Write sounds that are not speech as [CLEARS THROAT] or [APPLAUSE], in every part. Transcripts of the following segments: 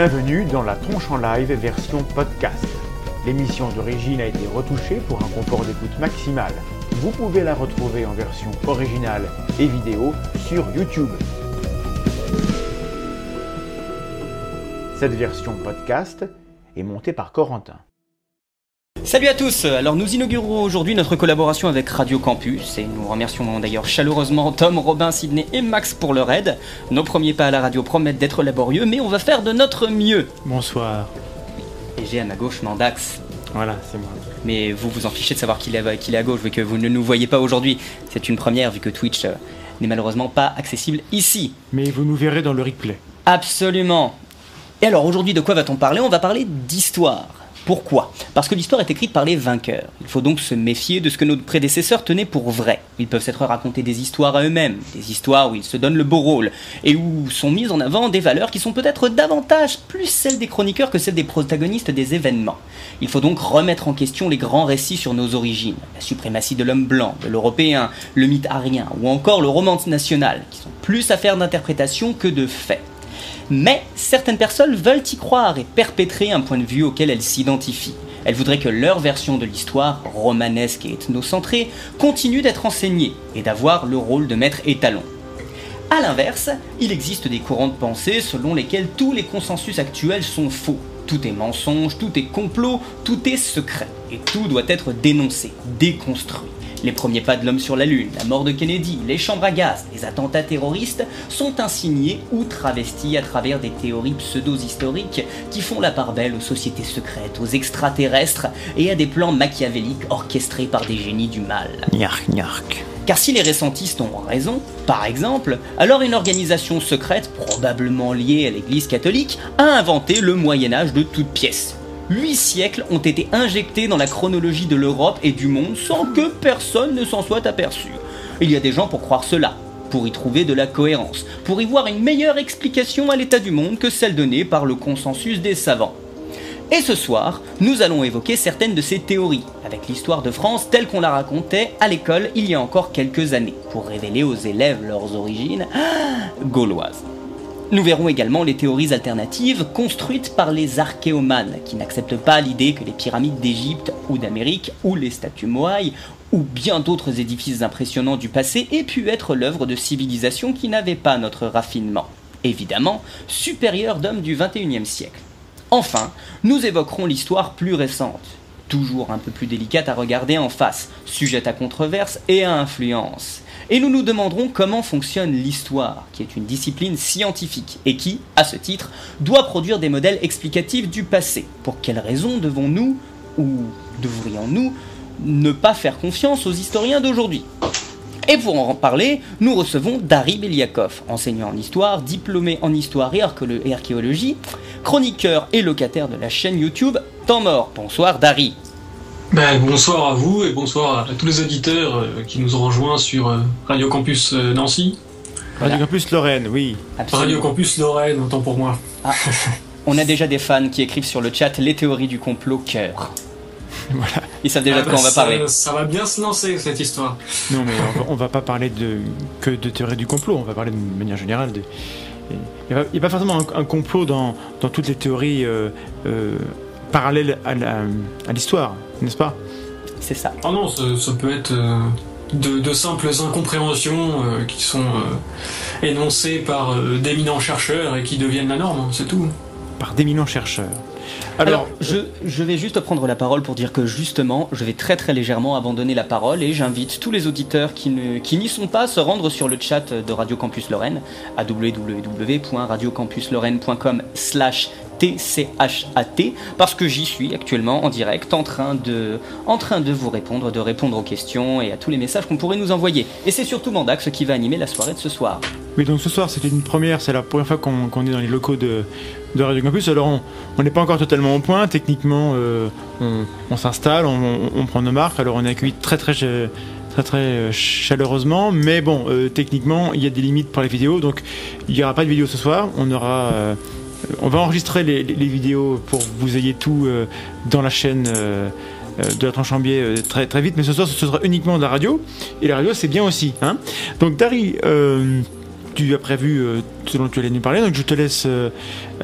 Bienvenue dans la tronche en live version podcast. L'émission d'origine a été retouchée pour un confort d'écoute maximal. Vous pouvez la retrouver en version originale et vidéo sur YouTube. Cette version podcast est montée par Corentin. Salut à tous Alors nous inaugurons aujourd'hui notre collaboration avec Radio Campus et nous remercions d'ailleurs chaleureusement Tom, Robin, Sidney et Max pour leur aide. Nos premiers pas à la radio promettent d'être laborieux mais on va faire de notre mieux. Bonsoir. Et j'ai à ma gauche Mandax. Voilà, c'est moi. Mais vous vous en fichez de savoir qu'il est, qu'il est à gauche vu que vous ne nous voyez pas aujourd'hui. C'est une première vu que Twitch euh, n'est malheureusement pas accessible ici. Mais vous nous verrez dans le replay. Absolument. Et alors aujourd'hui de quoi va-t-on parler? On va parler d'histoire. Pourquoi? Parce que l'histoire est écrite par les vainqueurs. Il faut donc se méfier de ce que nos prédécesseurs tenaient pour vrai. Ils peuvent s'être racontés des histoires à eux-mêmes, des histoires où ils se donnent le beau rôle, et où sont mises en avant des valeurs qui sont peut-être davantage plus celles des chroniqueurs que celles des protagonistes des événements. Il faut donc remettre en question les grands récits sur nos origines, la suprématie de l'homme blanc, de l'européen, le mythe arien, ou encore le romance national, qui sont plus affaires d'interprétation que de faits. Mais certaines personnes veulent y croire et perpétrer un point de vue auquel elles s'identifient. Elles voudraient que leur version de l'histoire, romanesque et ethnocentrée, continue d'être enseignée et d'avoir le rôle de maître étalon. A l'inverse, il existe des courants de pensée selon lesquels tous les consensus actuels sont faux. Tout est mensonge, tout est complot, tout est secret. Et tout doit être dénoncé, déconstruit. Les premiers pas de l'homme sur la Lune, la mort de Kennedy, les chambres à gaz, les attentats terroristes sont insignés ou travestis à travers des théories pseudo-historiques qui font la part belle aux sociétés secrètes, aux extraterrestres et à des plans machiavéliques orchestrés par des génies du mal. Nyark, nyark. Car si les récentistes ont raison, par exemple, alors une organisation secrète, probablement liée à l'Église catholique, a inventé le Moyen Âge de toutes pièces. Huit siècles ont été injectés dans la chronologie de l'Europe et du monde sans que personne ne s'en soit aperçu. Il y a des gens pour croire cela, pour y trouver de la cohérence, pour y voir une meilleure explication à l'état du monde que celle donnée par le consensus des savants. Et ce soir, nous allons évoquer certaines de ces théories, avec l'histoire de France telle qu'on la racontait à l'école il y a encore quelques années, pour révéler aux élèves leurs origines gauloises. Nous verrons également les théories alternatives construites par les archéomanes, qui n'acceptent pas l'idée que les pyramides d'Égypte ou d'Amérique, ou les statues Moai, ou bien d'autres édifices impressionnants du passé aient pu être l'œuvre de civilisations qui n'avaient pas notre raffinement, évidemment supérieures d'hommes du XXIe siècle. Enfin, nous évoquerons l'histoire plus récente, toujours un peu plus délicate à regarder en face, sujette à controverse et à influence. Et nous nous demanderons comment fonctionne l'histoire, qui est une discipline scientifique et qui, à ce titre, doit produire des modèles explicatifs du passé. Pour quelles raisons devons-nous, ou devrions-nous, ne pas faire confiance aux historiens d'aujourd'hui? Et pour en parler, nous recevons Dari Beliakov, enseignant en histoire, diplômé en histoire et archéologie, chroniqueur et locataire de la chaîne YouTube Temps Mort. Bonsoir Dari. Ben, bonsoir à vous et bonsoir à tous les auditeurs euh, qui nous ont rejoints sur euh, Radio Campus euh, Nancy. Radio Campus Lorraine, oui. Absolument. Radio Campus Lorraine, autant pour moi. Ah, on a déjà des fans qui écrivent sur le chat les théories du complot cœur. Voilà. Ils savent déjà Ah de quoi ben, on va ça- parler. Ça va bien se lancer cette histoire. Non, mais on va, on va pas parler de, que de théorie du complot, on va parler de manière générale. de- Il n'y a, pas forcément un, un complot dans, dans toutes les théories euh, euh, parallèles à la- à l'histoire, n'est-ce pas? C'est ça. Ah non, ça, ça peut être euh, de, de simples incompréhensions euh, qui sont euh, énoncées par euh, d'éminents chercheurs et qui deviennent la norme, c'est tout. Par d'éminents chercheurs. Alors, Alors, je, je vais juste prendre la parole pour dire que justement, je vais très très légèrement abandonner la parole et j'invite tous les auditeurs qui ne- qui n'y sont pas à se rendre sur le chat de Radio Campus Lorraine à www.radiocampuslorraine.com slash TCHAT parce que j'y suis actuellement en direct en train de en train de vous répondre, de répondre aux questions et à tous les messages qu'on pourrait nous envoyer. Et c'est surtout Mandax qui va animer la soirée de ce soir. oui, donc ce soir c'était une première, c'est la première fois qu'on est dans les locaux de, de Radio Campus. Alors on n'est pas encore totalement au point, techniquement euh, on, s'installe, on, prend nos marques, alors on est accueilli très très très très euh, chaleureusement, mais bon, euh, techniquement il y a des limites pour les vidéos, donc il n'y aura pas de vidéo ce soir, on aura... on va enregistrer les, vidéos pour que vous ayez tout euh, dans la chaîne euh, euh, de la tranche en biais euh, très, très vite, mais ce soir ce sera uniquement de la radio, et la radio c'est bien aussi. Hein Donc Dari, euh, tu as prévu euh, ce dont tu allais nous parler, donc je te laisse euh,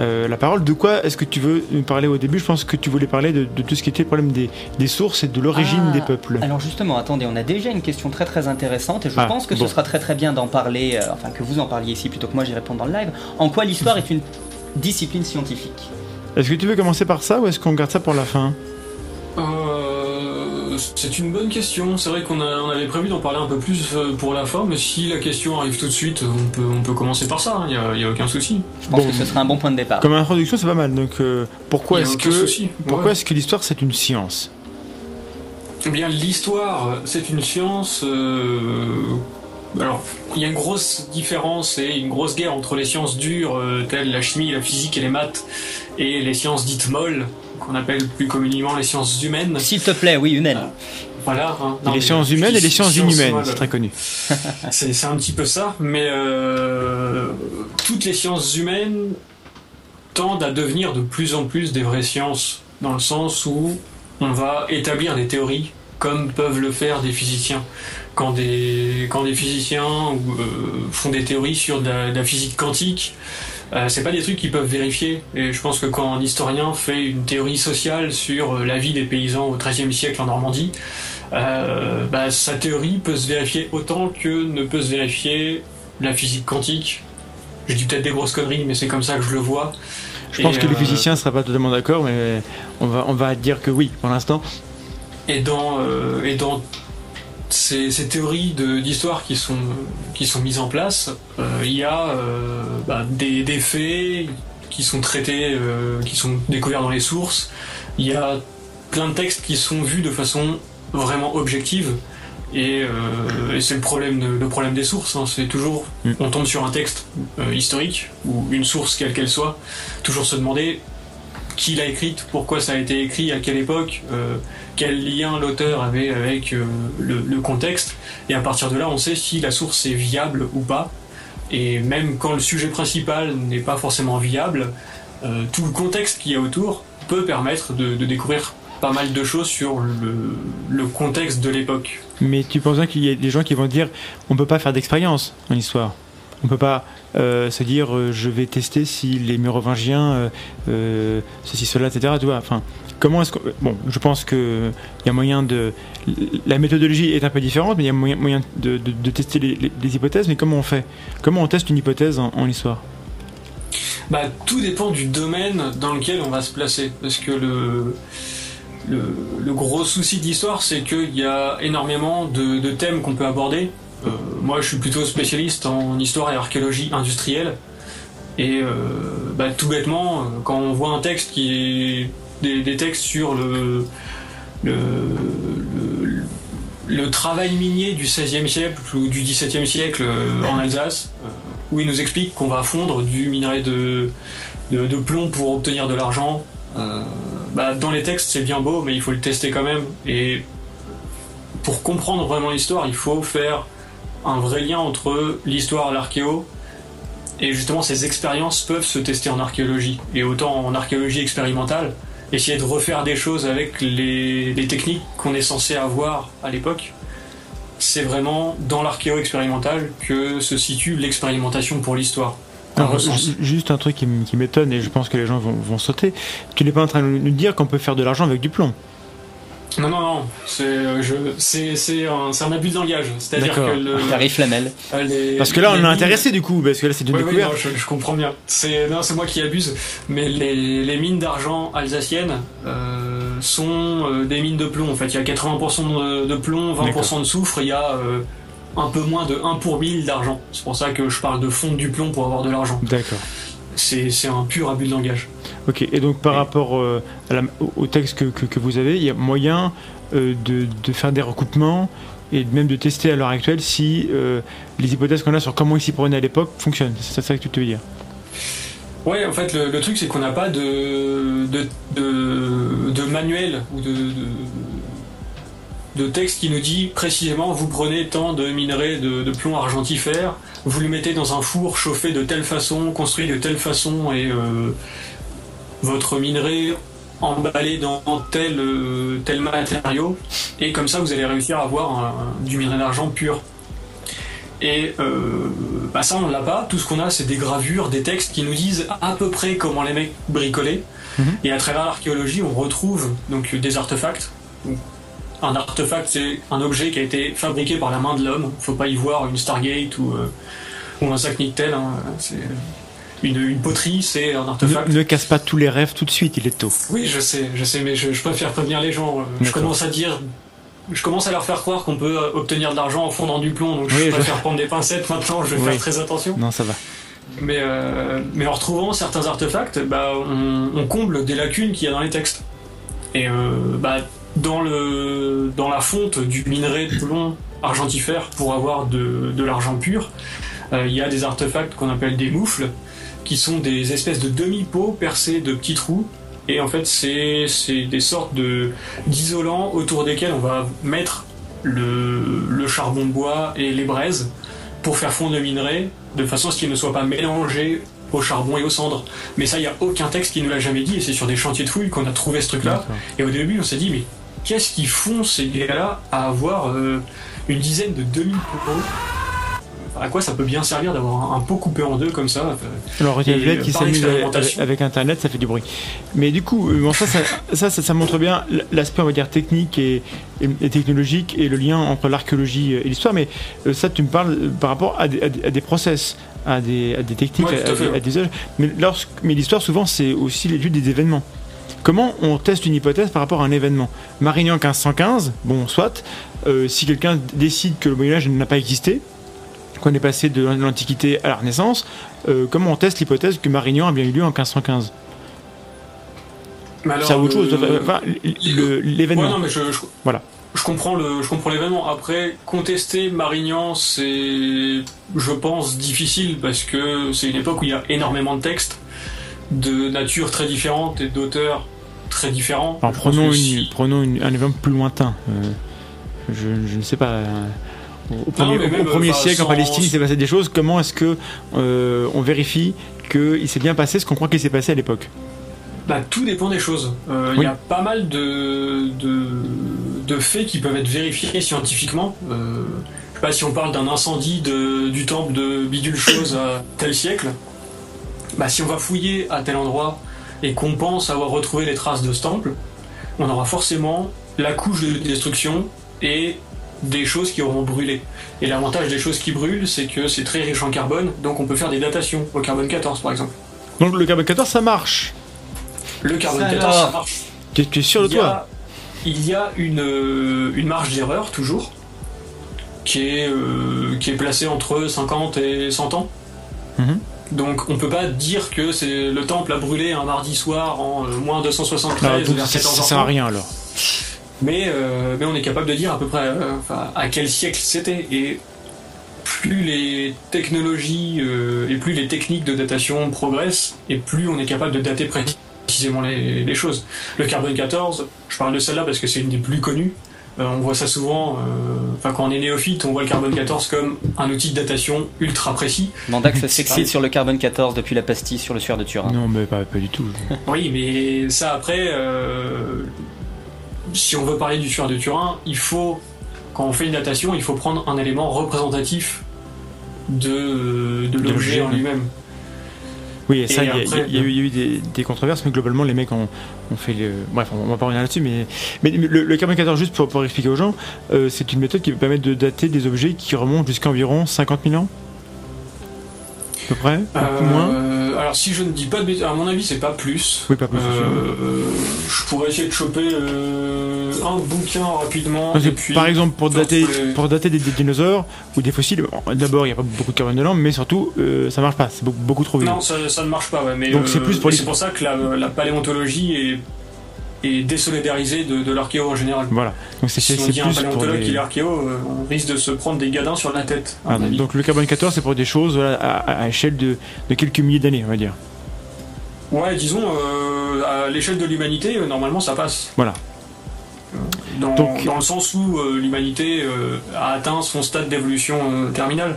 euh, la parole. De quoi est-ce que tu veux nous parler au début? Je pense que tu voulais parler de, de tout ce qui était le problème des, des sources et de l'origine Ah, des peuples. Alors justement, attendez, on a déjà une question très très intéressante et je Ah, pense que bon. ce sera très très bien d'en parler, euh, enfin que vous en parliez ici plutôt que moi j'y réponds dans le live. En quoi l'histoire est une discipline scientifique Est-ce que tu veux commencer par ça ou est-ce qu'on garde ça pour la fin Euh, c'est une bonne question. C'est vrai qu'on on avait prévu d'en parler un peu plus euh, pour la fin, mais si la question arrive tout de suite, on peut, on peut commencer par ça. Il n'y a, y a aucun souci. Je pense Bon. que ce sera un bon point de départ. Comme introduction, c'est pas mal. Donc euh, pourquoi est-ce que souci. pourquoi Ouais. est-ce que l'histoire c'est une science? Eh bien, l'histoire, c'est une science. euh, Alors, il y a une grosse différence et une grosse guerre entre les sciences dures, euh, telles la chimie, la physique et les maths, et les sciences dites molles, qu'on appelle plus communément les sciences humaines. S'il te plaît, oui, humaine. Voilà. hein. Non, Les mais sciences humaines dis et les sciences inhumaines, molles. c'est très connu. [LAUGHS] C'est c'est un petit peu ça, mais euh, toutes les sciences humaines tendent à devenir de plus en plus des vraies sciences, dans le sens où on va établir des théories comme peuvent le faire des physiciens. Quand des, quand des physiciens euh, font des théories sur de la, de la physique quantique, euh, c'est pas des trucs qu'ils peuvent vérifier. Et je pense que quand un historien fait une théorie sociale sur euh, la vie des paysans au XIIIe siècle en Normandie, euh, bah, sa théorie peut se vérifier autant que ne peut se vérifier la physique quantique. Je dis peut-être des grosses conneries, mais c'est comme ça que je le vois. Je pense Et, que les physiciens ne seraient pas totalement d'accord, mais on va on va dire que oui pour l'instant. Et dans, euh, et dans ces, ces théories d'histoire qui sont, qui sont mises en place, euh, il y a euh, bah, des, des faits qui sont traités, euh, qui sont découverts dans les sources. Il y a plein de textes qui sont vus de façon vraiment objective. Et, et c'est le problème, de- le problème des sources. hein. C'est toujours, Mm. on tombe sur un texte historique ou une source quelle qu'elle soit, toujours se demander qui l'a écrite, pourquoi ça a été écrit, à quelle époque, euh, quel lien l'auteur avait avec euh, le, contexte, et à partir de là, on sait si la source est viable ou pas. Et même quand le sujet principal n'est pas forcément viable, euh, tout le contexte qu'il y a autour peut permettre de, découvrir pas mal de choses sur le, contexte de l'époque. Mais tu penses bien qu'il y a des gens qui vont dire on peut pas faire d'expérience en histoire. On peut pas euh, se dire euh, je vais tester si les Mérovingiens euh, ceci cela etc. Enfin comment est-ce que bon je pense que il y a moyen de la méthodologie est un peu différente mais il y a moyen, de, tester les, hypothèses mais comment on fait? Comment on teste une hypothèse en, histoire? Bah, tout dépend du domaine dans lequel on va se placer. Parce que le, le, gros souci de l'histoire, c'est qu'il y a énormément de thèmes qu'on peut aborder. Euh, moi, je suis plutôt spécialiste en histoire et archéologie industrielle. Et euh, bah, tout bêtement, euh, quand on voit un texte qui est des, textes sur le, travail minier du XVIe siècle ou du XVIIe siècle en Alsace, où il nous explique qu'on va fondre du minerai de, de, plomb pour obtenir de l'argent. Bah, dans les textes, c'est bien beau, mais il faut le tester quand même. Et pour comprendre vraiment l'histoire, il faut faire un vrai lien entre l'histoire et l'archéo. Et justement, ces expériences peuvent se tester en archéologie. Et autant en archéologie expérimentale, essayer de refaire des choses avec les, les techniques qu'on est censé avoir à l'époque. C'est vraiment dans l'archéo expérimental que se situe l'expérimentation pour l'histoire. Alors, juste un truc qui m'étonne et je pense que les gens vont, vont sauter. Tu n'es pas en train de nous dire qu'on peut faire de l'argent avec du plomb. Non, non, non, c'est euh, je- c'est- c'est un, c'est un abus de langage. C'est-à-dire D'accord. que le, Tarif Flamel. euh, les- Parce que là on est intéressé du coup parce que là c'est une oui, découverte. non, je, je comprends bien. C'est non, c'est moi qui abuse. Mais les, les mines d'argent alsaciennes euh, sont euh, des mines de plomb. En fait, il y a 80% de, de plomb, 20% de soufre. Il y a euh, un peu moins de 1 pour 1000 d'argent. C'est pour ça que je parle de fondre du plomb pour avoir de l'argent. D'accord. C'est un pur abus de langage. Ok, et donc par rapport euh, à la- au, au texte que, que- que vous avez, il y a moyen euh, de, de faire des recoupements et même de tester à l'heure actuelle si euh, les hypothèses qu'on a sur comment ils s'y prenaient à l'époque fonctionnent. C'est ça que tu te veux dire? Ouais, en fait, le, le truc, c'est qu'on n'a pas de, de, de, de manuel ou de, de, texte qui nous dit précisément vous prenez tant de minerais de, de plomb argentifère, vous le mettez dans un four chauffé de telle façon, construit de telle façon, et euh, votre minerai emballé dans tel, euh, tel matériau, et comme ça vous allez réussir à avoir un- du minerai d'argent pur. Et euh, bah ça, on l'a pas. Tout ce qu'on a, c'est des gravures, des textes qui nous disent à peu près comment les mecs bricolaient. Mhm. Et à travers l'archéologie, on retrouve donc des artefacts. Un artefact, c'est un objet qui a été fabriqué par la main de l'homme. Faut pas y voir une Stargate ou, euh, ou un sac Nickel. hein. C'est une, une poterie, c'est un artefact. Ne, ne casse pas tous les rêves tout de suite, il est tôt. Oui, je sais, je sais, mais je, je préfère prévenir les gens. Euh, Je commence à dire, je commence à leur faire croire qu'on peut euh, obtenir de l'argent en fondant du plomb, donc Oui, je je- préfère prendre des pincettes maintenant. Je vais Oui. faire très attention. Non, ça va. Mais euh, mais en retrouvant certains artefacts, bah, on, on comble des lacunes qu'il y a dans les textes. Et euh, bah, dans le dans la fonte du minerai de plomb argentifère pour avoir de, de l'argent pur, euh, il y a des artefacts qu'on appelle des moufles, qui sont des espèces de demi-pots percés de petits trous. Et en fait, c'est des sortes de d'isolants autour desquels on va mettre le, le charbon de bois et les braises pour faire fondre le minerai de façon à ce qu'il ne soit pas mélangé au charbon et aux cendres. Mais ça, il n'y a aucun texte qui nous l'a jamais dit, et c'est sur des chantiers de fouilles qu'on a trouvé ce truc-là. Et au début, on s'est dit, mais qu'est-ce qu'ils font ces gars-là à avoir euh, une dizaine de demi-pots À quoi ça peut bien servir d'avoir un, pot coupé en deux comme ça euh, Alors, il y a LED qui s'amuse avec, Internet, ça fait du bruit. Mais du coup, euh, bon, ça, ça, ça, montre bien l'aspect, on va dire, technique et, et- et technologique et le lien entre l'archéologie et l'histoire. Mais euh, ça, tu me parles euh, par rapport à des, à des- à des process, à des, à des techniques, Ouais, à fait, des- ouais. à des usages. Mais, mais l'histoire, souvent, c'est aussi l'étude des événements. Comment on teste une hypothèse par rapport à un événement Marignan 1515, bon, soit, euh, si quelqu'un décide que le Moyen-Âge n'a pas existé, qu'on est passé de l'Antiquité à la Renaissance, euh, comment on teste l'hypothèse que Marignan a bien eu lieu en 1515 mais alors, C'est autre chose, euh, enfin, le- Ouais, l'événement. non, mais je, je- Voilà. Je comprends le, je comprends l'événement. Après, contester Marignan, c'est, je pense, difficile parce que c'est une époque où il y a énormément de textes de nature très différente et d'auteurs très. Alors, pense prenons, que une- si- prenons une- un exemple plus lointain. Euh, je, je ne sais pas. euh, au premier, mais au- même, au premier enfin, siècle, en Palestine, il s'est passé des choses. Comment est-ce que euh, on vérifie qu'il s'est bien passé ce qu'on croit qu'il s'est passé à l'époque? Bah, tout dépend des choses. Euh, Il Oui. y a pas mal de, de, de faits qui peuvent être vérifiés scientifiquement. Euh, je sais pas si on parle d'un incendie de, du temple de bidule chose à tel siècle. Bah, si on va fouiller à tel endroit et qu'on pense avoir retrouvé les traces de ce temple, on aura forcément la couche de destruction et des choses qui auront brûlé. Et l'avantage des choses qui brûlent, c'est que c'est très riche en carbone, donc on peut faire des datations au carbone 14 par exemple. Donc le carbone 14, ça marche. Le carbone Ça 14, ça marche. Tu es, tu es sûr de il toi a, il y a une, euh, une marge d'erreur toujours qui est, euh, qui est placée entre 50 et 100 ans. Mhm. Donc on peut pas dire que c'est le temple a brûlé un mardi soir en euh, moins Non, 273 donc vers ça, 14 ça sert à rien alors. mais, euh, mais on est capable de dire à peu près euh, à quel siècle c'était. Et plus les technologies et plus les techniques de datation progressent, et plus on est capable de dater précisément les, les choses. Le carbone 14, je parle de celle-là parce que c'est une des plus connues. Euh, on voit ça souvent, euh, enfin quand on est néophyte, on voit le carbone 14 comme un outil de datation ultra précis. Mandax s'excite sur le carbone 14 depuis la pastille sur le sueur de Turin. Non, mais pas, pas du tout. Oui, mais ça après, euh, si on veut parler du tueur de Turin, il faut, quand on fait une datation, il faut prendre un élément représentatif de, de l'objet en lui-même. Oui, et ça, il y, y a eu- il y a eu des, des controverses, mais globalement, les mecs ont, ont fait le. Bref, on va pas revenir là-dessus, mais, mais le, le carbone 14, juste pour, pour expliquer aux gens, euh, c'est une méthode qui peut permettre de dater des objets qui remontent jusqu'à environ 50 000 ans À peu près Euh, moins alors si je ne dis pas de bêtises, à mon avis c'est pas plus. Oui, pas plus. Euh, je pourrais essayer de choper euh, un bouquin rapidement. Parce que, et puis, par exemple, pour dater, les- pour dater des, des dinosaures ou des fossiles, d'abord, il n'y a pas beaucoup de carbone dedans, mais surtout, ça marche pas, c'est beaucoup, beaucoup trop vieux. Non, ça, ça ne marche pas, ouais, mais Donc, c'est plus pour les- c'est pour ça que la, la paléontologie est, est désolidarisée de, de l'archéo en général. Voilà, donc c'est Si on dit un paléontologue qui est archéo, euh, on risque de se prendre des gadins sur la tête. Ah, donc le carbone 14, c'est pour des choses voilà, à, à échelle de, de quelques milliers d'années, on va dire. Ouais, disons, euh, à l'échelle de l'humanité, euh, normalement ça passe. Voilà. Dans, Donc- dans le sens où euh, l'humanité a atteint son stade d'évolution terminale.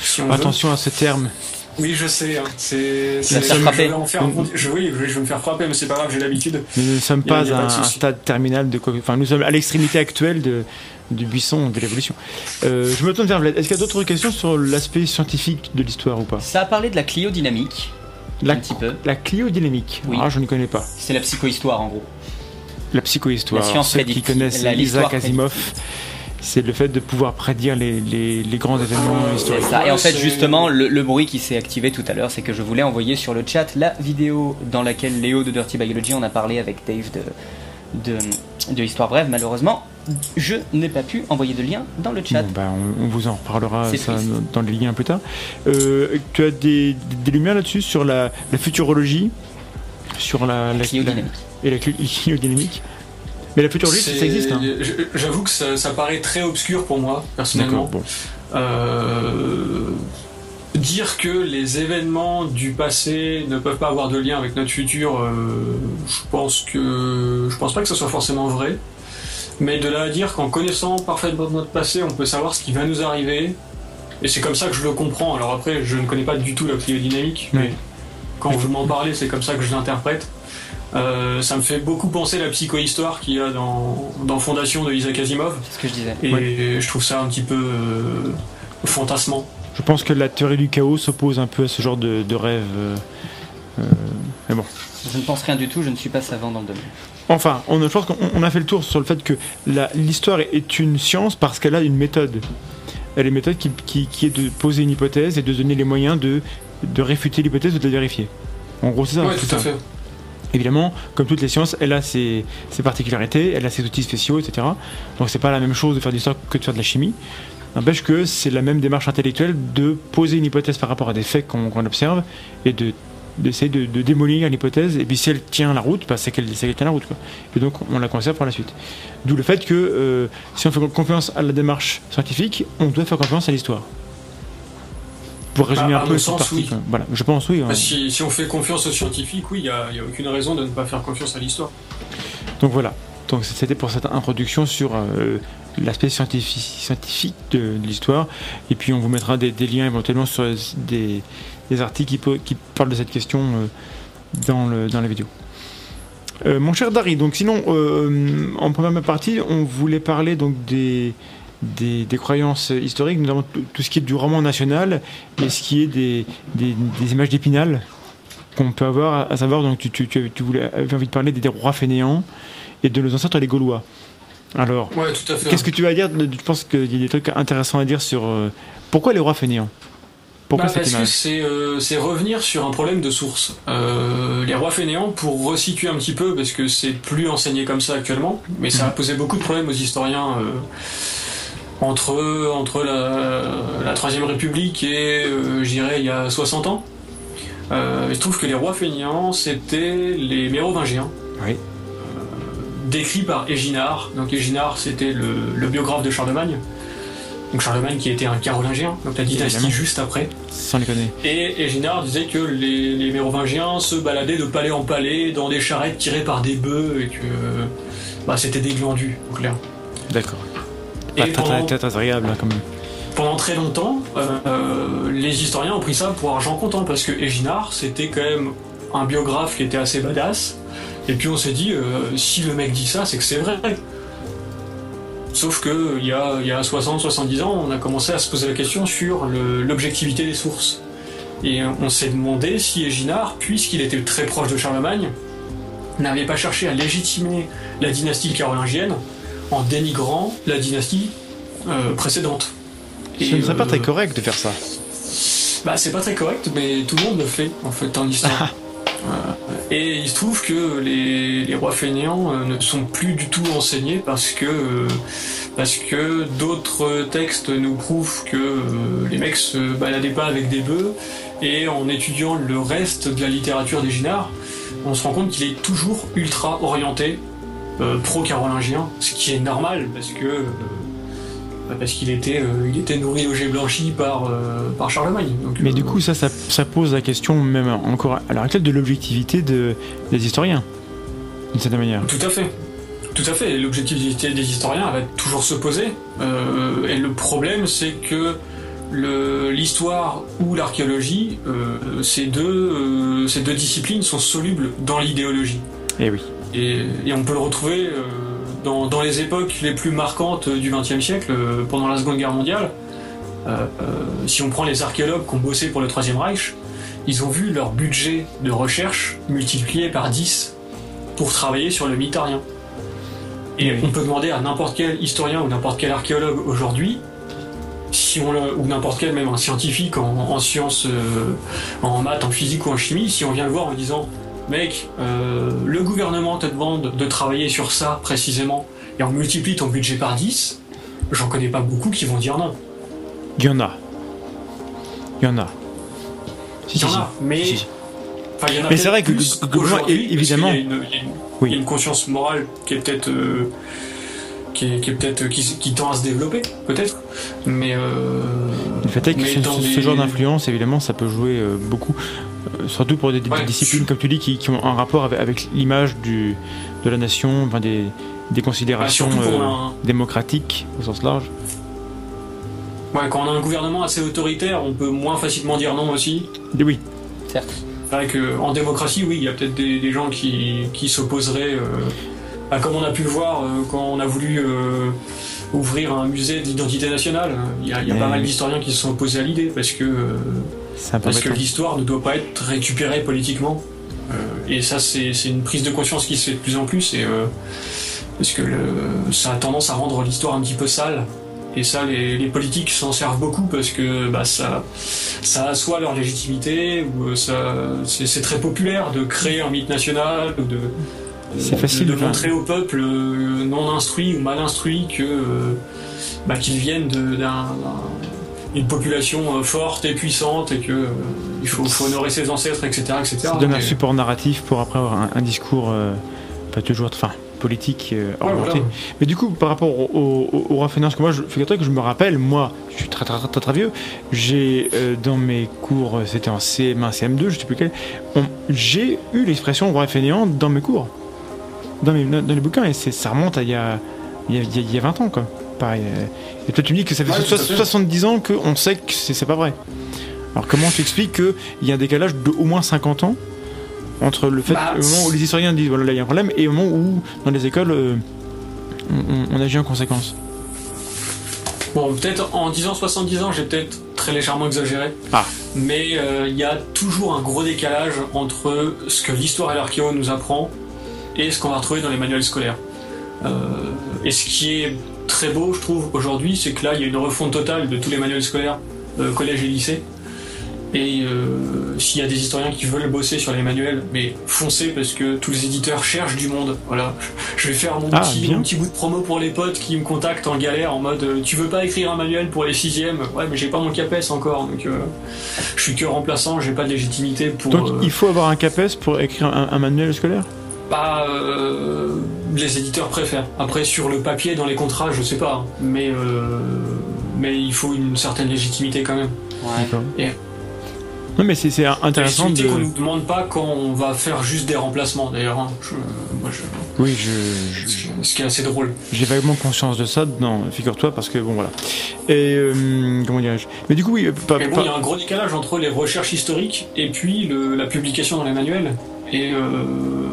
Si on veut. Attention à ce terme. Oui, je sais. hein, c'est, je, frappé. je vais en faire. Je, oui, je vais me faire frapper, mais c'est pas grave, j'ai l'habitude. Nous ne sommes pas à un stade terminal de. Enfin, nous sommes à l'extrémité actuelle de, du buisson de l'évolution. Euh, je me tourne vers Vlad. Est-ce qu'il y a d'autres questions sur l'aspect scientifique de l'histoire ou pas? Ça a parlé de la cliodynamique, La, un petit peu. la cliodynamique. Oui. Ah, je ne connais pas. C'est la psychohistoire en gros. La psychohistoire. La science Ceux qui prédictive. connaissent Isaac Asimov, c'est le fait de pouvoir prédire les, les- les grands événements historiques. C'est ça. Et en fait, justement, le, le bruit qui s'est activé tout à l'heure, c'est que je voulais envoyer sur le chat la vidéo dans laquelle Léo de Dirty Biology en a parlé avec Dave de, de, de Histoire Brève. Malheureusement, je n'ai pas pu envoyer de lien dans le chat. Bon, bah, on, on vous en reparlera ça, dans les liens plus tard. Euh, tu as des, des lumières là-dessus sur la, la futurologie, sur la, la, Cliodynamique. la- et la cli- [LAUGHS] cliodynamique. Mais la futurologie, ça, existe. Hein. J'avoue que ça, ça paraît très obscur pour moi, personnellement. Bon. Euh, dire que les événements du passé ne peuvent pas avoir de lien avec notre futur, euh, je pense que je pense pas que ce soit forcément vrai. Mais de là à dire qu'en connaissant parfaitement notre passé, on peut savoir ce qui va nous arriver. Et c'est comme ça que je le comprends. Alors après, je ne connais pas du tout la cliodynamique, mais quand vous m'en parlez, c'est comme ça que je l'interprète. Euh, ça me fait beaucoup penser à la psychohistoire qu'il y a dans, dans Fondation de Isaac Asimov. C'est ce que je disais. Et je trouve ça un petit peu euh, fantasmant. Je pense que la théorie du chaos s'oppose un peu à ce genre de, de rêve. euh, euh, mais bon. Je ne pense rien du tout, je ne suis pas savant dans le domaine. Enfin, on, je pense qu'on on a fait le tour sur le fait que la- l'histoire est une science parce qu'elle a une méthode. Elle a une méthode qui, qui- qui est de poser une hypothèse et de donner les moyens de, de réfuter l'hypothèse ou de la vérifier. En gros, c'est ça. ouais, tout tout à fait. Évidemment, comme toutes les sciences, elle a ses, particularités, elle a ses outils spéciaux, etc. Donc c'est pas la même chose de faire de l'histoire que de faire de la chimie. N'empêche que c'est la même démarche intellectuelle de poser une hypothèse par rapport à des faits qu'on observe et de d'essayer de, démolir l'hypothèse et puis si elle tient la route bah, c'est qu'elle tient la route et donc on la conserve pour la suite d'où le fait que euh, si on fait confiance à la démarche scientifique on doit faire confiance à l'histoire pour résumer Bah, un peu oui. voilà je pense oui hein. Bah, si, si on fait confiance aux scientifiques, oui, il n'y a, aucune raison de ne pas faire confiance à l'histoire. Donc voilà. Donc c'était pour cette introduction sur euh, l'aspect scientifique, scientifique de, de l'histoire. Et puis on vous mettra des, des liens éventuellement sur des, des articles qui, parlent de cette question euh, dans, le, dans la vidéo. Euh, mon cher Dari, donc sinon, en première partie, on voulait parler donc des, des, des croyances historiques, notamment tout, ce qui est du roman national et ce qui est des, des, des images d'épinal qu'on peut avoir, à savoir, donc tu, tu, tu, tu voulais, avais envie de parler des, rois fainéants et de nos ancêtres les Gaulois. Alors, Ouais, qu'est-ce que tu vas dire Je pense qu'il y a des trucs intéressants à dire sur euh, pourquoi les rois fainéants? Pourquoi Bah, parce que c'est euh, revenir sur un problème de source. Euh, les rois fainéants, pour resituer un petit peu, parce que c'est plus enseigné comme ça actuellement, mais ça a posé beaucoup de problèmes aux historiens euh, entre, entre la, la Troisième République et, euh, je dirais, il y a 60 ans. Euh, il se trouve que les rois fainéants, c'était les mérovingiens. Oui. décrit par Éginard. Donc Éginard, c'était le, le biographe de Charlemagne. Donc Charlemagne qui était un carolingien, donc la dynastie juste après. Sans les connaître. Et Éginard disait que les, les Mérovingiens se baladaient de palais en palais dans des charrettes tirées par des bœufs et que bah, c'était des glandus, en clair. D'accord. Très, pendant, très, très agréable hein, quand même. pendant très longtemps, euh, les historiens ont pris ça pour argent comptant parce que Éginard, c'était quand même un biographe qui était assez badass. Et puis on s'est dit, euh, si le mec dit ça, c'est que c'est vrai. Sauf que il y a, y a 60-70 ans, on a commencé à se poser la question sur l'objectivité des sources. Et on s'est demandé si Éginard, puisqu'il était très proche de Charlemagne, n'avait pas cherché à légitimer la dynastie carolingienne en dénigrant la dynastie euh, précédente. Ce Et, ne serait pas euh, très correct de faire ça. bah, c'est pas très correct, mais tout le monde le fait, en fait, en histoire. [LAUGHS] Euh, et il se trouve que les, les rois fainéants euh, ne sont plus du tout enseignés parce que, euh, parce que d'autres textes nous prouvent que euh, les mecs se baladaient pas avec des bœufs. Et en étudiant le reste de la littérature des Ginards, on se rend compte qu'il est toujours ultra orienté euh, pro-carolingien, ce qui est normal parce que. euh, bah, parce qu'il était, euh, il était nourri au jet blanchi par, par Charlemagne. Donc, Mais du coup, ça, ça, ça pose la question, même encore à l'heure actuelle, de l'objectivité de, des historiens. D'une certaine manière. Tout à fait. Tout à fait. L'objectivité des historiens, elle va toujours se poser. Et le problème, c'est que l'histoire ou l'archéologie, ces, deux, ces deux disciplines sont solubles dans l'idéologie. Eh oui. Et, et on peut le retrouver euh, dans, dans les époques les plus marquantes du XXe siècle, euh, pendant la Seconde Guerre mondiale, euh, si on prend les archéologues qui ont bossé pour le Troisième Reich, ils ont vu leur budget de recherche multiplié par 10 pour travailler sur le mythe arien. Et Oui. on peut demander à n'importe quel historien ou n'importe quel archéologue aujourd'hui, si on le- ou n'importe quel même un scientifique en, en sciences, euh, en maths, en physique ou en chimie, si on vient le voir en disant mec, euh, le gouvernement te demande de travailler sur ça précisément et on multiplie ton budget par 10, j'en connais pas beaucoup qui vont dire non. Il y en a. Il y en a. Si, Il y en si, a, si. mais. Y en a Mais c'est vrai que- évidemment- y une- il y a une- Oui. il y a une conscience morale qui est peut-être. euh, qui est, qui est peut-être. Qui, qui tend à se développer, peut-être. Mais. euh, Le fait est que ce, genre d'influence, évidemment, ça peut jouer euh, beaucoup, surtout pour des, des Ouais. disciplines, comme tu dis, qui, qui ont un rapport avec, avec l'image du- de la nation, enfin, des, des considérations euh, un- démocratiques au sens large. ouais, quand on a un gouvernement assez autoritaire, on peut moins facilement dire non aussi. Et oui, Certes. C'est vrai qu'en démocratie, oui, il y a peut-être des, des gens qui, qui s'opposeraient, euh, à, comme on a pu le voir euh, quand on a voulu euh, ouvrir un musée de l'identité nationale. Il y a, il y a Mais- pas mal d'historiens qui se sont opposés à l'idée parce que, parce que l'histoire ne doit pas être récupérée politiquement. Euh, et ça, c'est une prise de conscience qui se fait de plus en plus. Et, euh, parce que le- ça a tendance à rendre l'histoire un petit peu sale. Et ça, les, les politiques s'en servent beaucoup parce que bah, ça, ça assoit leur légitimité ou euh, ça, c'est très populaire de créer un mythe national ou de, C'est facile, de, montrer au peuple non instruit ou mal instruit que bah, qu'ils viennent d'un- d'une population euh, forte et puissante et que euh, il faut, faut honorer ses ancêtres, etc., etc. Ça donne un support narratif pour après avoir un, un discours euh, pas toujours, enfin, politique Ouais, orienté. voilà. Mais du coup, par rapport au, au, au- au roi Fainéant, parce que moi, je, figure-toi que je me rappelle, moi, je suis très très très, très, très vieux, j'ai euh, dans mes cours, c'était en CM1, CM2, je sais plus quel, j'ai eu l'expression roi fainéant dans mes cours, dans, mes, dans, dans les bouquins, et ça remonte à il y a, il y a, il y a- il y a 20 ans, quoi. Pareil. Et toi, tu me dis que ça fait Ouais, so- tout à fait. 70 ans qu'on sait que c'est c'est pas vrai. Alors comment tu expliques qu'il y a un décalage de au moins 50 ans entre le fait, Bah, moment où les historiens disent voilà là il y a un problème et au moment où dans les écoles euh, on, on- on agit en conséquence? Bon, peut-être en disant 70 ans, j'ai peut-être très légèrement exagéré. Ah. Mais euh, il y a toujours un gros décalage entre ce que l'histoire et l'archéo nous apprend et ce qu'on va retrouver dans les manuels scolaires. Euh, et ce qui est très beau, je trouve, aujourd'hui, c'est que là, il y a une refonte totale de tous les manuels scolaires, euh, collège et lycée. Et euh, s'il y a des historiens qui veulent bosser sur les manuels, mais foncez parce que tous les éditeurs cherchent du monde. Voilà, [LAUGHS] je vais faire mon, Ah, petit, mon petit bout de promo pour les potes qui me contactent en galère en mode euh, tu veux pas écrire un manuel pour les sixièmes? Ouais, mais j'ai pas mon CAPES encore, donc euh, je suis que remplaçant, j'ai pas de légitimité pour. Donc il faut avoir un CAPES pour écrire un, un manuel scolaire? Pas euh, les éditeurs préfèrent. Après sur le papier, dans les contrats, je sais pas, mais euh, mais il faut une certaine légitimité quand même. Et- Non mais c'est c'est intéressant de... Qu'on nous demande pas quand on va faire juste des remplacements. D'ailleurs, hein. Je- moi, je- Oui, je, je- ce qui est assez drôle. j'ai vaguement conscience de ça, non, figure-toi, parce que bon voilà. Et euh, comment dirais-je? Mais du coup oui, pas, Mais bon, pas- il y a un gros décalage entre les recherches historiques et puis le- la publication dans les manuels. Et euh,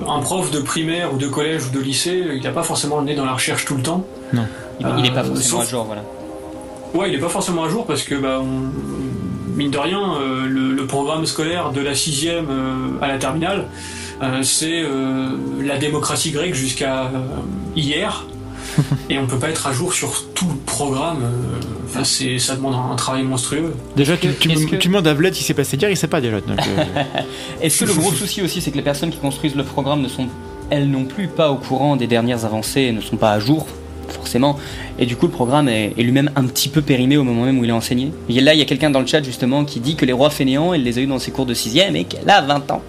un prof de primaire ou de collège ou de lycée, il n'a pas forcément le nez dans la recherche tout le temps. Il, il est pas Euh, forcément sauf- à jour, voilà. Ouais, il est pas forcément à jour parce que, bah, on- mine de rien, euh, le, le programme scolaire de la sixième à la terminale, c'est la démocratie grecque jusqu'à hier. [LAUGHS] Et on peut pas être à jour sur tout le programme. euh, Enfin, c'est, ça demande un, un travail monstrueux. déjà tu, tu, que- me- est-ce que- tu demandes à Vlad qui s'est passé hier, il sait pas déjà. Donc, euh, [LAUGHS] Est-ce que le gros souci aussi, c'est que les personnes qui construisent le programme ne sont, elles non plus, pas au courant des dernières avancées, et ne sont pas à jour, forcément, et du coup le programme est, est lui-même un petit peu périmé au moment même où il est enseigné. Et là, il y a quelqu'un dans le chat justement qui dit que les rois fainéants, elle les a eu dans ses cours de 6ème et qu'elle a 20 ans.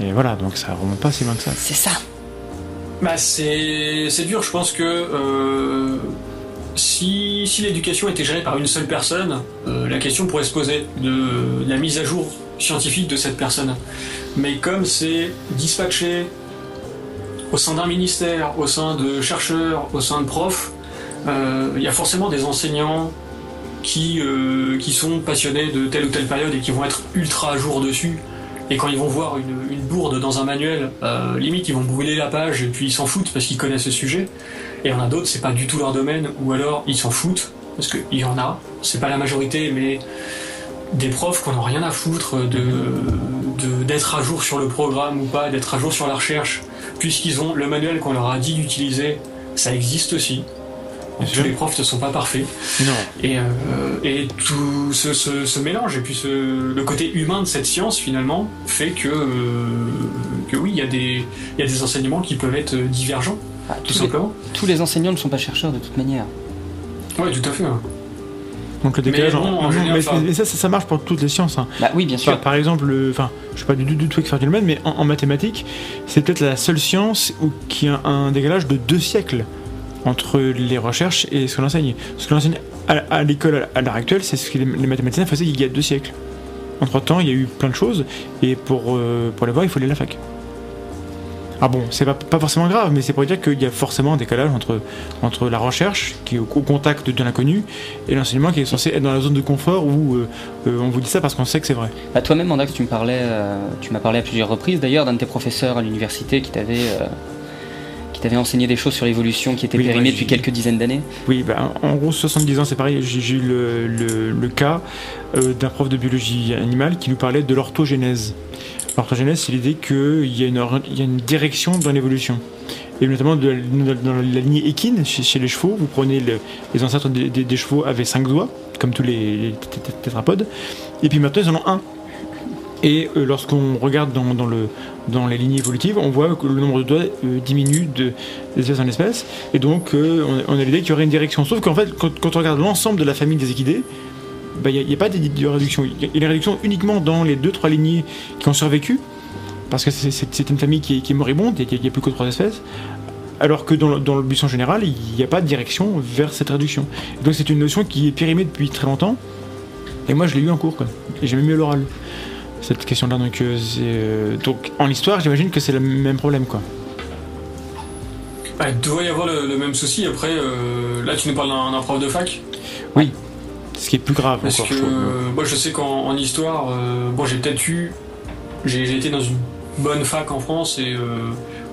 et voilà, donc ça remonte pas si loin que ça. C'est ça. Bah, c'est, dur. Je pense que euh, si, si l'éducation était gérée par une seule personne, euh, la question pourrait se poser de la mise à jour scientifique de cette personne. Mais comme c'est dispatché au sein d'un ministère, au sein de chercheurs, au sein de profs, euh, il y a forcément des enseignants qui, qui sont passionnés de telle ou telle période et qui vont être ultra à jour dessus. Et quand ils vont voir une, bourde dans un manuel, euh, limite ils vont brûler la page et puis ils s'en foutent parce qu'ils connaissent le sujet. Et il en a d'autres, c'est pas du tout leur domaine, ou alors ils s'en foutent parce qu'il y en a, c'est pas la majorité, mais des profs qui n'ont rien à foutre d'être à jour sur le programme ou pas, d'être à jour sur la recherche, puisqu'ils ont le manuel qu'on leur a dit d'utiliser, ça existe aussi. Bien Tous sûr. les profs ne sont pas parfaits. Non. Et, euh, et tout ce, ce- ce mélange, et puis ce- le côté humain de cette science, finalement, fait que, euh, que oui, il y, a des- il y a des enseignements qui peuvent être divergents, Ah, tout tous, les, simplement. tous les enseignants ne sont pas chercheurs de toute manière. Oui, tout à fait. hein. Donc le décalage, bon, en- en en- général, mais, enfin- mais ça, ça, ça marche pour toutes les sciences. hein. Bah oui, bien sûr. Par, par exemple, le- enfin, je suis pas du tout, du tout expert du domaine, mais en, en mathématiques, c'est peut-être la seule science où, qui a un décalage de deux siècles entre les recherches et ce qu'on enseigne. Ce qu'on enseigne à, l'école à l'heure actuelle, c'est ce que les, mathématiciens faisaient il y a deux siècles. Entre temps, il y a eu plein de choses, et pour, euh, pour les voir, il faut aller à la fac. Ah bon, c'est pas, pas forcément grave, mais c'est pour dire qu'il y a forcément un décalage entre, entre la recherche, qui est au, contact de l'inconnu, et l'enseignement qui est censé être dans la zone de confort où euh, euh, on vous dit ça parce qu'on sait que c'est vrai. Bah, Toi-même, Mandax, tu m'as parlé à plusieurs reprises d'ailleurs d'un de tes professeurs à l'université qui t'avait qui t'avait enseigné des choses sur l'évolution qui étaient Oui, périmées ouais, depuis quelques dizaines d'années. Oui, bah, en gros, 70 ans, c'est pareil. J'ai eu le, le- le cas euh, d'un prof de biologie animale qui nous parlait de l'orthogénèse. L'orthogénèse, c'est l'idée qu'il y, a une or- il y a une direction dans l'évolution. Et notamment de, dans la lignée équine, chez, chez les chevaux, vous prenez le- les ancêtres des, des- des chevaux avaient 5 doigts, comme tous les, les té- té- tétrapodes, et puis maintenant ils en ont un. Et euh, lorsqu'on regarde dans, dans le, dans les lignées évolutives, on voit que le nombre de doigts euh, diminue de, d'espèce en espèce. Et donc, euh, on, a, l'idée qu'il y aurait une direction. Sauf qu'en fait, quand, on regarde l'ensemble de la famille des équidés, bah, il n'y a, pas de, réduction. Il y a- il y a une réduction uniquement dans les 2-3 lignées qui ont survécu, parce que c'est- une famille qui est, qui est moribonde qu'il n'y a plus que 3 espèces. Alors que dans le, dans le buisson général, il n'y a pas de direction vers cette réduction. Donc c'est une notion qui est périmée depuis très longtemps. Et moi, je l'ai eu en cours. Et j'ai même eu l'oral. Cette question-là, donc, euh, euh, donc en histoire, j'imagine que c'est le même problème, quoi. Bah, il doit y avoir le, le même souci. Après, euh, là, tu nous parles d'un prof de fac? Ce qui est plus grave Parce encore, que je euh, moi, je sais qu'en en histoire, bon, j'ai peut-être eu. J'ai j'ai été dans une bonne fac en France et euh,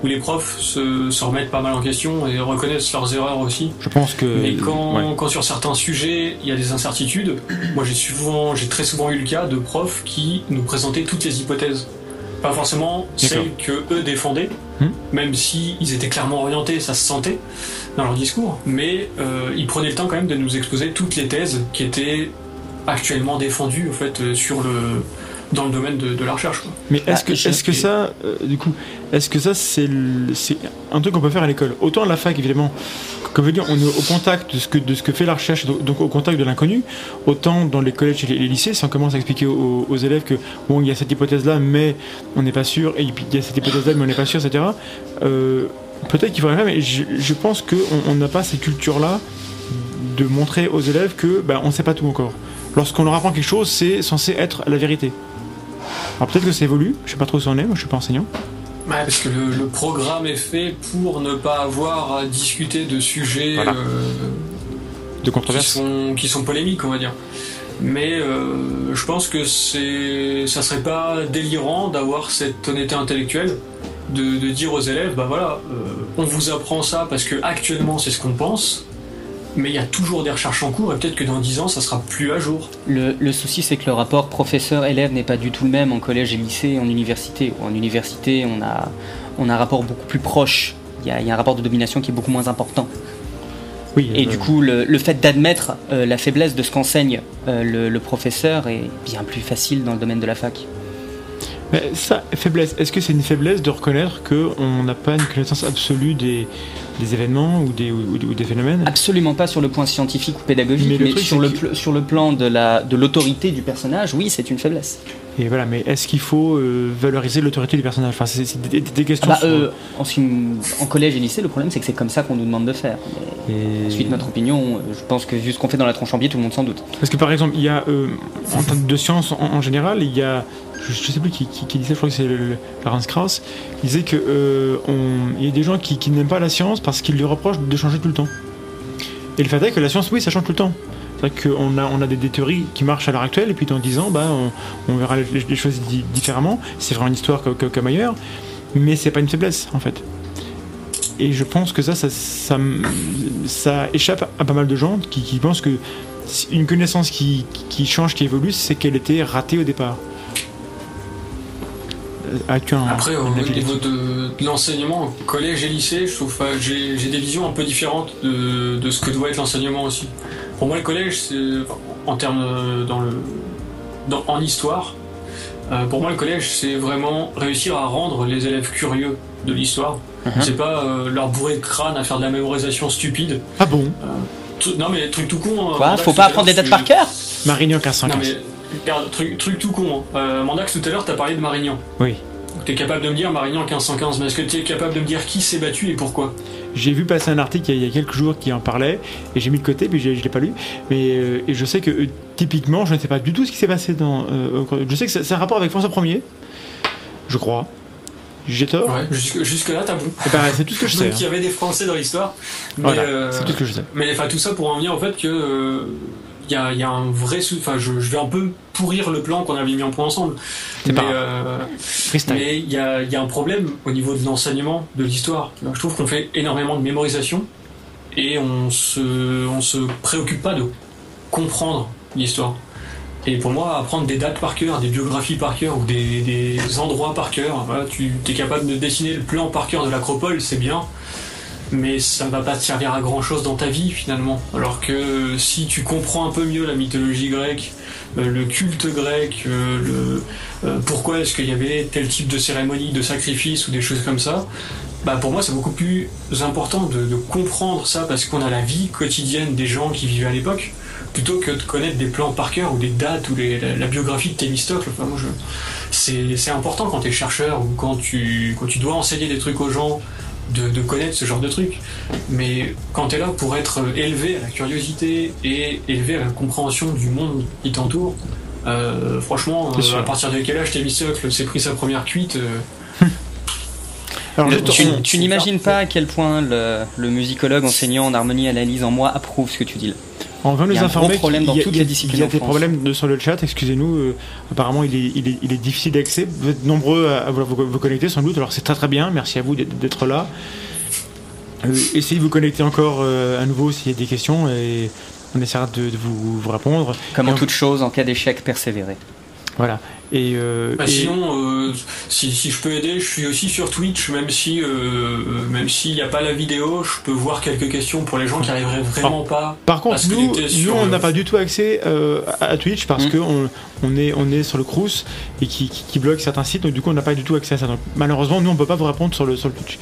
où les profs se, se remettent pas mal en question et reconnaissent leurs erreurs aussi. Je pense que. Mais quand, ouais. quand sur certains sujets il y a des incertitudes, moi j'ai souvent, j'ai très souvent eu le cas de profs qui nous présentaient toutes les hypothèses, pas forcément celles que eux défendaient, Hmm. même si ils étaient clairement orientés, ça se sentait dans leur discours, mais euh, ils prenaient le temps quand même de nous exposer toutes les thèses qui étaient actuellement défendues en fait euh, sur le dans le domaine de, de la recherche. quoi. Mais est-ce Ah, que, je- est-ce que ça, euh, du coup, est-ce que ça, c'est un truc qu'on peut faire à l'école? Autant à la fac, évidemment, comme je veux dire, on est au contact de ce que, de ce que fait la recherche, donc donc au contact de l'inconnu. Autant dans les collèges et les, les lycées, si on commence à expliquer aux, aux élèves que, bon, il y a cette hypothèse-là, mais on n'est pas sûr, et puis il y a cette hypothèse-là, mais on n'est pas sûr, etc. euh, Peut-être qu'il faudrait faire, mais je, je pense qu'on on n'a pas cette culture-là de montrer aux élèves que, bah, on ne sait pas tout encore. Lorsqu'on leur apprend quelque chose, c'est censé être la vérité. Alors peut-être que ça évolue, je sais pas trop où ça en est, moi je suis pas enseignant. Ouais, parce que le, le programme est fait pour ne pas avoir à discuter de sujets Voilà. euh, De qui, controverse. sont, qui sont polémiques, on va dire. Mais euh, je pense que c'est, ça serait pas délirant d'avoir cette honnêteté intellectuelle de, de dire aux élèves, bah voilà, euh, on vous apprend ça parce que actuellement c'est ce qu'on pense, mais il y a toujours des recherches en cours et peut-être que dans 10 ans ça sera plus à jour. Le, le souci, c'est que le rapport professeur-élève n'est pas du tout le même en collège et lycée et en université. En université, on a, on a un rapport beaucoup plus proche. Il y a, il y a un rapport de domination qui est beaucoup moins important. Oui, Et euh, du coup, le, le fait d'admettre euh, la faiblesse de ce qu'enseigne euh, le, le professeur est bien plus facile dans le domaine de la fac. Mais ça, faiblesse, est-ce que c'est une faiblesse de reconnaître qu'on n'a pas une connaissance absolue des, des événements ou des, ou, ou des phénomènes? Absolument pas sur le point scientifique ou pédagogique, Mais mais, le truc, sur, le que- pl- sur le plan de la de l'autorité du personnage, oui, c'est une faiblesse. Et voilà, mais est-ce qu'il faut euh, valoriser l'autorité du personnage? Enfin, c'est des, des questions. Bah, sur- euh, en, collège et lycée, le problème c'est que c'est comme ça qu'on nous demande de faire. Et- ensuite, notre opinion, euh, je pense que vu ce qu'on fait dans la tronche en biais, tout le monde s'en doute. Parce que par exemple, il y a, euh, en termes de sciences en, en général, il y a, je, je sais plus qui, ça, je crois que c'est Laurence Krauss, il disait que euh, on- il y a des gens qui, n'aiment pas la science parce qu'ils lui reprochent de changer tout le temps. Et le fait est que la science, oui, ça change tout le temps. C'est vrai qu'on a, des, théories qui marchent à l'heure actuelle, et puis dans 10 ans, bah, on, verra les, choses di- différemment. C'est vraiment une histoire co- co- comme ailleurs, mais c'est pas une faiblesse en fait. Et je pense que ça, ça, échappe à pas mal de gens qui, pensent que une connaissance qui change, qui évolue, c'est qu'elle était ratée au départ. Après, au niveau de, de l'enseignement, collège et lycée, je trouve j'ai des visions un peu différentes de, de ce que doit être l'enseignement aussi. Pour moi, le collège, c'est en termes euh, dans le dans- en histoire. euh, pour moi, le collège, c'est vraiment réussir à rendre les élèves curieux de l'histoire. Mhm. C'est pas euh, leur bourrer de crâne à faire de la mémorisation stupide. Ah bon Tout- non mais truc tout con. hein. Quoi Faut pas apprendre les l'heure, dates par cœur Marignan Non 1515. Regarde, truc, truc tout con. Hein. Euh, Mandax, tout à l'heure, t'as parlé de Marignan. Oui. Tu es capable de me dire Marignan 1515, mais est-ce que tu es capable de me dire qui s'est battu et pourquoi? J'ai vu passer un article il y a- quelques jours qui en parlait et j'ai mis de côté puis j'ai- je l'ai pas lu. Mais euh, et je sais que euh, typiquement, je ne sais pas du tout ce qui s'est passé dans. je sais que c'est un rapport avec François 1er, je crois. J'ai tort? Ouais, jusque, jusque là, t'as bon. Eh ben, c'est tout ce que je [LAUGHS] sais. Donc il y hein. avait des Français dans l'histoire. Voilà, euh, c'est tout ce que je sais. mais enfin tout ça pour en venir au fait que euh, il y, a, il y a un vrai sou- enfin je, je vais un peu pourrir le plan qu'on avait mis en point ensemble. Mais pas euh, mais il y a, il y a un problème au niveau de l'enseignement de l'histoire. Je trouve qu'on fait énormément de mémorisation et on se on se préoccupe pas de comprendre l'histoire. Et pour moi, apprendre des dates par cœur, des biographies par cœur ou des, des endroits par cœur, voilà, tu es capable de dessiner le plan par cœur de l'acropole, c'est bien, mais ça ne va pas te servir à grand chose dans ta vie finalement. Alors que si tu comprends un peu mieux la mythologie grecque, euh, le culte grec, euh, le, euh, pourquoi est-ce qu'il y avait tel type de cérémonie, de sacrifice ou des choses comme ça, bah pour moi c'est beaucoup plus important de, comprendre ça parce qu'on a la vie quotidienne des gens qui vivaient à l'époque plutôt que de connaître des plans par cœur ou des dates ou la biographie de Thémistocle. Enfin, moi, je, c'est, c'est important quand tu es chercheur ou quand tu, quand tu dois enseigner des trucs aux gens de, de connaître ce genre de trucs. Mais quand tu es là pour être élevé à la curiosité et élevé à la compréhension du monde qui t'entoure, euh, franchement, euh, à partir de quel âge Thémistocle s'est pris sa première cuite euh, [LAUGHS] Alors, le- juste, Tu, n'imagines pas à quel point le, le musicologue enseignant en harmonie analyse en moi approuve ce que tu dis là. on va nous il y a un informer qu'il y a- y a- les disciplines Il y a des problèmes de- sur le chat, excusez-nous. euh, apparemment, il est, il, est, il est difficile d'accès. Vous êtes nombreux à, à vouloir vous, vous connecter sans doute. Alors, c'est très très bien. Merci à vous d'être là. Euh, essayez de vous connecter encore euh, à nouveau s'il y a des questions et on essaiera de, de vous, vous répondre. Comme en toute chose, en cas d'échec, persévérer. Voilà. Et, euh, Bah, et- Sinon, euh, si, si je peux aider, je suis aussi sur Twitch, même si euh, même s'il n'y a pas la vidéo, je peux voir quelques questions pour les gens qui arriveraient vraiment pas. Par contre, nous, nous on n'a pas du tout accès à Twitch parce Mm. que on, on est, on est sur le Crous et qui, qui, qui bloque certains sites, donc du coup, on n'a pas du tout accès à ça. Donc, malheureusement, nous, on peut pas vous répondre sur le, sur le Twitch.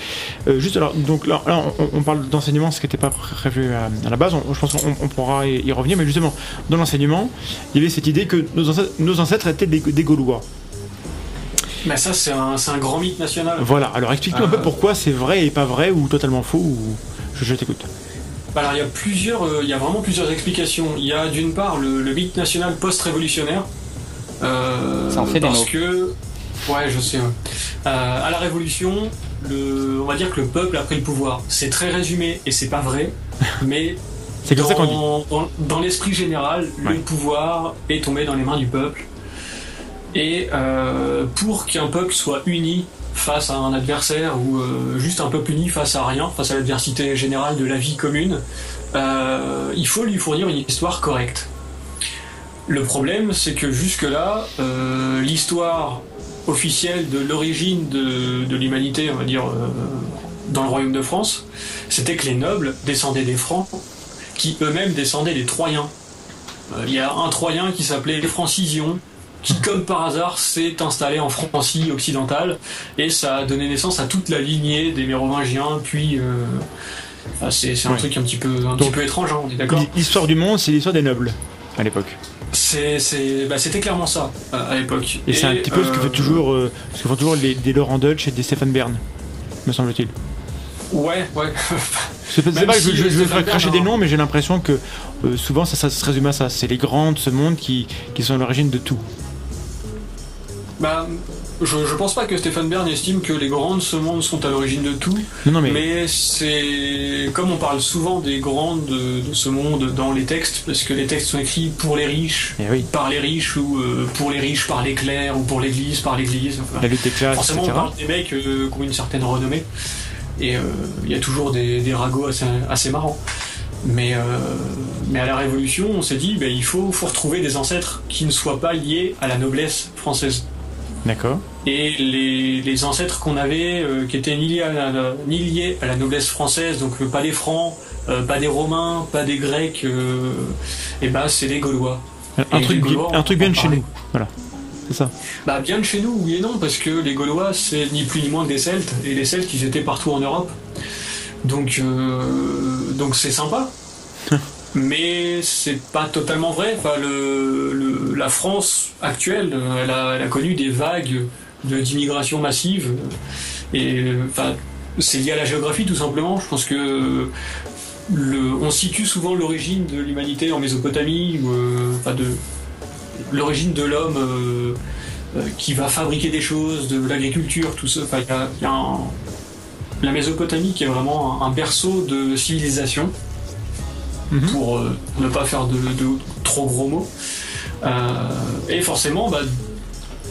Juste alors, donc là, là, on, on parle d'enseignement, ce qui n'était pas prévu à, à la base. On- je pense qu'on on pourra y, y revenir, mais justement, dans l'enseignement, il y avait cette idée que nos ancêtres, nos ancêtres étaient des, des Gaulois. Mais ça, c'est un, c'est un grand mythe national. Voilà. Alors, explique-nous un peu Euh. pourquoi c'est vrai et pas vrai ou totalement faux. Ou... Je, je t'écoute. Bah, Alors il y a plusieurs, euh, il y a vraiment plusieurs explications. Il y a d'une part le, le mythe national post-révolutionnaire. Euh, Ça en fait des parce mots. que, ouais, je sais. ouais. Euh, à la Révolution, le, on va dire que le peuple a pris le pouvoir. C'est très résumé et c'est pas vrai, [LAUGHS] mais C'est comme ça qu'on dit. dans, dans- dans l'esprit général, Ouais. le pouvoir est tombé dans les mains du peuple. Et euh, pour qu'un peuple soit uni face à un adversaire ou euh, juste un peuple uni face à rien, face à l'adversité générale de la vie commune, euh, il faut lui fournir une histoire correcte. Le problème, c'est que jusque-là, l'histoire officielle de l'origine de, de l'humanité, on va dire, dans le royaume de France, c'était que les nobles descendaient des Francs, qui eux-mêmes descendaient des Troyens. Il y a un Troyen qui s'appelait Francision, qui, comme par hasard, s'est installé en Francie occidentale, et ça a donné naissance à toute la lignée des Mérovingiens, puis... euh, enfin, c'est un Ouais. truc un petit peu, un Donc, petit peu étrange, hein, on est d'accord L'histoire du monde, c'est l'histoire des nobles à l'époque. Bah, c'était clairement ça à l'époque. Et, c'est un petit peu ce que euh, fait toujours, euh, ce que font toujours les, des Laurent Dutch et des Stéphane Bern, me semble-t-il. Ouais, ouais. C'est pas, que si je, je, Stéphane vais cracher des hein. noms, mais j'ai l'impression que euh, souvent ça, ça se résume à ça. C'est les grands de ce monde qui, qui sont à l'origine de tout. Bah, je, je pense pas que Stéphane Bern estime que les grands de ce monde sont à l'origine de tout, Non, non, mais, mais c'est comme on parle souvent des grandes de, de ce monde dans les textes, parce que les textes sont écrits pour les riches, eh oui, par les riches, ou euh, pour les riches par les clercs, ou pour l'Église par l'Église. enfin, la lutte des classes, Forcément, on parle des mecs euh, qui ont une certaine renommée. Et euh, il y a toujours des, des ragots assez, assez marrants. Mais, euh, mais à la Révolution, on s'est dit, ben, il faut, faut retrouver des ancêtres qui ne soient pas liés à la noblesse française. D'accord. Et les, les ancêtres qu'on avait, euh, qui étaient ni liés, à la, ni liés à la noblesse française, donc euh, pas des Francs, euh, pas des Romains, pas des Grecs, et ben c'est les Gaulois. Un Et truc, les bi- Gaulois, un truc en bien de chez nous. Voilà. C'est ça. Bah bien de chez nous, oui et non, parce que les Gaulois, c'est ni plus ni moins que des Celtes, et les Celtes, ils étaient partout en Europe. Donc donc c'est sympa. Mais c'est pas totalement vrai. Enfin, la France actuelle, elle a, connu des vagues d'immigration massive. Et enfin, c'est lié à la géographie tout simplement. Je pense que on situe souvent l'origine de l'humanité en Mésopotamie, euh, enfin l'origine de l'homme euh, euh, qui va fabriquer des choses, de l'agriculture, tout ça. Enfin, la Mésopotamie qui est vraiment un berceau de civilisation, Mhm. pour euh, ne pas faire de, de trop gros mots. Euh, et forcément, bah,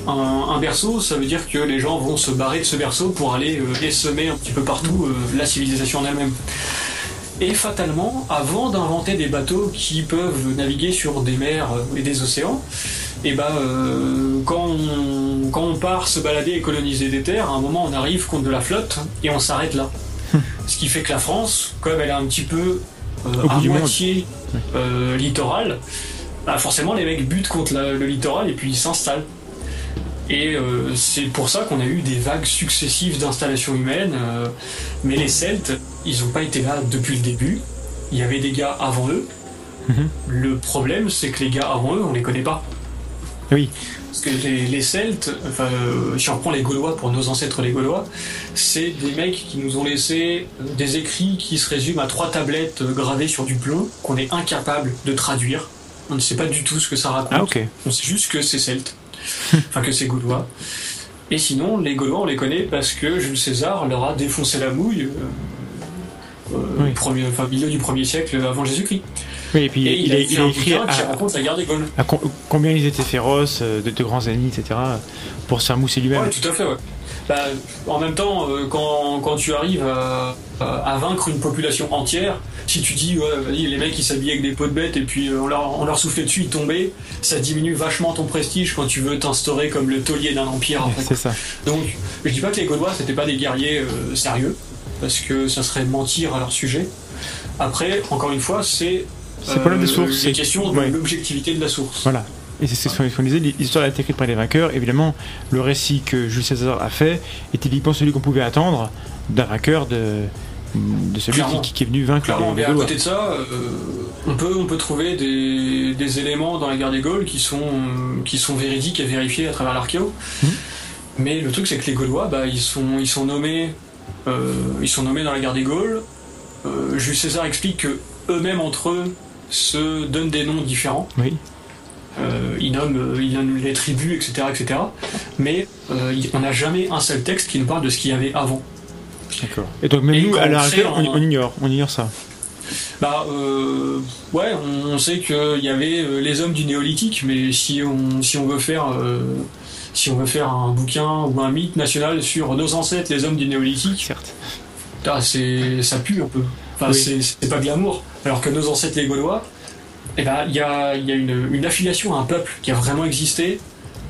un, un berceau, ça veut dire que les gens vont se barrer de ce berceau pour aller euh, essaimer un petit peu partout euh, la civilisation en elle-même. Et fatalement, avant d'inventer des bateaux qui peuvent naviguer sur des mers et des océans, et ben euh, quand, on, quand on part se balader et coloniser des terres, à un moment on arrive contre de la flotte et on s'arrête là. Ce qui fait que la France, comme elle est un petit peu à du monde. moitié euh, littorale, bah forcément les mecs butent contre la- le littoral et puis ils s'installent. Et euh, c'est pour ça qu'on a eu des vagues successives d'installations humaines. euh, mais les Celtes, ils n'ont pas été là depuis le début. Il y avait des gars avant eux. Mhm. Le problème, c'est que les gars avant eux, on les connaît pas. Oui. Parce que les, les Celtes, enfin, euh, si on reprend les Gaulois pour nos ancêtres les Gaulois, c'est des mecs qui nous ont laissé euh, des écrits qui se résument à trois tablettes euh, gravées sur du plomb qu'on est incapable de traduire. On ne sait pas du tout ce que ça raconte. Ah. On sait juste que c'est celte, [LAUGHS] enfin que c'est gaulois. Et sinon, les Gaulois, on les connaît parce que Jules César leur a défoncé la mouille euh, euh, Oui. au premier, enfin, milieu du 1er siècle avant Jésus-Christ. Oui, et puis Et il, a, il a un écrit qui à, raconte la guerre des Gaules. à com- combien ils étaient féroces, euh, de, de grands ennemis, etc. pour se faire mousser lui-même. Ouais, tout à fait, ouais. Bah, en même temps, euh, quand, quand tu arrives à, vaincre une population entière, si tu dis, ouais, les mecs ils s'habillaient avec des peaux de bêtes et puis euh, on leur, on leur soufflait dessus, ils tombaient, ça diminue vachement ton prestige quand tu veux t'instaurer comme le taulier d'un empire. en fait. C'est ça. Donc, je dis pas que les Gaulois c'était pas des guerriers euh, sérieux, parce que ça serait mentir à leur sujet. Après, encore une fois, c'est C'est le problème des sources, une c'est- question de ouais. l'objectivité de la source. Voilà. Et c'est ce qu'on disait, l'histoire a été écrite par les vainqueurs. Évidemment, le récit que Jules César a fait est typiquement celui qu'on pouvait attendre d'un vainqueur de, de celui qui, est venu vaincre Clairement, les, mais à côté de ça, euh, on, peut, on peut trouver des, des éléments dans la guerre des Gaules qui sont, qui sont véridiques et vérifiés à travers l'archéo. Mhm. Mais le truc, c'est que les Gaulois, bah, ils, sont, ils, sont nommés, euh, ils sont nommés dans la guerre des Gaules. Euh, Jules César explique que eux-mêmes entre eux se donnent des noms différents. Oui. Euh, ils, nomment, euh, ils nomment les tribus, etc. etc. Mais euh, il- on n'a jamais un seul texte qui nous parle de ce qu'il y avait avant. D'accord. Et donc même Et nous, à la on, un- on ignore, on ignore ça. Bah euh, ouais, on, on sait qu'il y avait les hommes du néolithique, mais si on si on veut faire euh, si on veut faire un bouquin ou un mythe national sur nos ancêtres, les hommes du néolithique, Certes. c'est ça pue un peu. Enfin Oui. c'est pas glamour. Alors que nos ancêtres les Gaulois, eh ben il y a il y a une, une affiliation à un peuple qui a vraiment existé,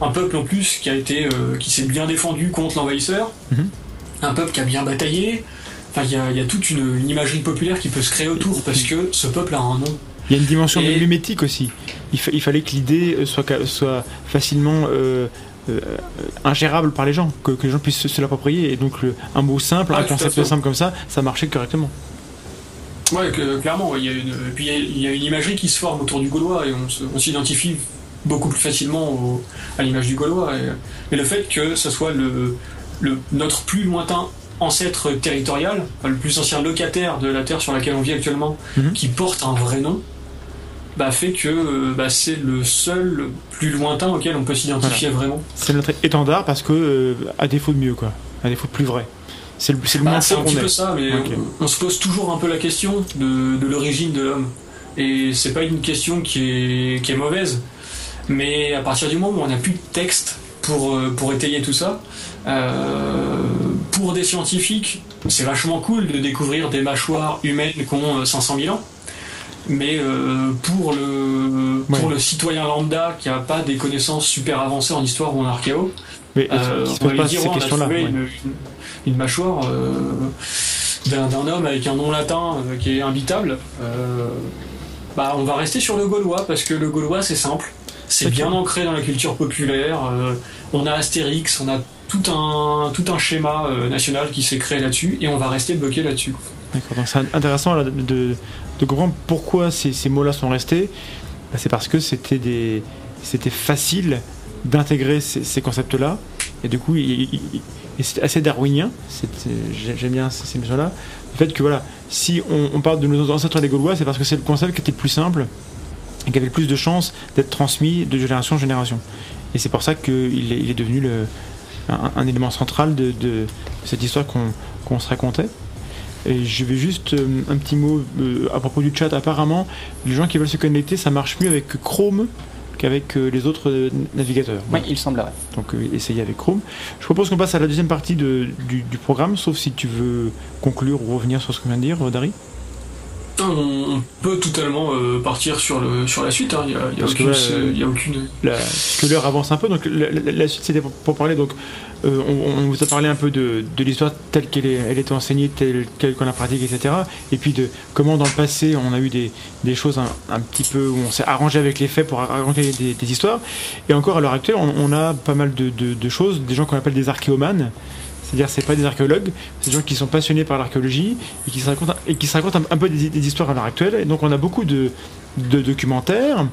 un peuple en plus qui a été euh, qui s'est bien défendu contre l'envahisseur, Mhm. un peuple qui a bien bataillé. Enfin, il y a, il y a toute une, une imagerie populaire qui peut se créer autour parce que ce peuple a un nom. Il y a une dimension Et- mimétique aussi. Il, fa- il fallait que l'idée euh, soit, facilement euh, euh, ingérable par les gens, que, que les gens puissent se, se l'approprier. Et donc le- un mot simple, Ah, un à concept simple comme ça, ça marchait correctement. Ouais, que- clairement, il y a une, puis il y a- il y, a une imagerie qui se forme autour du Gaulois et on s'identifie beaucoup plus facilement au- à l'image du Gaulois. Et, et le fait que ce soit le, le- notre plus lointain ancêtre territorial, enfin, le plus ancien locataire de la terre sur laquelle on vit actuellement, Mhm. qui porte un vrai nom, bah, fait que euh, bah, c'est le seul plus lointain auquel on peut s'identifier vraiment. C'est notre étendard parce que, euh, à défaut de mieux, quoi. À défaut de plus vrai. C'est le, le Bah, moins c'est un petit peu ça, mais on, on se pose toujours un peu la question de, de l'origine de l'homme. Et c'est pas une question qui est, qui est mauvaise, mais à partir du moment où on n'a plus de texte pour, euh, pour étayer tout ça, euh, pour des scientifiques, c'est vachement cool de découvrir des mâchoires humaines qui ont euh, 500 000 ans. Mais euh, pour, le, pour le citoyen lambda qui n'a pas des connaissances super avancées en histoire ou en archéo, Mais euh, on va pas lui dire, ces ouais, on a trouvé ouais. une, une- une mâchoire euh, d'un homme avec un nom latin euh, qui est imbitable. euh, bah, on va rester sur le gaulois parce que le gaulois c'est simple, c'est bien ancré dans la culture populaire. on a Astérix, on a tout un, tout un schéma national qui s'est créé là-dessus et on va rester bloqué là-dessus. D'accord, donc c'est intéressant là, de, de, de comprendre pourquoi ces, ces mots-là sont restés. Bah, c'est parce que c'était des, c'était facile d'intégrer ces, ces concepts-là, et du coup, il, il- il- et c'est assez darwinien. j'ai- J'aime bien ces, notions-là. Le fait que voilà, si on, parle de nos ancêtres les Gaulois, c'est parce que c'est le concept qui était le plus simple et qui avait le plus de chances d'être transmis de génération en génération. Et c'est pour ça qu'il est, devenu un, élément central de, cette histoire qu'on qu'on se racontait. Et je vais juste euh, un petit mot euh, à propos du chat. Apparemment, les gens qui veulent se connecter, ça marche mieux avec Chrome qu'avec euh, les autres euh, navigateurs. Oui, il semblerait. Donc euh, essayez avec Chrome. Je propose qu'on passe à la deuxième partie de- du, du programme, sauf si tu veux conclure ou revenir sur ce qu'on vient de dire, Dari. On, peut totalement euh, partir sur, le, sur la suite, hein. il n'y a, y a aucune, là, euh, il y a aucune. La- Parce que l'heure avance un peu, donc la, la- la suite c'était pour, pour parler. Donc, euh, on, on vous a parlé un peu de, de l'histoire telle qu'elle est- elle était enseignée, telle qu'on la pratique, etc. Et puis de comment dans le passé on a eu des, des choses un, un petit peu où on s'est arrangé avec les faits pour raconter des, des histoires. Et encore à l'heure actuelle, on, on a pas mal de, de- de choses, des gens qu'on appelle des archéomanes. C'est-à-dire, c'est pas des archéologues, c'est des gens qui sont passionnés par l'archéologie et qui se racontent, et qui se racontent un, peu des, histoires à l'heure actuelle. Et donc, on a beaucoup de, de documentaires,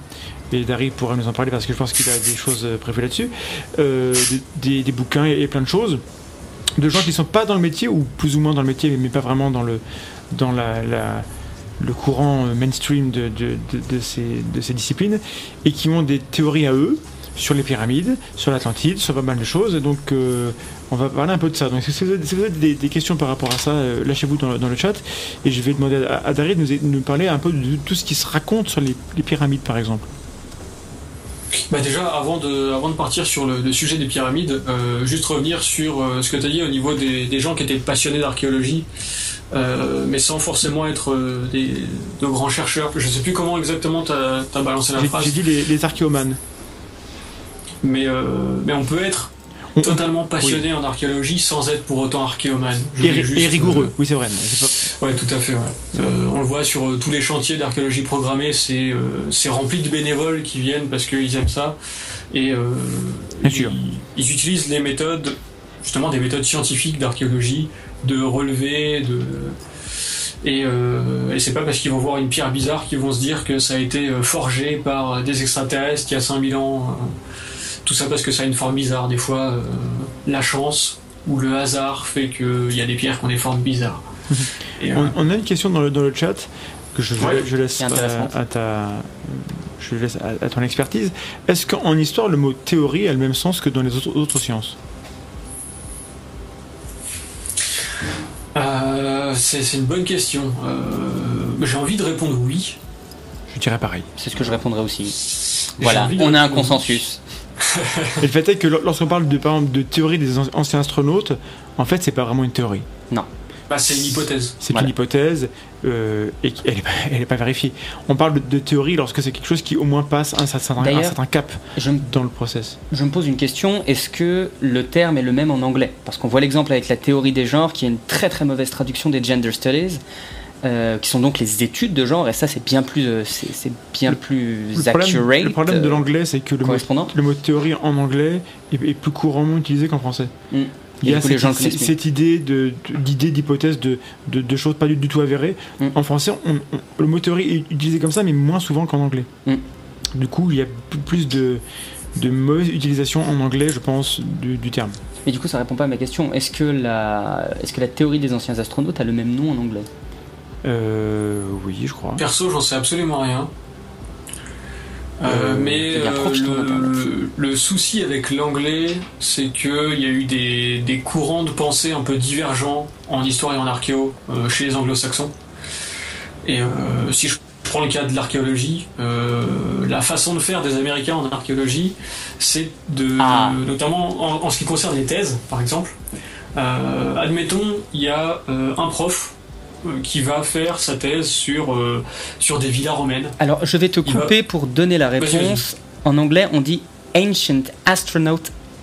et Dari pourra nous en parler parce que je pense qu'il a des choses prévues là-dessus, euh, des, des- bouquins et, plein de choses, de gens qui sont pas dans le métier, ou plus ou moins dans le métier, mais pas vraiment dans le, dans la, le courant mainstream de, de- de ces, de ces disciplines, et qui ont des théories à eux sur les pyramides, sur l'Atlantide, sur pas mal de choses. Et donc, euh, on va parler un peu de ça. Donc, si vous avez, si vous avez des, des questions par rapport à ça, euh, lâchez-vous dans, le- dans le chat. Et je vais demander à, à Dari de nous, parler un peu de tout ce qui se raconte sur les, les pyramides, par exemple. Bah déjà, avant de, avant de partir sur le, le sujet des pyramides, euh, juste revenir sur euh, ce que tu as dit au niveau des, des gens qui étaient passionnés d'archéologie, euh, mais sans forcément être des, de grands chercheurs. Je sais plus comment exactement tu as, balancé la phrase, j'ai dit les, les archéomanes. Mais, euh, mais on peut être totalement passionné en archéologie sans être pour autant archéomane. Et, juste, rigoureux, euh, oui c'est vrai. pas- Ouais, tout à fait. Ouais. Euh, on le voit sur euh, tous les chantiers d'archéologie programmée, c'est euh, c'est rempli de bénévoles qui viennent parce qu'ils aiment ça. Et euh, Bien ils, sûr. ils utilisent les méthodes, justement des méthodes scientifiques d'archéologie, de relever, de. Et, euh, et c'est pas parce qu'ils vont voir une pierre bizarre qu'ils vont se dire que ça a été forgé par des extraterrestres il y a 5000 ans. Euh, tout ça parce que ça a une forme bizarre. Des fois, euh, la chance ou le hasard fait qu'il y a des pierres qui ont des formes bizarres. [LAUGHS] Et, euh, On, on a une question dans le, dans le chat que je, Ouais. je laisse à, à ta, je laisse à, à ton expertise. Est-ce qu'en histoire le mot théorie a le même sens que dans les autres, autres sciences? Euh, c'est c'est une bonne question. Euh, J'ai envie de répondre oui. Je dirais pareil. C'est ce que je répondrai aussi. Voilà, on a un consensus. Et le fait est que lor- lorsqu'on parle de, par exemple, de théorie des an- anciens astronautes, en fait c'est pas vraiment une théorie. Bah, c'est une hypothèse. C'est Voilà. une hypothèse euh, et elle n'est pas, elle est pas vérifiée. On parle de, de théorie lorsque c'est quelque chose qui au moins passe un, certain- un D'ailleurs- certain cap Je me, dans le process. je me pose une question, est-ce que le terme est le même en anglais? Parce qu'on voit l'exemple avec la théorie des genres, qui est une très très mauvaise traduction des gender studies, euh, qui sont donc les études de genre, et ça c'est bien plus, euh, c'est bien plus Le problème, accurate. le problème de euh, l'anglais, c'est que le mot, correspondante. le mot théorie en anglais est, est plus couramment utilisé qu'en français. Mm. Il y a cette, cette- cette idée de- d'hypothèse, de, de, de choses pas du, du tout avérées. Mm. En français, on- on- le mot théorie est utilisé comme ça, mais moins souvent qu'en anglais. Mm. Du coup, il y a plus de, de mauvaise utilisation en anglais, je pense, du, du terme. Mais du coup, ça répond pas à ma question. Est-ce que la, est-ce que la théorie des anciens astronautes a le même nom en anglais? Euh, oui, je crois. Perso, j'en sais absolument rien. Euh, Euh, mais euh, le, le souci avec l'anglais, c'est qu'il y a eu des, des courants de pensée un peu divergents en histoire et en archéo chez les anglo-saxons. Et si je prends le cas de l'archéologie, euh, la façon de faire des Américains en archéologie, c'est de, Ah. notamment en, en ce qui concerne les thèses, par exemple. Euh, admettons, il y a euh, un prof qui va faire sa thèse sur, euh, sur des villas romaines. Alors, je vais te va- couper pour donner la réponse. En anglais, on dit Ancient Astronaut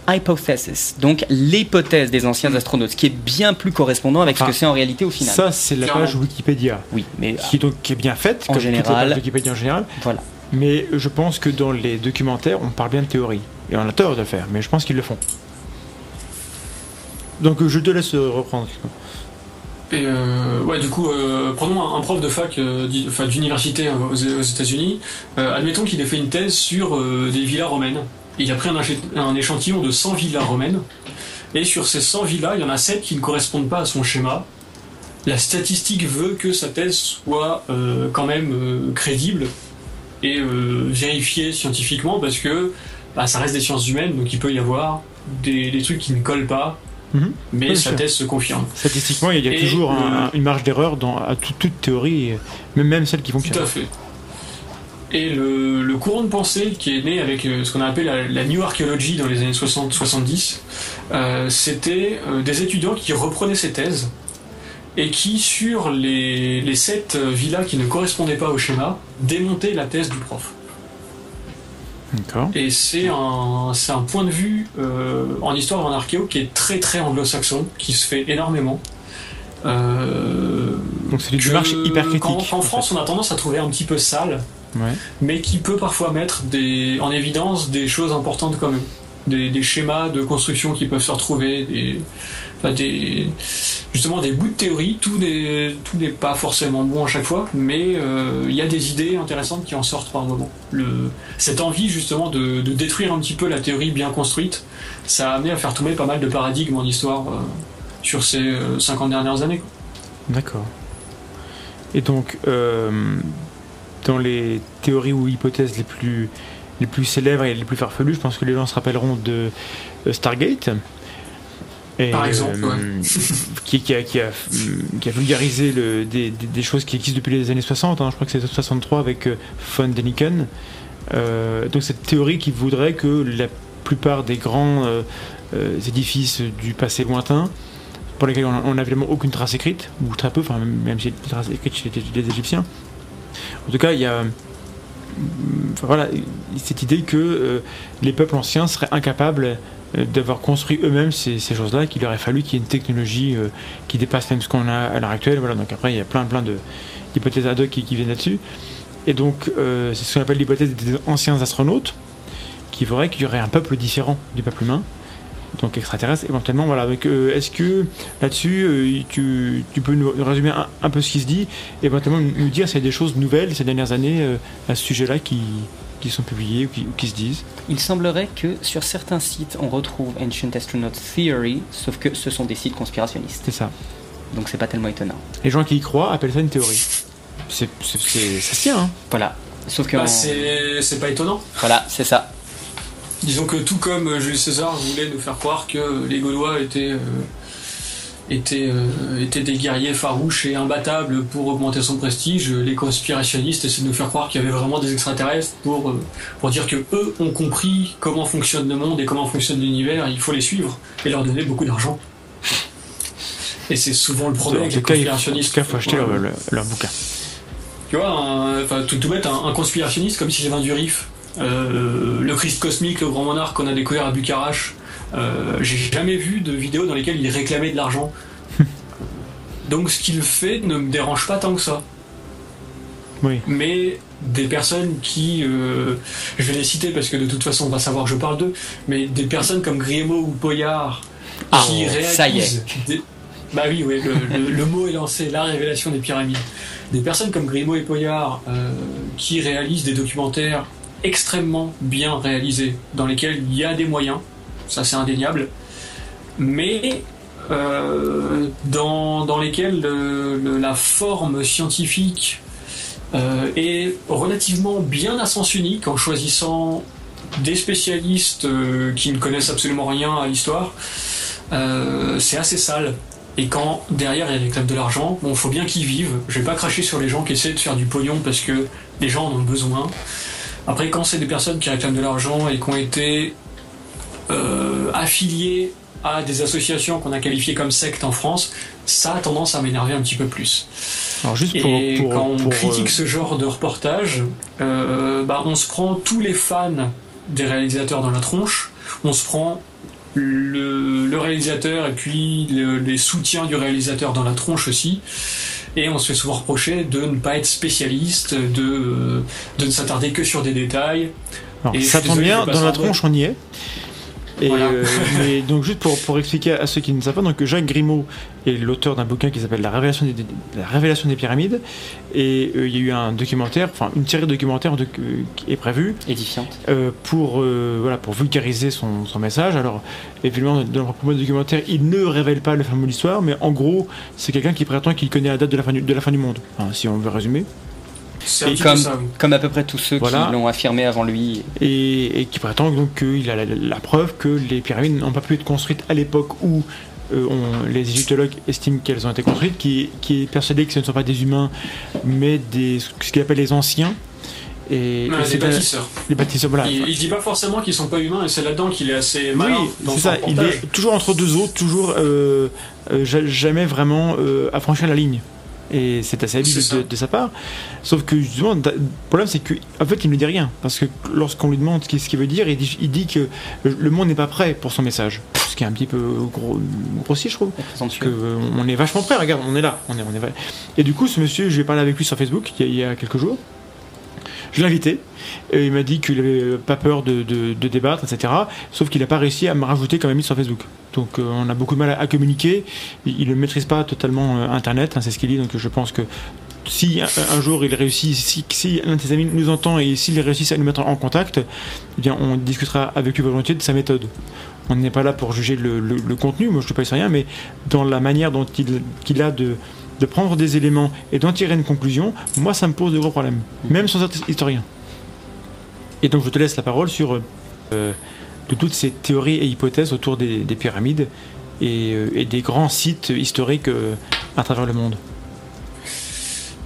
Hypothesis, donc l'hypothèse des anciens astronautes, ce qui est bien plus correspondant avec ce Ah. que c'est en réalité au final. Ça, c'est la page Wikipédia, Oui, mais qui, est donc, qui est bien faite, En comme toutes les général. pages Wikipédia en général. voilà. Mais je pense que dans les documentaires, on parle bien de théorie. Et on a tort de le faire, mais je pense qu'ils le font. Donc euh, je te laisse euh, reprendre. Euh, du coup, euh, prenons un, prof de fac, euh, d'université euh, aux, États-Unis. Admettons qu'il ait fait une thèse sur des villas romaines. Il a pris un, échantillon de 100 villas romaines. Et sur ces 100 villas, il y en a 7 qui ne correspondent pas à son schéma. La statistique veut que sa thèse soit quand même crédible et vérifiée scientifiquement parce que bah, ça reste des sciences humaines, donc il peut y avoir des trucs qui ne collent pas, Mhm. mais Oui, sa sûr. thèse se confirme. Statistiquement, il y a Et toujours le- un- une marge d'erreur dans à tout- toute théorie, même, même celle qui Tout fonctionne. à fait. Et le, le courant de pensée qui est né avec euh, ce qu'on a appelé la, la New Archaeology dans les années 60-70, euh, c'était euh, des étudiants qui reprenaient ces thèses et qui, sur les, les sept villas qui ne correspondaient pas au schéma, démontaient la thèse du prof. Et c'est un, c'est un point de vue euh, en histoire et en archéo qui est très très anglo-saxon, qui se fait énormément. Euh, Donc c'est une démarche hyper critique. qu'en- qu'en en France, on a tendance à trouver un petit peu sale. Ouais. mais qui peut parfois mettre des, en évidence des choses importantes quand même. Des, schémas de construction qui peuvent se retrouver, des, des, justement des bouts de théorie. Tout n'est pas forcément bon à chaque fois, mais euh, il y a des idées intéressantes qui en sortent par moment. Cette envie justement de, détruire un petit peu la théorie bien construite, ça a amené à faire tomber pas mal de paradigmes en histoire euh, sur ces euh, 50 dernières années. D'accord. Et donc, euh, dans les théories ou hypothèses les plus, les plus célèbres et les plus farfelues, je pense que les gens se rappelleront de euh, Stargate. Et, Par exemple, ouais. [LAUGHS] qui, qui a, qui, a, qui a vulgarisé le, des, des- des choses qui existent depuis les années 60. hein. je crois que c'est 63 avec euh, von Däniken. Euh, donc cette théorie qui voudrait que la plupart des grands euh, euh, édifices du passé lointain pour lesquels on n'a évidemment aucune trace écrite, ou très peu, enfin même, si des traces écrites chez les, les Égyptiens. En tout cas, il y a mm, voilà, cette idée que euh, les peuples anciens seraient incapables euh, d'avoir construit eux-mêmes ces, choses-là, qu'il aurait fallu qu'il y ait une technologie euh, qui dépasse même ce qu'on a à l'heure actuelle. Voilà, donc après, il y a plein plein d'hypothèses ad hoc qui, viennent là-dessus. Et donc, c'est ce qu'on appelle l'hypothèse des anciens astronautes, qui ferait qu'il y aurait un peuple différent du peuple humain, donc extraterrestre éventuellement. Voilà, donc euh, est-ce que là-dessus, euh, tu, tu peux nous résumer un, un peu ce qui se dit, et éventuellement nous dire s'il y a des choses nouvelles ces dernières années euh, à ce sujet-là qui, qui sont publiées ou qui, ou qui se disent? Il semblerait que sur certains sites, on retrouve Ancient Astronaut Theory, sauf que ce sont des sites conspirationnistes. C'est ça. Donc c'est pas tellement étonnant. Les gens qui y croient appellent ça une théorie. C'est, c'est, c'est- ça se tient, hein Voilà. Sauf que Bah, c'est pas étonnant. voilà, c'est ça. Disons que tout comme euh, Jules César voulait nous faire croire que les Gaulois étaient, euh, étaient, euh, étaient des guerriers farouches et imbattables pour augmenter son prestige, les conspirationnistes essaient de nous faire croire qu'il y avait vraiment des extraterrestres pour, euh, pour dire que eux ont compris comment fonctionne le monde et comment fonctionne l'univers, il faut les suivre et leur donner beaucoup d'argent. Et c'est souvent le problème avec les cas, il faut, conspirationnistes. acheter leur, Ouais. leur- leur bouquin. Tu vois, un- tout, tout bête, un, un conspirationniste comme si j'avais un du Rif. Euh, le Christ cosmique, le grand monarque qu'on a découvert à Bucarach. Euh, J'ai jamais vu de vidéo dans lesquelles il réclamait de l'argent. [LAUGHS] Donc ce qu'il fait ne me dérange pas tant que ça. Oui. Mais des personnes qui, euh, je vais les citer parce que de toute façon on va savoir que je parle d'eux, mais des personnes comme Grimaud ou Poyard Ah, qui réalisent. ça y est. des- Bah oui, oui, le, le- le mot est lancé, la révélation des pyramides. Des personnes comme Grimaud et Poyard euh, qui réalisent des documentaires extrêmement bien réalisés, dans lesquels il y a des moyens, ça c'est indéniable, mais euh, dans, dans lesquels le- le- la forme scientifique euh, est relativement bien à sens unique en choisissant des spécialistes euh, qui ne connaissent absolument rien à l'histoire. C'est assez sale. Et quand derrière il réclament de l'argent, bon, faut bien qu'ils vivent. Je vais pas cracher sur les gens qui essaient de faire du pognon parce que les gens en ont besoin. Après, quand c'est des personnes qui réclament de l'argent et qui ont été euh, affiliées à des associations qu'on a qualifiées comme sectes en France, ça a tendance à m'énerver un petit peu plus. Alors juste pour, Et pour- quand on critique euh, ce genre de reportage, euh, bah, on se prend tous les fans des réalisateurs dans la tronche, on se prend le, le réalisateur et puis le- les soutiens du réalisateur dans la tronche aussi, et on se fait souvent reprocher de ne pas être spécialiste, de, de ne s'attarder que sur des détails. Alors, Et ça tombe bien, dans la tronche on y est. Et Voilà. euh, [LAUGHS] donc juste pour, pour expliquer à ceux qui ne savent pas, donc Jacques Grimaud est l'auteur d'un bouquin qui s'appelle La révélation des, La révélation des pyramides, et euh, il y a eu un documentaire, enfin une série de documentaires euh, qui est prévue Édifiante. euh, pour voilà pour vulgariser son, son message. Alors évidemment dans le du documentaire, il ne révèle pas le fameux l'histoire, mais en gros c'est quelqu'un qui prétend qu'il connaît la date de la fin du, de la fin du monde, si on veut résumer. Et petit comme, peu ça, oui. comme à peu près tous ceux Voilà. qui l'ont affirmé avant lui. et, et qui prétend donc qu'il a la, la preuve que les pyramides n'ont pas pu être construites à l'époque où euh, on- les égyptologues estiment qu'elles ont été construites, qui, qui est persuadé que ce ne sont pas des humains, mais des, ce qu'il appelle les anciens. Et, Non, et les bâtisseurs. les bâtisseurs, voilà. Il, il dit pas forcément qu'ils sont pas humains, et c'est là-dedans qu'il est assez malin Oui, dans c'est ça. Il est toujours entre deux autres, toujours euh, euh, ja- jamais vraiment euh, à franchir la ligne. Et c'est assez habile de, de sa part. Sauf que justement, le problème c'est que en fait, il ne dit rien parce que lorsqu'on lui demande ce qu'il veut dire, il dit, il dit que le monde n'est pas prêt pour son message. Ce qui est un petit peu gros, grossier, je trouve. Parce que euh, on est vachement prêt. Regarde, on est là. On est, on est. Et du coup, ce monsieur, je vais parler avec lui sur Facebook il y a, il y a quelques jours. Je l'ai invité. Il m'a dit qu'il avait pas peur de, débattre, etc. Sauf qu'il n'a pas réussi à me rajouter comme ami sur Facebook. Donc euh, on a beaucoup de mal à, communiquer. Il ne maîtrise pas totalement euh, Internet, hein, c'est ce qu'il dit. Donc je pense que si un, jour il réussit, si, l'un de ses amis nous entend et s'il réussit à nous mettre en contact, eh bien on discutera avec lui volontiers de sa méthode. On n'est pas là pour juger le, contenu, moi je ne suis pas rien, mais dans la manière dont il, a de, de prendre des éléments et d'en tirer une conclusion, moi ça me pose de gros problèmes, même sans être historien. Et donc je te laisse la parole sur euh, de toutes ces théories et hypothèses autour des, des pyramides et, euh, et des grands sites historiques euh, à travers le monde.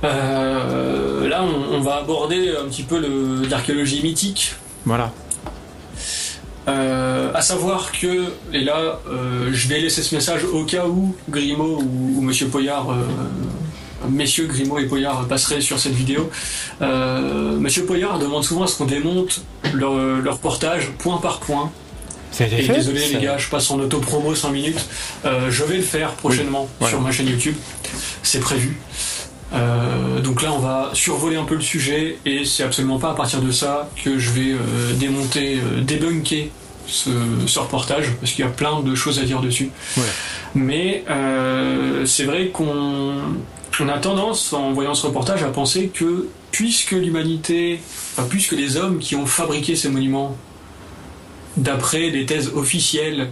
Euh, là, on, on va aborder un petit peu l'archéologie mythique. Voilà. Euh, à savoir que, et là, euh, je vais laisser ce message au cas où Grimaud ou, ou Monsieur Poyard, euh, messieurs Grimaud et Poyard passeraient sur cette vidéo. Euh, Monsieur Poyard demande souvent à ce qu'on démonte leur, leur reportage point par point. Et fait désolé les gars, je passe en auto-promo 5 minutes. Je vais le faire prochainement Oui, sur ma chaîne YouTube. C'est prévu. Euh, donc là, on va survoler un peu le sujet et c'est absolument pas à partir de ça que je vais euh, démonter, euh, débunker ce, ce reportage parce qu'il y a plein de choses à dire dessus. Ouais. Mais euh, c'est vrai qu'on on a tendance, en voyant ce reportage, à penser que puisque l'humanité, enfin, puisque les hommes qui ont fabriqué ces monuments d'après les thèses officielles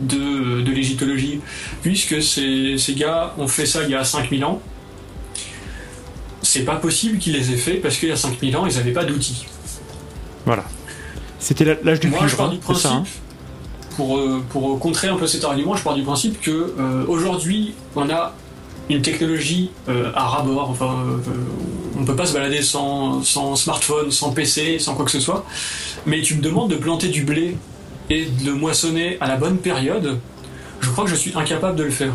de, de l'égyptologie, puisque ces, ces gars ont fait ça il y a 5000 ans, c'est pas possible qu'ils les aient fait parce qu'il y a 5000 ans, ils n'avaient pas d'outils. Voilà. C'était l'âge du Moi, je cuivre, pars hein, du c'est principe, ça. hein. pour, euh, pour contrer un peu cet argument, je pars du principe que euh, aujourd'hui, on a une technologie euh, à ras-bord. Enfin, euh, euh, on peut pas se balader sans, sans smartphone, sans PC, sans quoi que ce soit. Mais tu me demandes de planter du blé et de le moissonner à la bonne période. Je crois que je suis incapable de le faire.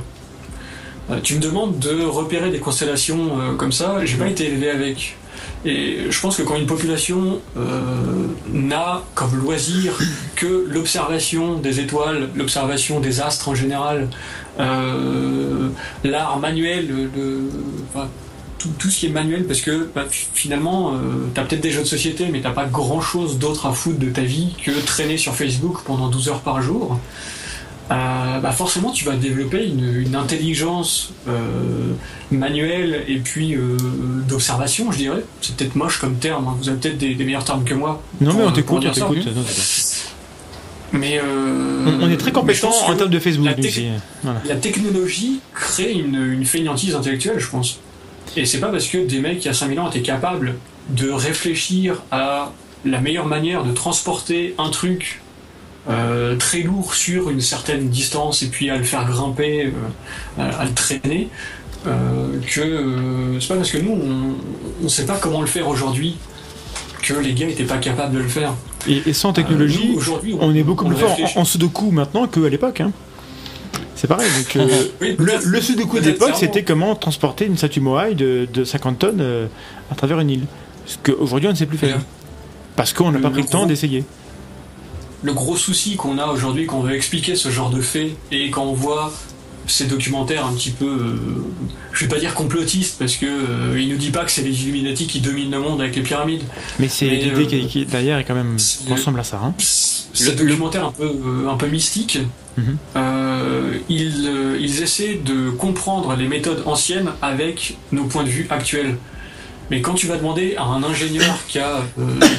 Euh, tu me demandes de repérer des constellations euh, comme ça. J'ai pas été élevé avec. Et je pense que quand une population euh, n'a comme loisir que l'observation des étoiles, l'observation des astres en général, euh, l'art manuel, tout, ce qui est manuel, parce que bah, fi- finalement, euh, t'as peut-être des jeux de société, mais t'as pas grand-chose d'autre à foutre de ta vie que traîner sur Facebook pendant 12 heures par jour. Euh, bah forcément, tu vas développer une, une intelligence euh, manuelle et puis euh, d'observation, je dirais. C'est peut-être moche comme terme, hein. vous avez peut-être des, des meilleurs termes que moi. Non, mais on pour t'écoute, on t'écoute. Mais euh. On, on est très compétent en termes de Facebook, la. Voilà. La technologie crée une, une fainéantise intellectuelle, je pense. Et c'est pas parce que des mecs il y a 5000 ans étaient capables de réfléchir à la meilleure manière de transporter un truc euh, très lourd sur une certaine distance et puis à le faire grimper, euh, à, à le traîner, euh, que c'est pas parce que nous on, on sait pas comment le faire aujourd'hui que les gars étaient pas capables de le faire. Et, et sans technologie, aujourd'hui, on est beaucoup on plus fort en, en sudoku maintenant qu'à l'époque. Hein. C'est pareil. Donc, euh, Oui, le, le sudoku d'époque, c'était comment transporter une statue Moai de, de 50 tonnes euh, à travers une île. Ce qu'aujourd'hui, on ne sait plus faire. Parce qu'on n'a pas pris le temps d'essayer. Le gros souci qu'on a aujourd'hui quand on veut expliquer ce genre de fait et quand on voit ces documentaires un petit peu, euh, je vais pas dire complotistes parce que euh, il nous dit pas que c'est les Illuminati qui dominent le monde avec les pyramides. Mais c'est l'idée euh, qui, qui, derrière est quand même ressemble à ça. Hein. Documentaires un peu un peu mystiques, Mhm. ils ils essaient de comprendre les méthodes anciennes avec nos points de vue actuels. Mais quand tu vas demander à un ingénieur qui a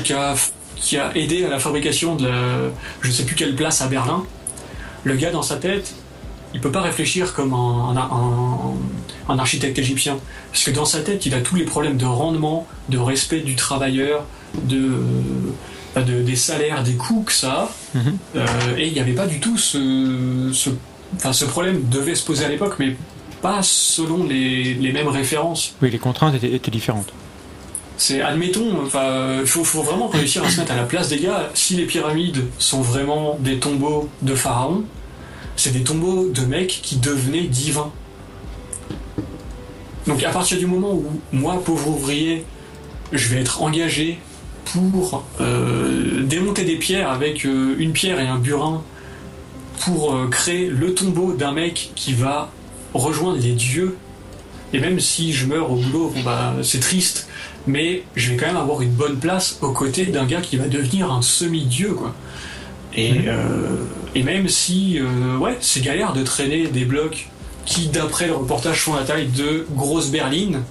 qui a qui a aidé à la fabrication de la, je sais plus quelle place à Berlin, le gars dans sa tête, il peut pas réfléchir comme un, un, un- un architecte égyptien. Parce que dans sa tête, il a tous les problèmes de rendement, de respect du travailleur, de, euh, de- des salaires, des coûts que ça a. Mhm. Euh, et il n'y avait pas du tout ce, ce, enfin, ce problème devait se poser à l'époque, mais pas selon les, les mêmes références. Oui, les contraintes étaient, étaient différentes. C'est, admettons, enfin, faut, faut vraiment réussir à se mettre à la place des gars. Si les pyramides sont vraiment des tombeaux de pharaons, c'est des tombeaux de mecs qui devenaient divins. Donc à partir du moment où moi, pauvre ouvrier, je vais être engagé pour euh, démonter des pierres avec euh, une pierre et un burin pour euh, créer le tombeau d'un mec qui va rejoindre les dieux. Et même si je meurs au boulot, bah c'est triste, mais je vais quand même avoir une bonne place aux côtés d'un gars qui va devenir un semi-dieu quoi. Et, Mhm. euh, et même si euh, ouais c'est galère de traîner des blocs qui d'après le reportage font la taille de grosses berlines,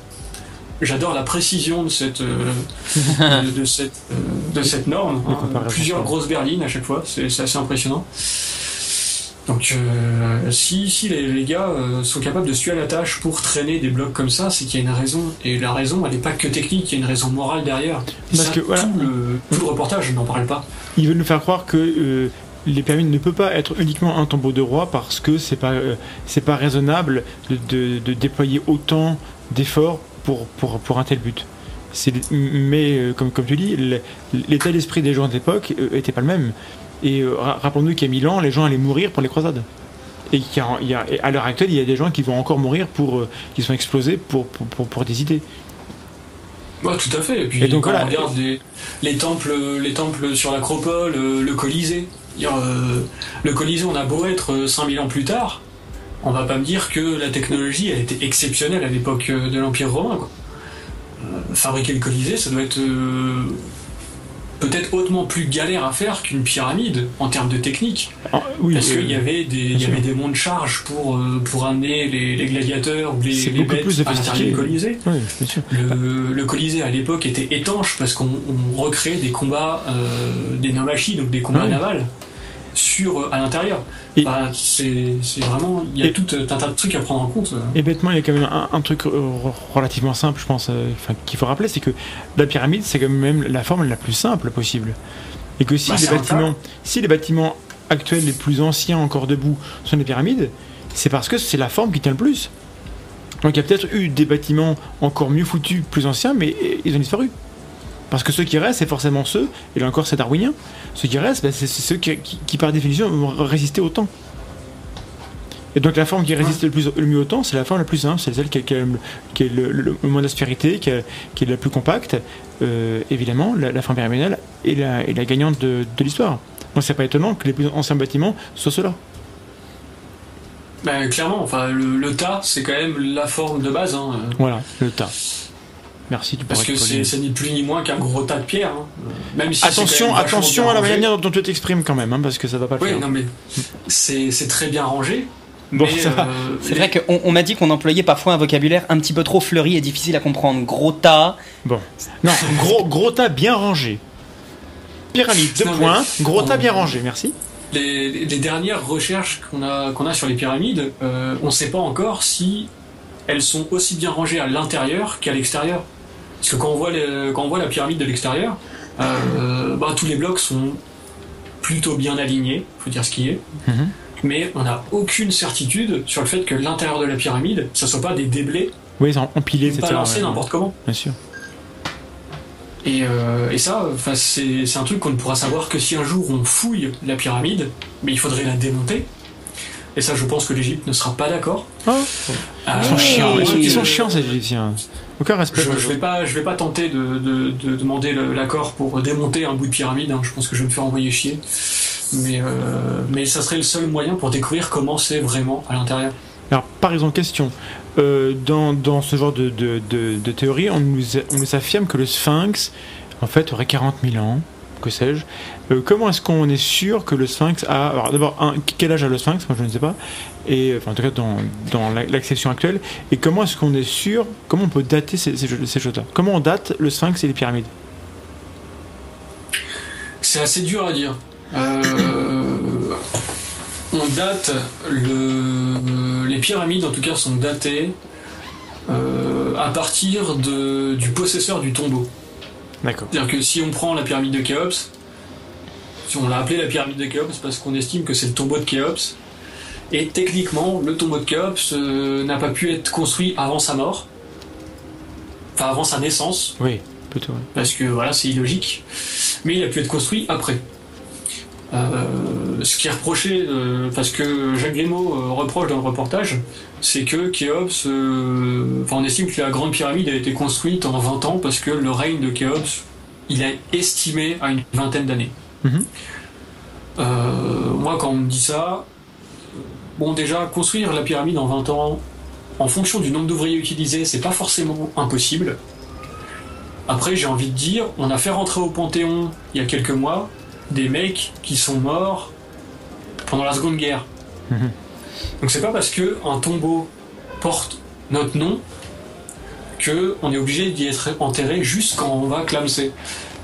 j'adore la précision de cette euh, [LAUGHS] de, de cette de cette norme. Hein. plusieurs grosses berlines à chaque fois, c'est assez impressionnant. Donc euh, si, si les, les gars euh, sont capables de suer à la tâche pour traîner des blocs comme ça, c'est qu'il y a une raison. Et la raison, elle n'est pas que technique, il y a une raison morale derrière. Parce ça, que, voilà. tout, le, tout le reportage n'en parle pas. Ils veulent nous faire croire que euh, les pyramides ne peut pas être uniquement un tombeau de roi parce que c'est pas euh, c'est pas raisonnable de, de- de déployer autant d'efforts pour, pour, pour un tel but. Mais euh, comme, comme tu dis, l'état d'esprit des gens d'époque euh, était pas le même. Et euh, ra- rappelons-nous qu'il y a mille ans, les gens allaient mourir pour les croisades. Et y a- il y a- et à l'heure actuelle, il y a des gens qui vont encore mourir pour euh, qui sont explosés pour, pour, pour, pour des idées. Ouais, tout à fait. Et puis Et donc, quand voilà. on regarde les, les temples, les temples sur l'acropole, euh, le Colisée. Euh, le Colisée, on a beau être euh, 5000 ans plus tard, on va pas me dire que la technologie a été exceptionnelle à l'époque de l'Empire romain. Quoi. Fabriquer le Colisée, ça doit être peut-être hautement plus galère à faire qu'une pyramide en termes de technique. Ah, oui, Parce euh, qu'il y avait des, il y avait des monts de charge pour, euh, pour amener les, les gladiateurs ou les, bêtes plus à l'intérieur sophistiqué. du Colisée. oui. Le, le Colisée à l'époque était étanche parce qu'on on recréait des combats, euh, des nomachis, donc des combats Ouais. navals, sur, euh, à l'intérieur. Bah, c'est vraiment. Il y a Et- tout un tas de trucs à prendre en compte. euh. Et bêtement, il y a quand même un, un truc euh, relativement simple, je pense, euh, enfin, qu'il faut rappeler, c'est que la pyramide, c'est quand même la forme la plus simple possible. Et que si, Bah, les, bâtiments, si les bâtiments actuels les plus anciens encore debout sont des pyramides, c'est parce que c'est la forme qui tient le plus. Donc il y a peut-être eu des bâtiments encore mieux foutus, plus anciens, mais euh, ils ont disparu. Parce que ceux qui restent, c'est forcément ceux, et là encore c'est darwinien, ceux qui restent, bah, c'est ceux qui, qui- qui, par définition vont résister au temps. Et donc la forme qui résiste le, plus, le mieux au temps, c'est la forme la plus simple, c'est celle qui a, qui a le, qui a le- le- le moins d'aspérité, qui, est la plus compacte. Euh, évidemment, la, la forme pyramidale est la, est la gagnante de, de l'histoire. Donc c'est pas étonnant que les plus anciens bâtiments soient ceux-là. Bah, clairement, enfin, le, le tas, c'est quand même la forme de base. hein, Voilà, le tas. Merci, tu parce que c'est ni plus ni moins qu'un gros tas de pierres. hein. Même si c'est Attention, attention à la manière dont tu t'exprimes quand même, hein, parce que ça va pas le Oui, faire. non, mais c'est très bien rangé. Bon, mais, ça va. euh, C'est vrai qu'on on m'a dit qu'on employait parfois un vocabulaire un petit peu trop fleuri et difficile à comprendre. Gros tas. Bon. Non, gros, gros tas bien rangé. Pyramide, deux mais- points, gros tas bien rangé, merci. les, les dernières recherches qu'on a, qu'on a sur les pyramides, euh, on ne sait pas encore si elles sont aussi bien rangées à l'intérieur qu'à l'extérieur. Parce que quand on voit, les- quand on voit la pyramide de l'extérieur, euh, bah, tous les blocs sont plutôt bien alignés, faut dire ce qui est. Mhm. Mais on n'a aucune certitude sur le fait que l'intérieur de la pyramide, ça soit pas des déblais Oui, ils ont empilé, etc. balancés ouais. n'importe comment. Bien sûr. Et, euh, et ça, c'est un truc qu'on ne pourra savoir que si un jour on fouille la pyramide, mais il faudrait la démonter. Et ça, je pense que l'Égypte ne sera pas d'accord. Oh, Euh, ils sont chiants, ils sont chiants ces Égyptiens. Aucun respect. Je, je vais pas, je vais pas tenter de, de- de demander l'accord pour démonter un bout de pyramide. hein. Je pense que je vais me faire envoyer chier. Mais, euh, mais ça serait le seul moyen pour découvrir comment c'est vraiment à l'intérieur. Alors, par exemple, question. Euh, dans, dans ce genre de, théorie, on nous, a- on nous affirme que le sphinx, en fait, aurait 40 000 ans, que sais-je. Euh, comment est-ce qu'on est sûr que le sphinx a. Alors, d'abord, quel âge a le sphinx? Moi, je ne sais pas. Et, enfin, en tout cas, dans, dans la- l'acception actuelle. Et comment est-ce qu'on est sûr Comment on peut dater ces, ces, ces choses-là Comment on date le sphinx et les pyramides? C'est assez dur à dire. Euh, on date le, les pyramides en tout cas sont datées euh, à partir de, du possesseur du tombeau. D'accord. C'est-à-dire que si on prend la pyramide de Khéops, si on l'a appelée la pyramide de Khéops parce qu'on estime que c'est le tombeau de Khéops, et techniquement le tombeau de Khéops euh, n'a pas pu être construit avant sa mort, enfin avant sa naissance, Oui, plutôt. parce que voilà, c'est illogique. Mais il a pu être construit après. Euh, ce qui est reproché, euh, parce que Jacques Grimaud euh, reproche dans le reportage, c'est que Khéops, enfin on estime que la grande pyramide a été construite en 20 ans parce que le règne de Khéops, il est estimé à une vingtaine d'années. Mhm. Moi, quand on me dit ça, bon déjà, construire la pyramide en 20 ans, en fonction du nombre d'ouvriers utilisés, c'est pas forcément impossible. Après, j'ai envie de dire, on a fait rentrer au Panthéon il y a quelques mois des mecs qui sont morts pendant la Seconde Guerre. Mhm. Donc c'est pas parce que un tombeau porte notre nom que on est obligé d'y être enterré juste quand on va clamser.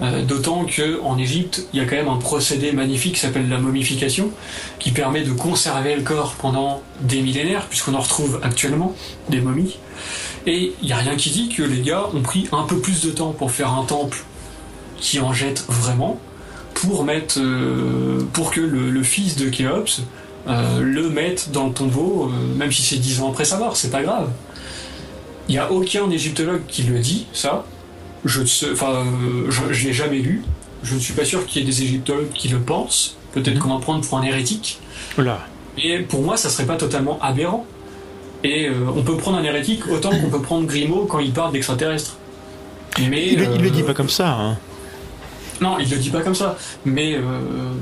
Euh, D'autant que en Égypte, il y a quand même un procédé magnifique qui s'appelle la momification, qui permet de conserver le corps pendant des millénaires, puisqu'on en retrouve actuellement des momies. Et il n'y a rien qui dit que les gars ont pris un peu plus de temps pour faire un temple qui en jette vraiment, pour euh, que le, le fils de Khéops euh, le mette dans le tombeau, euh, même si c'est dix ans après sa mort, c'est pas grave. Il n'y a aucun égyptologue qui le dit, ça. Je ne euh, l'ai jamais lu. Je ne suis pas sûr qu'il y ait des égyptologues qui le pensent. Peut-être Mhm. qu'on va prendre pour un hérétique. Oula. Et pour moi, ça serait pas totalement aberrant. Et euh, on peut prendre un hérétique autant qu'on peut prendre Grimaud quand il parle d'extraterrestres. Mais Il, il le euh, dit pas comme ça. Hein. Non, il le dit pas comme ça. Mais, euh,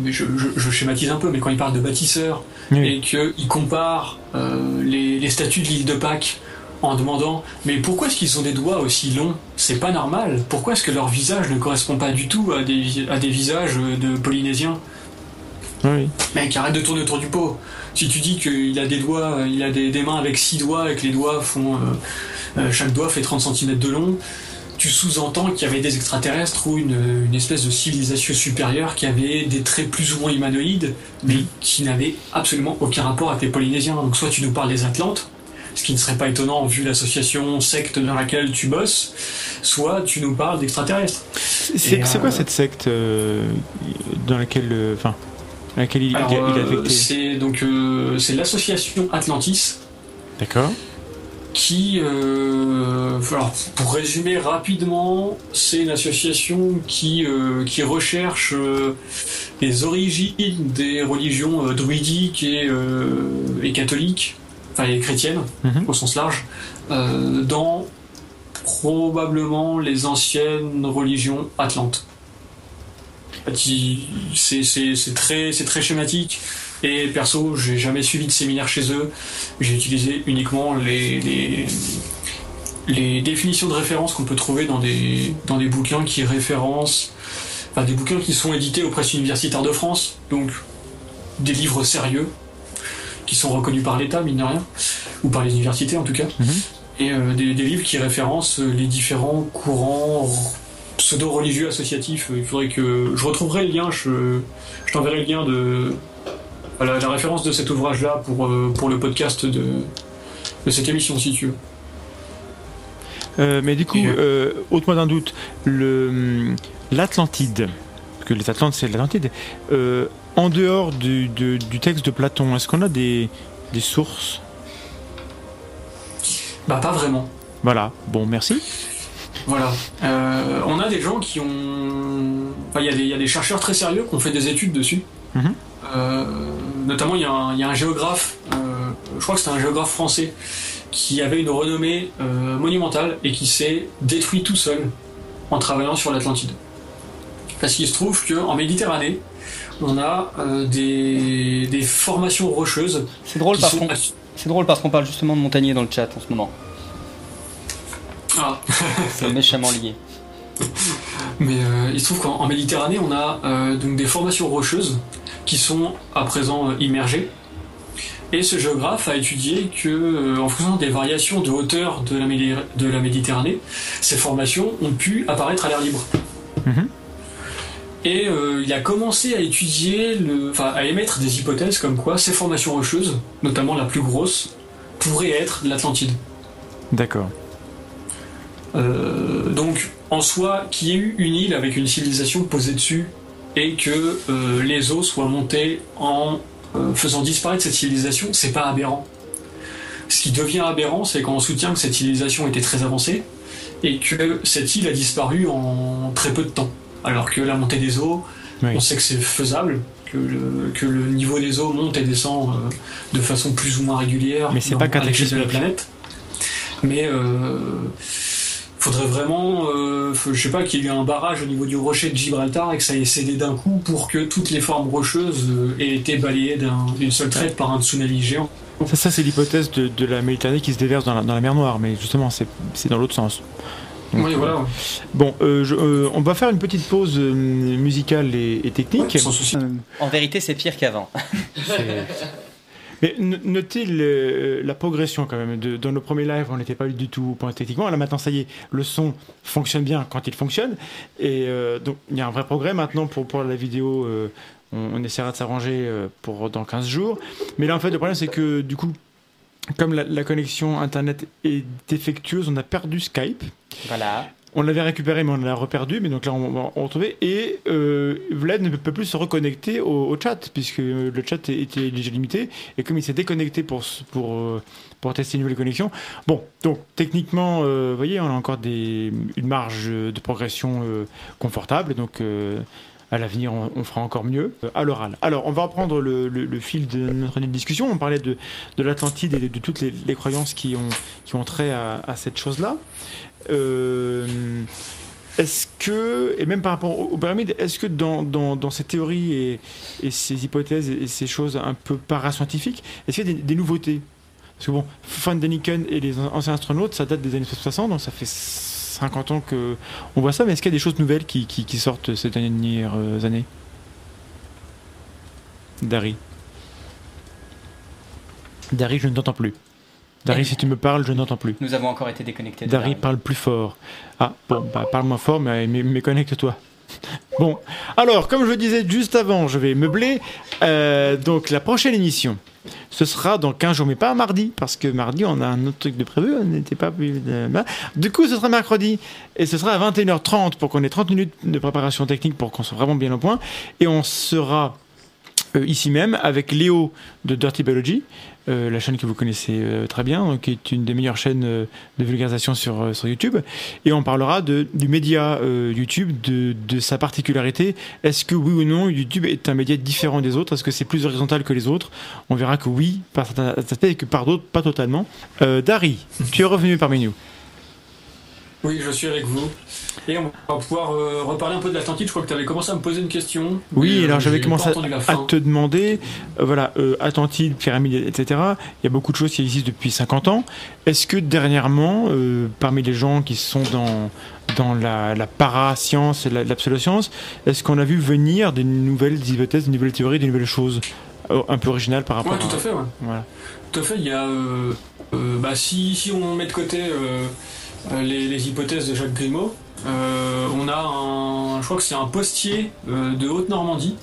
mais je, je- je schématise un peu. Mais quand il parle de bâtisseurs Oui. et qu'il compare euh, les, les statues de l'île de Pâques en demandant mais pourquoi est-ce qu'ils ont des doigts aussi longs? C'est pas normal. Pourquoi est-ce que leur visage ne correspond pas du tout à des, à des visages de Polynésiens? Oui. Mec, arrête de tourner autour du pot. Si tu dis qu'il a des doigts, euh, il a des, des mains avec six doigts et que les doigts font. euh, euh, chaque doigt fait 30 cm de long, tu sous-entends qu'il y avait des extraterrestres ou une, une espèce de civilisation supérieure qui avait des traits plus ou moins humanoïdes, mais qui n'avaient absolument aucun rapport avec les Polynésiens. Donc soit tu nous parles des Atlantes, ce qui ne serait pas étonnant vu l'association secte dans laquelle tu bosses, soit tu nous parles d'extraterrestres. C'est quoi euh, cette secte euh, dans laquelle, euh, enfin, dans laquelle il, Alors, il est euh, affecté c'est donc euh, c'est l'association Atlantis. D'accord. qui, euh, alors, pour résumer rapidement, c'est une association qui, euh, qui recherche euh, les origines des religions euh, druidiques et, euh, et catholiques, enfin et chrétiennes Mhm. au sens large, euh, dans probablement les anciennes religions atlantes. C'est c'est- c'est très, c'est très schématique. Et perso, j'ai jamais suivi de séminaire chez eux. J'ai utilisé uniquement les, les, les définitions de référence qu'on peut trouver dans des, dans des bouquins qui référencent, enfin des bouquins qui sont édités aux presses universitaires de France, donc des livres sérieux qui sont reconnus par l'État, mine de rien, ou par les universités en tout cas, Mhm. et euh, des, des livres qui référencent les différents courants pseudo-religieux associatifs. Il faudrait que je retrouverai le lien, je, je t'enverrai le lien de voilà, la référence de cet ouvrage-là pour, euh, pour le podcast de, de cette émission si tu veux. Euh, mais du coup, euh, ôte-moi d'un doute, hum, l'Atlantide, parce que les Atlantes c'est l'Atlantide, euh, en dehors du, de- du texte de Platon, est-ce qu'on a des, des sources? Bah pas vraiment. Voilà, bon, merci. Voilà. Euh, on a des gens qui ont. Enfin, il y, a des- il y a des chercheurs très sérieux qui ont fait des études dessus. Mhm. Euh, notamment, il y, a un- il y a un géographe, euh, je crois que c'était un géographe français, qui avait une renommée monumentale et qui s'est détruit tout seul en travaillant sur l'Atlantide. Parce qu'il se trouve qu'en Méditerranée, on a euh, des, des formations rocheuses C'est drôle parce sont. c'est drôle parce qu'on parle justement de Montagnier dans le chat en ce moment. Ah. [LAUGHS] C'est méchamment lié. [LAUGHS] Mais euh, il se trouve qu'en en Méditerranée, on a euh, donc des formations rocheuses qui sont à présent euh, immergées. Et ce géographe a étudié que, euh, en fonction des variations de hauteur de la, Méditer- de la Méditerranée, ces formations ont pu apparaître à l'air libre. Mhm. Et euh, il a commencé à étudier, le, enfin à émettre des hypothèses comme quoi ces formations rocheuses, notamment la plus grosse, pourraient être de l'Atlantide. D'accord. Euh, donc, en soi, qu'il y ait eu une île avec une civilisation posée dessus et que euh, les eaux soient montées en faisant disparaître cette civilisation, c'est pas aberrant. Ce qui devient aberrant, c'est quand on soutient que cette civilisation était très avancée et que cette île a disparu en très peu de temps. Alors que la montée des eaux, Oui. on sait que c'est faisable, que le, que le niveau des eaux monte et descend euh, de façon plus ou moins régulière Mais c'est pas à l'échelle de la planète. Mais euh, faudrait vraiment, euh, je sais pas, qu'il y ait un barrage au niveau du rocher de Gibraltar et que ça ait cédé d'un coup pour que toutes les formes rocheuses euh, aient été balayées d'un- d'une seule traite par un tsunami géant. Ça, ça c'est l'hypothèse de, de la Méditerranée qui se déverse dans la, dans la mer Noire, mais justement, c'est dans l'autre sens. Donc, Oui, voilà, Bon, euh, je- euh, on va faire une petite pause euh, musicale et, et technique. sans souci. En vérité, c'est pire qu'avant. Mais notez le- la progression quand même. De- dans nos premiers lives, on n'était pas du tout au point techniquement. Là maintenant, ça y est, le son fonctionne bien quand il fonctionne. Et euh, donc, il y a un vrai progrès maintenant pour, pour la vidéo. euh, on, on essaiera de s'arranger euh, pour dans 15 jours. Mais là, en fait, le problème, c'est que du coup, comme la, la connexion Internet est défectueuse, on a perdu Skype. Voilà. On l'avait récupéré, mais on l'a reperdu. Mais donc là, on va on retrouver. Et euh, Vlad ne peut plus se reconnecter au, chat, puisque le chat était déjà limité. Et comme il s'est déconnecté pour, pour, euh, tester une nouvelle connexion. Bon, donc techniquement, euh, vous voyez, on a encore une marge de progression confortable. Donc. À l'avenir, on, fera encore mieux euh, à l'oral. Alors, on va reprendre le, fil de notre discussion. On parlait de, de l'Atlantide et de, toutes les, croyances qui ont, qui ont trait à, cette chose-là. Euh, est-ce que, et même par rapport aux, pyramides, est-ce que dans, dans, ces théories et, ces hypothèses et, ces choses un peu parascientifiques, est-ce qu'il y a des, nouveautés? Parce que bon, Van Deniken et les an- anciens astronautes, ça date des années 60, donc ça fait 50 ans que on voit ça, mais est-ce qu'il y a des choses nouvelles qui, qui, qui sortent ces dernières euh, années? Dari. Dari, je ne t'entends plus. Dari, si tu me parles, je n'entends plus. Nous avons encore été déconnectés. Dari parle plus fort. Ah, bon, bah, parle moins fort, mais, mais, mais connecte-toi. Bon, alors, comme je disais juste avant, je vais meubler. Euh, donc, la prochaine émission, ce sera dans 15 jours, mais pas mardi, parce que mardi, on a un autre truc de prévu, on n'était pas... bah. Du coup, ce sera mercredi, et ce sera à 21h30 pour qu'on ait 30 minutes de préparation technique pour qu'on soit vraiment bien au point. Et on sera euh, ici même avec Léo de Dirty Biology, euh, la chaîne que vous connaissez euh, très bien, donc, qui est une des meilleures chaînes de vulgarisation sur, sur YouTube. Et on parlera du média YouTube, de, de sa particularité. Est-ce que oui ou non, YouTube est un média différent des autres? Est-ce que c'est plus horizontal que les autres? On verra que oui, par certains aspects, et que par d'autres, pas totalement. Dari, tu es revenu parmi nous. Oui, je suis avec vous. Et on va pouvoir euh, reparler un peu de l'Atlantide. Je crois que tu avais commencé à me poser une question. Oui, euh, alors j'avais commencé à, te demander, euh, voilà, euh, Atlantide, pyramide, etc. Il y a beaucoup de choses qui existent depuis 50 ans. Est-ce que dernièrement, parmi les gens qui sont dans, dans la, la parascience et la- la pseudoscience, est-ce qu'on a vu venir des nouvelles hypothèses, des nouvelles théories, des nouvelles choses un peu originales par rapport Ouais, tout à fait, ouais. Voilà. Tout à fait, il y a. bah, si, si on met de côté les, les hypothèses de Jacques Grimaud, euh, on a un. Je crois que c'est un postier euh, de Haute-Normandie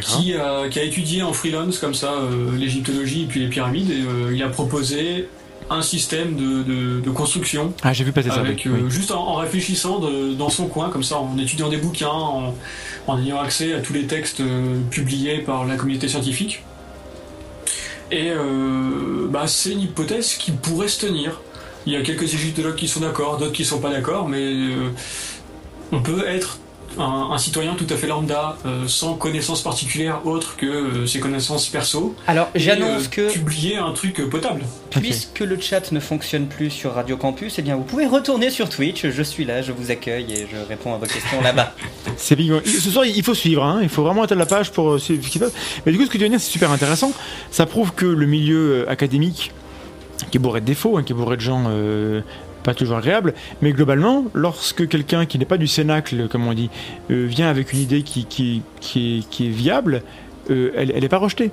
qui, a- qui a étudié en freelance comme ça euh, l'égyptologie et puis les pyramides et euh, il a proposé un système de, de- de construction Ah, j'ai vu passer ça. avec oui, euh, juste en, en réfléchissant de- dans son coin, comme ça, en étudiant des bouquins, en, en ayant accès à tous les textes euh, publiés par la communauté scientifique. Et euh, bah, c'est une hypothèse qui pourrait se tenir. Il y a quelques égyptologues qui sont d'accord, d'autres qui sont pas d'accord, mais euh, on peut être un, un citoyen tout à fait lambda, euh, sans connaissances particulières autres que euh, ses connaissances perso. Alors, j'annonce euh, que publier un truc potable. Puisque le chat ne fonctionne plus sur Radio Campus, eh bien, vous pouvez retourner sur Twitch. Je suis là, je vous accueille et je réponds à vos questions là-bas. [LAUGHS] C'est big. Ce soir, il faut suivre, hein. il faut vraiment être à la page pour suivre ce qui se passe. Mais du coup, ce que tu viens de dire, c'est super intéressant. Ça prouve que le milieu académique, qui est bourré de défauts, hein, qui est bourré de gens euh, pas toujours agréables, mais globalement, lorsque quelqu'un qui n'est pas du cénacle, comme on dit, euh, vient avec une idée qui, qui, qui, est, qui est viable, euh, elle n'est pas rejetée.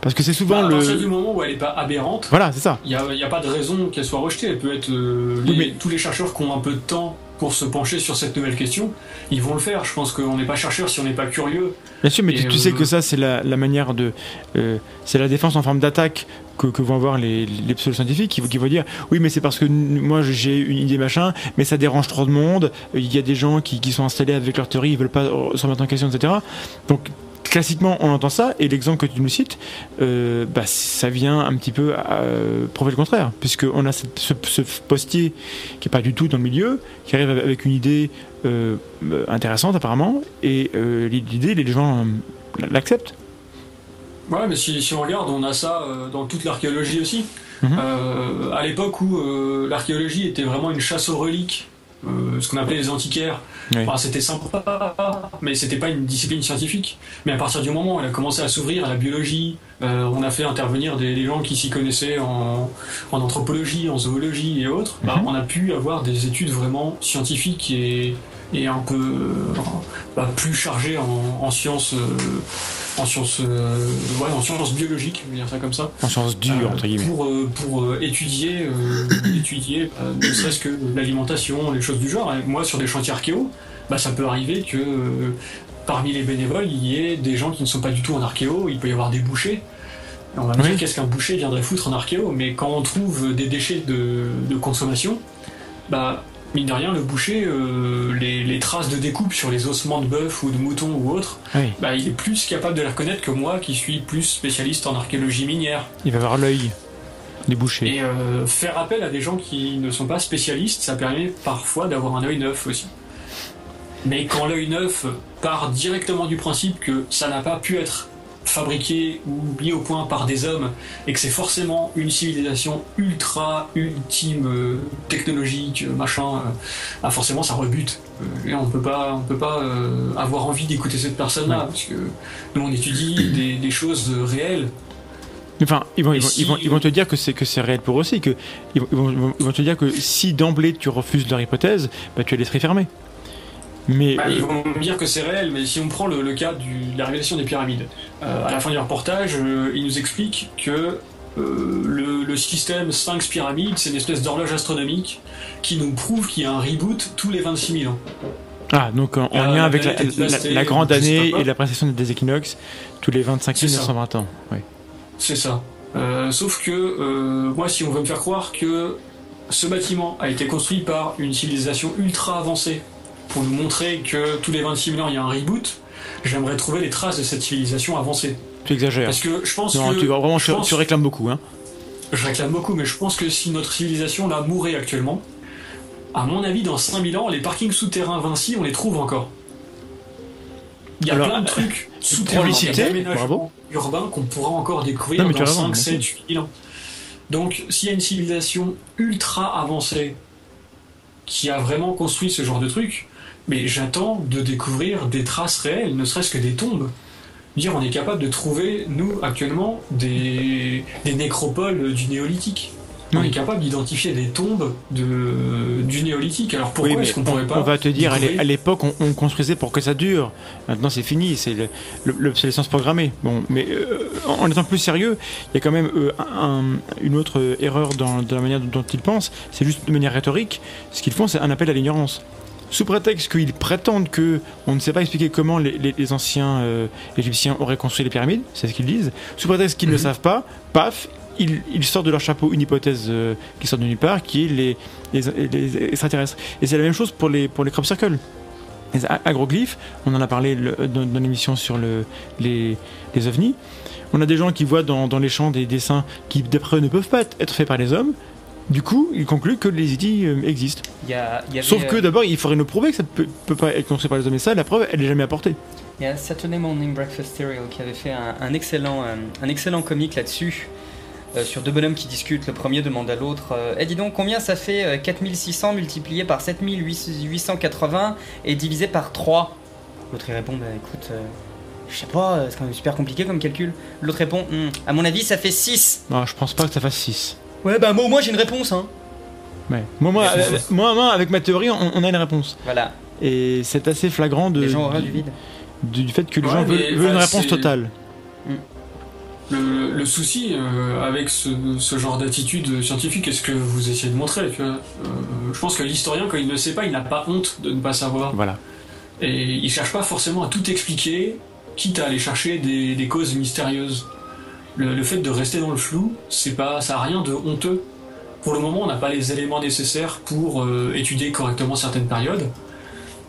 Parce que c'est souvent Bah, à partir le. du moment où elle n'est pas aberrante, Voilà, c'est ça. Il n'y a, il y a pas de raison qu'elle soit rejetée. Elle peut être. Oui, mais- Tous les chercheurs qui ont un peu de temps pour se pencher sur cette nouvelle question, ils vont le faire. Je pense qu'on n'est pas chercheur si on n'est pas curieux. Bien sûr, mais tu, sais euh, que ça, c'est la, la manière de. euh, c'est la défense en forme d'attaque que, que vont avoir les, les pseudo-scientifiques qui, vont- qui vont dire oui, mais c'est parce que moi j'ai une idée machin, mais ça dérange trop de monde. Il y a des gens qui, qui sont installés avec leur théorie, ils veulent pas euh, se remettre en question, etc. Donc, classiquement, on entend ça, et l'exemple que tu nous cites, euh, bah, ça vient un petit peu euh, prouver le contraire, puisqu'on a ce, ce postier qui est pas du tout dans le milieu, qui arrive avec une idée euh, intéressante apparemment, et euh, l'idée, les gens l'acceptent. Ouais, mais si, si on regarde, on a ça dans toute l'archéologie aussi. Mhm. À l'époque où l'archéologie était vraiment une chasse aux reliques, euh, ce qu'on appelait les antiquaires, Oui. Enfin, c'était sympa, mais c'était pas une discipline scientifique. Mais à partir du moment où elle a commencé à s'ouvrir à la biologie, euh, on a fait intervenir des, des gens qui s'y connaissaient en, en anthropologie, en zoologie et autres, bah, Mhm. on a pu avoir des études vraiment scientifiques et, et un peu euh, bah, plus chargées en, en sciences, euh, en sciences, euh, ouais, en sciences biologiques, je vais dire ça comme ça. En sens dur, Euh, entre guillemets. pour, euh, pour euh, étudier, euh, étudier euh, ne serait-ce que l'alimentation, les choses du genre. Et moi, sur des chantiers archéo, bah, ça peut arriver que euh, parmi les bénévoles, il y ait des gens qui ne sont pas du tout en archéo, il peut y avoir des bouchers. On va me Oui. dire qu'est-ce qu'un boucher viendrait foutre en archéo, mais quand on trouve des déchets de, de consommation, bah, mine de rien, le boucher, euh, les, les traces de découpe sur les ossements de bœuf ou de mouton ou autre, Oui, bah, il est plus capable de les reconnaître que moi qui suis plus spécialiste en archéologie minière. il va avoir l'œil des bouchers. Et euh, faire appel à des gens qui ne sont pas spécialistes, ça permet parfois d'avoir un œil neuf aussi. Mais quand l'œil neuf part directement du principe que ça n'a pas pu être fabriqué ou mis au point par des hommes et que c'est forcément une civilisation ultra ultime euh, technologique euh, machin euh, ah forcément ça rebute et on peut pas on peut pas euh, avoir envie d'écouter cette personne là Ouais. parce que nous on étudie [CLEARS THROAT] des, des choses réelles Enfin, ils vont, ils Et vont, si- ils vont, ils vont te dire que c'est que c'est réel pour eux aussi, que ils vont, te dire que si d'emblée tu refuses leur hypothèse, bah, tu as l'esprit fermé. Mais Bah, ils euh, vont me dire que c'est réel, mais si on prend le, le cas du- de la révélation des pyramides, euh, à la fin du reportage, euh, ils nous expliquent que euh, le, le système Sphinx pyramide, c'est une espèce d'horloge astronomique qui nous prouve qu'il y a un reboot tous les 26 000 ans. ah donc en, en lien avec la, grande année et la précession des équinoxes tous les 25 C'est ça. 920 ans. Oui. C'est ça. Sauf que moi, si on veut me faire croire que ce bâtiment a été construit par une civilisation ultra avancée pour nous montrer que tous les 26 000 ans il y a un reboot, j'aimerais trouver les traces de cette civilisation avancée. Tu exagères. Parce que je pense Non, que tu, vraiment, je tu, pense- tu réclames beaucoup. Hein. Je réclame beaucoup, mais je pense que si notre civilisation là mourait actuellement, à mon avis, dans 5000 ans, les parkings souterrains Vinci, on les trouve encore. Il y a Alors, plein de trucs souterrains, d'aménagements urbains qu'on pourra encore découvrir Non, dans as raison, 5, bien 7, 8000 ans. Donc, s'il y a une civilisation ultra avancée qui a vraiment construit ce genre de truc, mais j'attends de découvrir des traces réelles, ne serait-ce que des tombes. Dire, on est capable de trouver, nous, actuellement, des, des nécropoles du néolithique. On Oui. est capable d'identifier des tombes de, du néolithique. Alors pourquoi Oui, est-ce qu'on on, pourrait pas on va te dire, à l'époque, on, on construisait pour que ça dure. Maintenant, c'est fini, c'est le- le- l'obsolescence programmée. Bon, mais euh, en étant plus sérieux, il y a quand même euh, un- une autre euh, erreur dans, dans la manière dont ils pensent. C'est juste de manière rhétorique. Ce qu'ils font, c'est un appel à l'ignorance. Sous prétexte qu'ils prétendent que on ne sait pas expliquer comment les, les- les anciens euh, égyptiens auraient construit les pyramides, c'est ce qu'ils disent. Sous prétexte qu'ils ne Mhm. savent pas, paf, ils, ils sortent de leur chapeau une hypothèse euh, qui sort de nulle part, qui est les, extraterrestres. Et c'est la même chose pour les, pour les crop circles. Les agroglyphes, on en a parlé le- dans, dans l'émission sur le, les, les ovnis. On a des gens qui voient dans, dans les champs des dessins qui, d'après eux, ne peuvent pas être faits par les hommes. Du coup, ils concluent que les idées euh, existent. Il y a, il y avait, Sauf que euh, d'abord, il faudrait nous prouver que ça ne peut, peut pas être construit par les hommes. Et ça, la preuve, elle n'est jamais apportée. Il y a Saturday Morning Breakfast Cereal qui avait fait un, un excellent, euh, un excellent comique là-dessus, euh, sur deux bonhommes qui discutent. Le premier demande à l'autre euh, Eh, dis donc, combien ça fait euh, 4600 multiplié par 7880 et divisé par 3 L'autre il répond Bah écoute, euh, je sais pas, euh, c'est quand même super compliqué comme calcul. L'autre répond Hmm, À mon avis, ça fait 6. Non, je pense pas que ça fasse 6. Ouais, bah moi au moins j'ai une réponse, hein. Ouais. Moi, moi, euh, moi, moi, avec ma théorie, on, on a une réponse. Voilà, Et c'est assez flagrant de, les gens auraient du, du vide. du- du fait que les Ouais, gens veulent, veulent une enfin, réponse totale. Le, le souci euh, avec ce, ce genre d'attitude scientifique, est ce que vous essayez de montrer, tu vois, euh, je pense que l'historien, quand il ne sait pas, il n'a pas honte de ne pas savoir. Voilà. Et il cherche pas forcément à tout expliquer, quitte à aller chercher des, des causes mystérieuses. Le, le fait de rester dans le flou, c'est pas, ça a rien de honteux. Pour le moment, on n'a pas les éléments nécessaires pour euh, étudier correctement certaines périodes.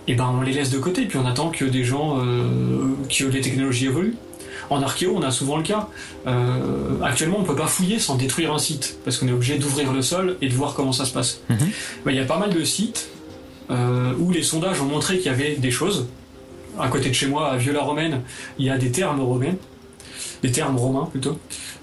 Et ben, on les laisse de côté, puis on attend que des gens, euh, que les technologies évoluent. En archéo, on a souvent le cas. Euh, actuellement, on peut pas fouiller sans détruire un site, parce qu'on est obligé d'ouvrir le sol et de voir comment ça se passe. Mhm. Ben, Il y a pas mal de sites euh, où les sondages ont montré qu'il y avait des choses. À côté de chez moi, à Viola-Romaine, il y a des termes romains, des termes romains plutôt.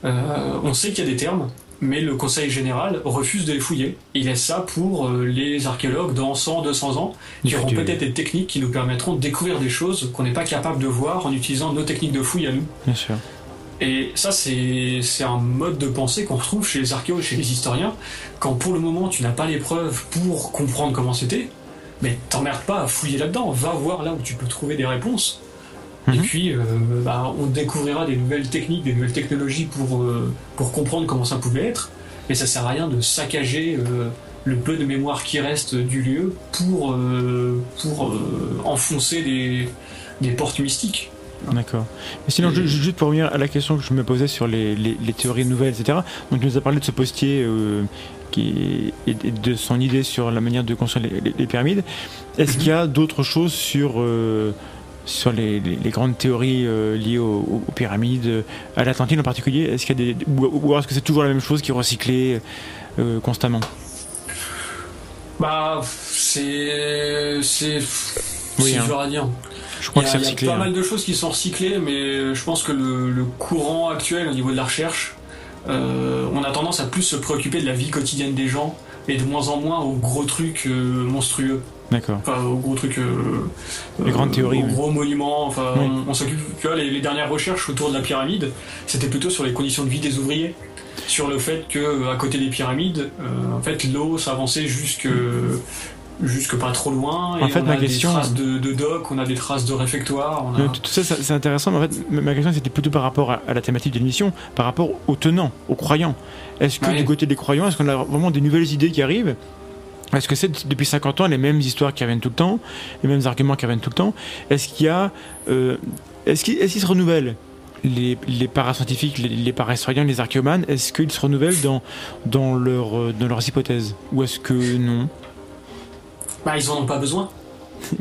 Euh, on sait qu'il y a des termes, mais le Conseil général refuse de les fouiller. Il laisse ça pour euh, les archéologues dans 100, 200 ans, qui auront peut-être des techniques qui nous permettront de découvrir des choses qu'on n'est pas capable de voir en utilisant nos techniques de fouille à nous. Bien sûr. Et ça, c'est c'est un mode de pensée qu'on retrouve chez les archéologues, chez les historiens. Quand pour le moment, tu n'as pas les preuves pour comprendre comment c'était, mais t'emmerdes pas à fouiller là-dedans. Va voir là où tu peux trouver des réponses. Et Mhm. puis, euh, bah, on découvrira des nouvelles techniques, des nouvelles technologies pour, euh, pour comprendre comment ça pouvait être. Mais ça sert à rien de saccager euh, le peu de mémoire qui reste du lieu pour, pour enfoncer des, des portes mystiques. D'accord. Mais sinon, Et- ju- ju- juste pour revenir à la question que je me posais sur les, les- les théories nouvelles, etc. Donc, tu nous as parlé de ce postier euh, qui et et de son idée sur la manière de construire les, pyramides. Est-ce Mhm. qu'il y a d'autres choses sur euh, sur les, les- les grandes théories euh, liées aux, pyramides, euh, à l'Atlantide en particulier Est-ce qu'il y a des ou, est-ce que c'est toujours la même chose qui est recyclée euh, constamment? Bah, c'est. C'est. Oui, c'est hein. dur à dire. Je crois il y que a, c'est il y a recyclé. pas hein. mal de choses qui sont recyclées, mais je pense que le, le courant actuel au niveau de la recherche, euh, on a tendance à plus se préoccuper de la vie quotidienne des gens et de moins en moins aux gros trucs monstrueux. D'accord. Enfin, aux gros trucs. euh, Les grandes théories, Aux oui. gros monuments. Enfin, Oui. on, on s'occupe. Tu vois, les, les dernières recherches autour de la pyramide, c'était plutôt sur les conditions de vie des ouvriers. Sur le fait que, euh, à côté des pyramides, euh, en fait, l'eau s'avançait jusque. Jusque pas trop loin, et En fait, on ma a question- des traces de, de docks, on a des traces de réfectoires, on a... Tout ça, c'est intéressant, mais en fait, ma ma question c'était plutôt par rapport à, à la thématique de l'émission, par rapport aux tenants, aux croyants. Est-ce que Ouais. du côté des croyants, est-ce qu'on a vraiment des nouvelles idées qui arrivent Est-ce que c'est depuis 50 ans les mêmes histoires qui reviennent tout le temps, les mêmes arguments qui reviennent tout le temps? Est-ce qu'il y a. euh, est-ce qu'ils se renouvellent? Les, les parascientifiques, les, les parahistoriens, les archéomanes, est-ce qu'ils se renouvellent dans, dans, leur, euh, dans leurs hypothèses? Ou est-ce que non? Bah, ils en ont pas besoin. [LAUGHS]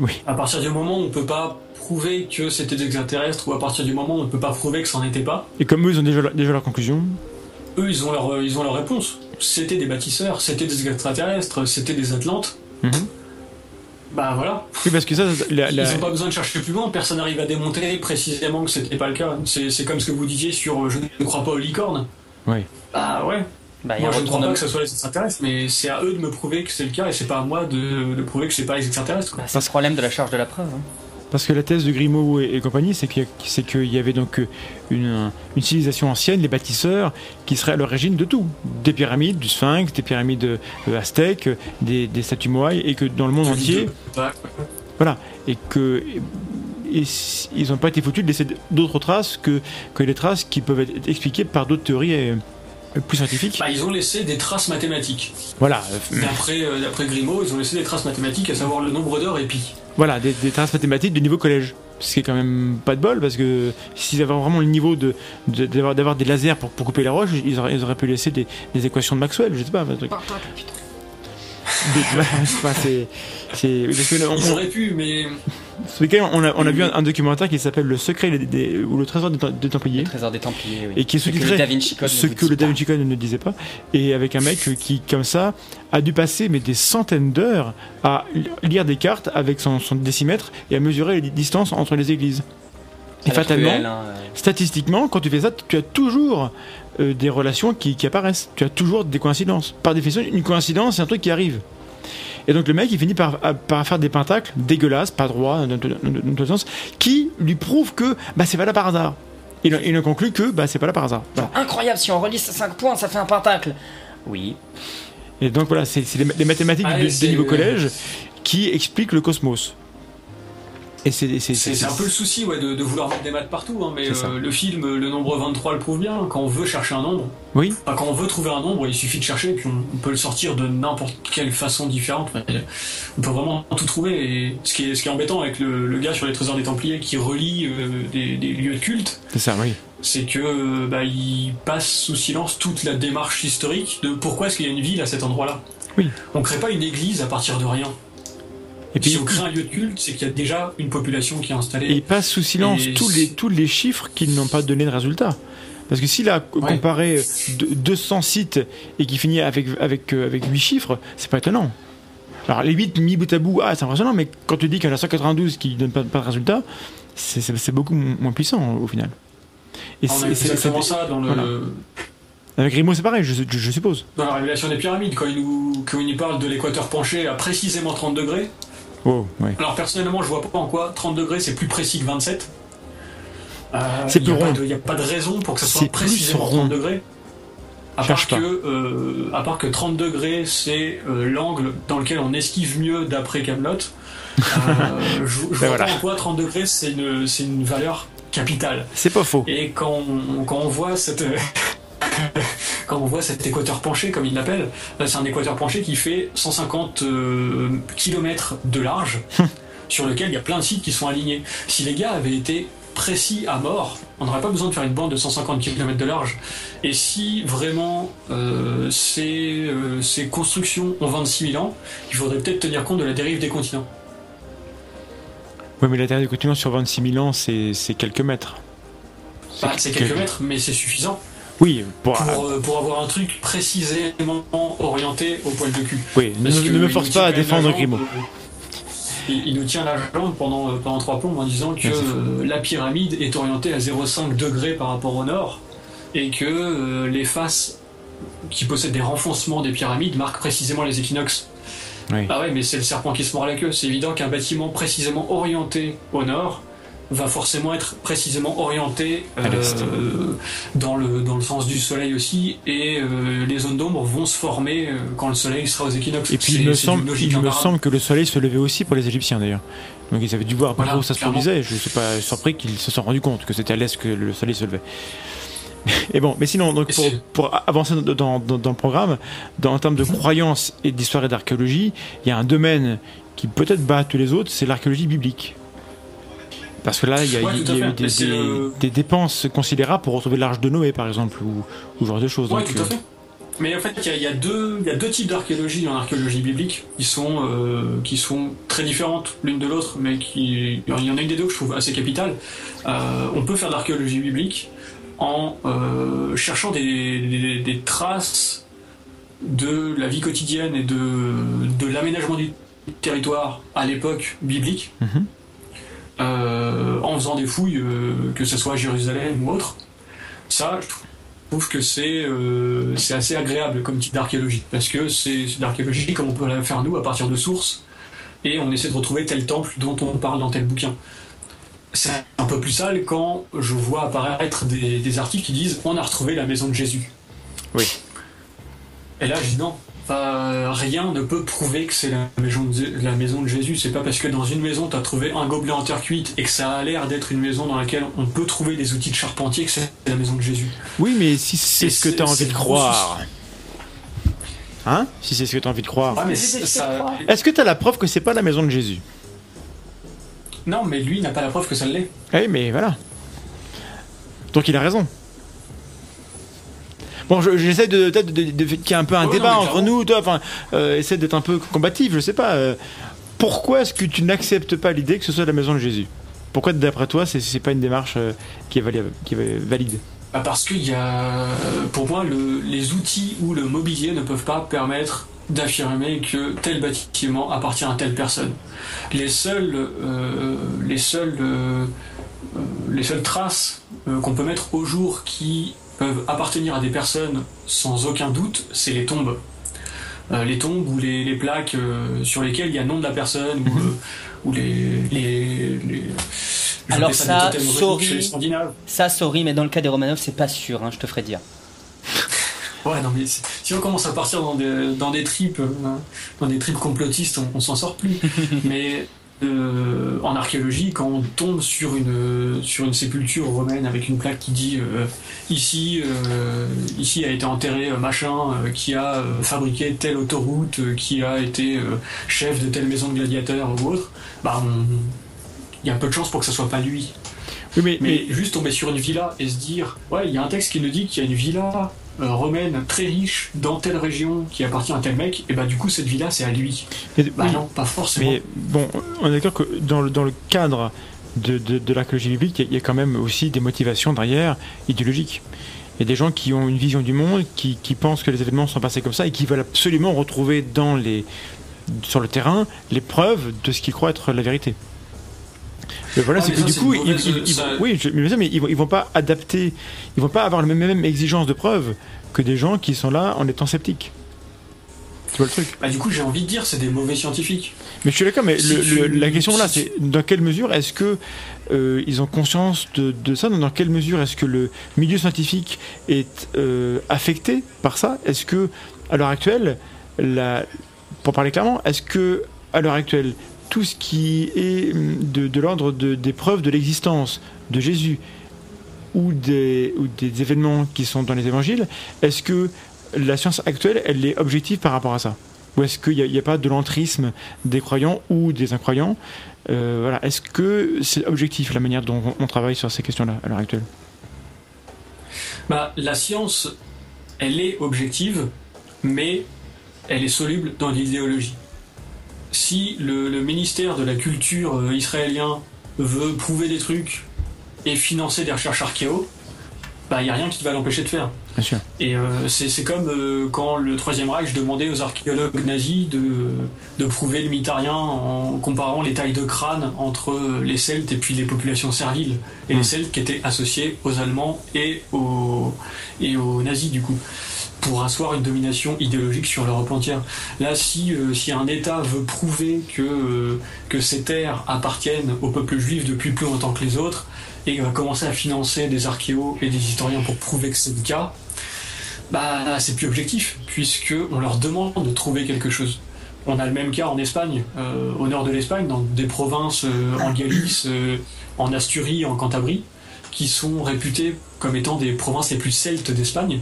Oui. À partir du moment où on peut pas prouver que c'était des extraterrestres, ou à partir du moment où on ne peut pas prouver que c'en était pas, Et comme eux, ils ont déjà, déjà leur conclusion eux, ils ont leur, ils ont leur réponse. C'était des bâtisseurs, c'était des extraterrestres, c'était des Atlantes. Mhm. Bah voilà. Oui, parce que ça, la- la- Ils n'ont pas besoin de chercher plus loin, personne n'arrive à démontrer précisément que c'était pas le cas. C'est c'est comme ce que vous disiez sur euh, je ne crois pas aux licornes. Ouais. Bah ouais. Bah, Moi je ne crois pas que ce soit les extraterrestres, mais c'est à eux de me prouver que c'est le cas et c'est pas à moi de, de prouver que c'est pas les extraterrestres. Bah, c'est le problème de la charge de la preuve. hein. Parce que la thèse de Grimaud et, et compagnie, c'est qu'il y, avait donc euh, une, une civilisation ancienne, les bâtisseurs, qui seraient à l'origine de tout. Des pyramides, du sphinx, des pyramides euh, aztèques, des, des statues moaï, et que dans le monde entier, voilà, et que et ils n'ont pas été foutus de laisser d'autres traces que, que les traces qui peuvent être expliquées par d'autres théories euh, plus scientifique. Bah, ils ont laissé des traces mathématiques. Voilà, D'après euh, d'après Grimaud, ils ont laissé des traces mathématiques, à savoir le nombre d'heures et pi. Voilà, des, traces mathématiques de niveau collège. Ce qui est quand même pas de bol parce que s'ils avaient vraiment le niveau de de- d'avoir d'avoir des lasers pour, couper la roche, ils auraient, pu laisser des, équations de Maxwell, je sais pas. C'est c'est parce que on- Ils on- auraient pu, mais ce week-end, on a, on a vu un, un documentaire qui s'appelle Le secret des, des- ou le trésor des, Tem- des Templiers. Le trésor des Templiers, oui. Et qui est Ce que le sous-titré Da Vinci Code ce que le Da. Vinci Code ne disait pas, et avec un mec qui, comme ça, a dû passer mais des centaines d'heures à li- lire des cartes avec son, son décimètre et à mesurer les distances entre les églises. Et fatalement, cruel, hein, euh. statistiquement, quand tu fais ça, tu as toujours euh, des relations qui, qui apparaissent. Tu as toujours des coïncidences. Par définition, une coïncidence, c'est un truc qui arrive. Et donc le mec, il finit par, faire des pentacles dégueulasses, pas droits, dans, sens, qui lui prouvent que bah, c'est pas là par hasard. Il, il en conclut que bah, c'est pas là par hasard. Voilà. Incroyable, si on relie ces 5 points, ça fait un pentacle. Oui. Et donc voilà, c'est les, mathématiques Ah, du, et du c'est- niveau collège qui expliquent le cosmos. Et c'est un peu le souci ouais, de, de vouloir mettre des maths partout. hein, mais euh, le film, le nombre 23 le prouve bien. Quand on veut chercher un nombre, Oui, enfin, quand on veut trouver un nombre, il suffit de chercher et puis on, on peut le sortir de n'importe quelle façon différente. Ouais, On peut vraiment tout trouver. Et ce qui est, ce qui est embêtant avec le, le gars sur les trésors des Templiers qui relie euh, des, des lieux de culte, c'est ça, oui. c'est que euh, bah, il passe sous silence toute la démarche historique de pourquoi est-ce qu'il y a une ville à cet endroit-là. Oui. On crée pas une église à partir de rien. Et puis si on crée un lieu de culte, c'est qu'il y a déjà une population qui est installée. Et il passe sous silence Et tous les, tous les chiffres qui n'ont pas donné de résultat. Parce que s'il a Ouais. comparé de- 200 sites et qu'il finit avec, avec, euh, avec 8 chiffres, c'est pas étonnant. Alors les 8 mis bout à bout, ah, c'est impressionnant, mais quand tu dis qu'il y en a 192 qui ne donnent pas, pas de résultat, c'est- beaucoup mo- moins puissant au final. Et on a c'est- exactement ça dans, le, voilà. Avec Grimaud, c'est pareil, je, je- je suppose. dans la révélation des pyramides, quand il nous, quand il nous parle de l'équateur penché à précisément 30 degrés. Oh. Alors personnellement, je vois pas en quoi 30 degrés c'est plus précis que 27. Euh, C'est plus rond. Il n'y a pas de raison pour que C'est soit précisément rond. 30 degrés. À part, que, euh, à part que 30 degrés, c'est euh, l'angle dans lequel on esquive mieux d'après Camelot. Euh, [LAUGHS] je je vois Ben voilà. pas en quoi 30 degrés c'est une, une valeur capitale. C'est pas faux. Et quand on, quand on voit cette [LAUGHS] quand on voit cet équateur penché comme il l'appelle, là, c'est un équateur penché qui fait 150 km de large, [LAUGHS] sur lequel il y a plein de sites qui sont alignés. Si les gars avaient été précis à mort, on n'aurait pas besoin de faire une bande de 150 km de large. Et si vraiment euh, ces, euh, ces constructions ont 26 000 ans, il faudrait peut-être tenir compte de la dérive des continents. Oui, mais la Terre des continents sur 26 000 ans, c'est c'est quelques mètres. Bah, c'est quelques mètres, mais c'est suffisant Oui, pour, pour, euh, pour avoir un truc précisément orienté au poil de cul. oui, ne, Parce que ne me force pas à défendre Grimaud. euh, Il, il nous tient la jambe pendant, euh, pendant trois plombs en disant que euh, la pyramide est orientée à 0,5 degrés par rapport au nord et que euh, les faces qui possèdent des renfoncements des pyramides marquent précisément les équinoxes. Oui. Ah ouais, mais c'est le serpent qui se mord la queue. C'est évident qu'un bâtiment précisément orienté au nord va forcément être précisément orienté À l'est. euh, dans, le, dans le sens du soleil aussi, et euh, les zones d'ombre vont se former euh, quand le soleil sera aux équinoxes. Et puis il me, semble, il me semble que le soleil se levait aussi pour les Égyptiens d'ailleurs. Donc ils avaient dû voir près où ça se produisait. Je ne suis pas surpris qu'ils se sont rendus compte que c'était à l'est que le soleil se levait. [LAUGHS] Et bon, mais sinon, donc pour, avancer dans, dans- dans le programme, dans, en termes de croyances et d'histoire et d'archéologie, il y a un domaine qui peut-être bat tous les autres, c'est l'archéologie biblique. Parce que là, il y a, Ouais, y eu des, Mais c'est des- le- des dépenses considérables pour retrouver l'arche de Noé, par exemple, ou, ou ce genre de choses. Ouais, Donc, tout à euh, fait. Mais en fait, il y a- y, deux- il y a deux types d'archéologie en archéologie biblique qui sont, euh, qui sont très différentes l'une de l'autre, mais qui. Il y en a une des deux que je trouve assez capitale. Euh, on peut faire de l'archéologie biblique en euh, cherchant des, des- des traces de la vie quotidienne et de, de l'aménagement du territoire à l'époque biblique, Mhm. Euh, en faisant des fouilles, euh, que ce soit à Jérusalem ou autre. Ça, je trouve que c'est euh, c'est assez agréable comme type d'archéologie, parce que c'est l'archéologie comme on peut la faire nous à partir de sources, et on essaie de retrouver tel temple dont on parle dans tel bouquin. C'est un peu plus sale quand je vois apparaître des, des articles qui disent on a retrouvé la maison de Jésus. Oui. Et là, je dis non. Bah, rien ne peut prouver que c'est la maison de, la maison de Jésus. C'est pas parce que dans une maison tu as trouvé un gobelet en terre cuite et que ça a l'air d'être une maison dans laquelle on peut trouver des outils de charpentier que c'est la maison de Jésus. Oui, mais si c'est ce que c'est- tu as envie de croire. Hein? Si c'est ce que tu as envie de croire. Ah, c'est ça-. Est-ce que tu as la preuve que c'est pas la maison de Jésus? Non, mais lui n'a pas la preuve que ça l'est. Oui, mais voilà. Donc il a raison. Bon, je- j'essaie de peut-être de, de- de- qu'il y ait un peu un Ouais, débat non, entre nous, toi, enfin, euh, essaie d'être un peu combatif, je sais pas. euh, pourquoi est-ce que tu n'acceptes pas l'idée que ce soit la maison de Jésus? Pourquoi, d'après toi, c'est c'est pas une démarche euh, qui est, vali- qui est valide? Bah, parce qu'il y a, pour moi, le- les outils ou le mobilier ne peuvent pas permettre d'affirmer que tel bâtiment appartient à telle personne. Les seules, euh, les euh, les seules traces euh, qu'on peut mettre au jour qui peuvent appartenir à des personnes sans aucun doute, c'est les tombes. Euh, les tombes ou les, les plaques euh, sur lesquelles il y a le nom de la personne ou, euh, ou les, les, les- Alors ça, reliques sorry. chez les Scandinaves. Ça, sorry, mais dans le cas des Romanov, c'est pas sûr, hein, je te ferai dire. [LAUGHS] Ouais, non, mais si on commence à partir dans des, dans des tripes, euh, dans des tripes complotistes, on, on s'en sort plus. [LAUGHS] mais euh, en archéologie, quand on tombe sur une, sur une sépulture romaine avec une plaque qui dit euh, ici, euh, ici a été enterré machin qui a fabriqué telle autoroute, qui a été chef de telle maison de gladiateurs ou autre, bah il y a peu de chances pour que ça soit pas lui. Oui, mais, Mais mais- juste tomber sur une villa et se dire, ouais, il y a un texte qui nous dit qu'il y a une villa euh, romaine très riche dans telle région qui appartient à tel mec, et bah du coup cette villa c'est à lui. mais- Bah oui, non, pas forcément. mais bon, on est d'accord que dans le, dans le cadre de, de, de l'archéologie biblique, il y y, a quand même aussi des motivations derrière idéologiques. Il y a des gens qui ont une vision du monde, qui, qui pensent que les événements sont passés comme ça et qui veulent absolument retrouver dans les, sur le terrain les preuves de ce qu'ils croient être la vérité. Le problème, Ah, c'est que ça, du coup, ils, ils- ils- ça- oui, je- mais, ça, mais ils, vont, ils vont pas adapter, ils vont pas avoir la même, même exigence de preuves que des gens qui sont là en étant sceptiques. Tu vois le truc? Bah du coup j'ai envie de dire c'est des mauvais scientifiques. mais je suis d'accord, mais Si le- tu- le- la question là, c'est dans quelle mesure est-ce que euh, ils ont conscience de, de ça? Dans quelle mesure est-ce que le milieu scientifique est euh, affecté par ça? Est-ce que à l'heure actuelle, la, pour parler clairement, est-ce que à l'heure actuelle, tout ce qui est hum, de, l'ordre de- des preuves de l'existence de Jésus ou des, ou des événements qui sont dans les évangiles, est-ce que la science actuelle, elle est objective par rapport à ça? Ou est-ce qu'il n'y a, pas de l'entrisme des croyants ou des incroyants? Euh, voilà. Est-ce que c'est objectif la manière dont on, on travaille sur ces questions-là à l'heure actuelle? Bah la science elle est objective, mais elle est soluble dans l'idéologie. Si le, le ministère de la culture euh, israélien veut prouver des trucs et financer des recherches archéo, bah il y a rien qui va l'empêcher de faire. Bien sûr. Et euh, c'est comme euh, quand le Troisième Reich demandait aux archéologues nazis de, de prouver le mythe arien en comparant les tailles de crâne entre les Celtes et puis les populations serviles. Et les Celtes qui étaient associés aux Allemands et aux, et aux nazis du coup pour asseoir une domination idéologique sur l'Europe entière. Là, si, euh, si un État veut prouver que, euh, que ces terres appartiennent au peuple juif depuis plus longtemps que les autres, et va commencer à financer des archéos et des historiens pour prouver que c'est le cas, bah c'est plus objectif, puisque on leur demande de trouver quelque chose. On a le même cas en Espagne, euh, au nord de l'Espagne, dans des provinces en Galice, en Asturie, en Cantabrie, qui sont réputées comme étant des provinces les plus celtes d'Espagne,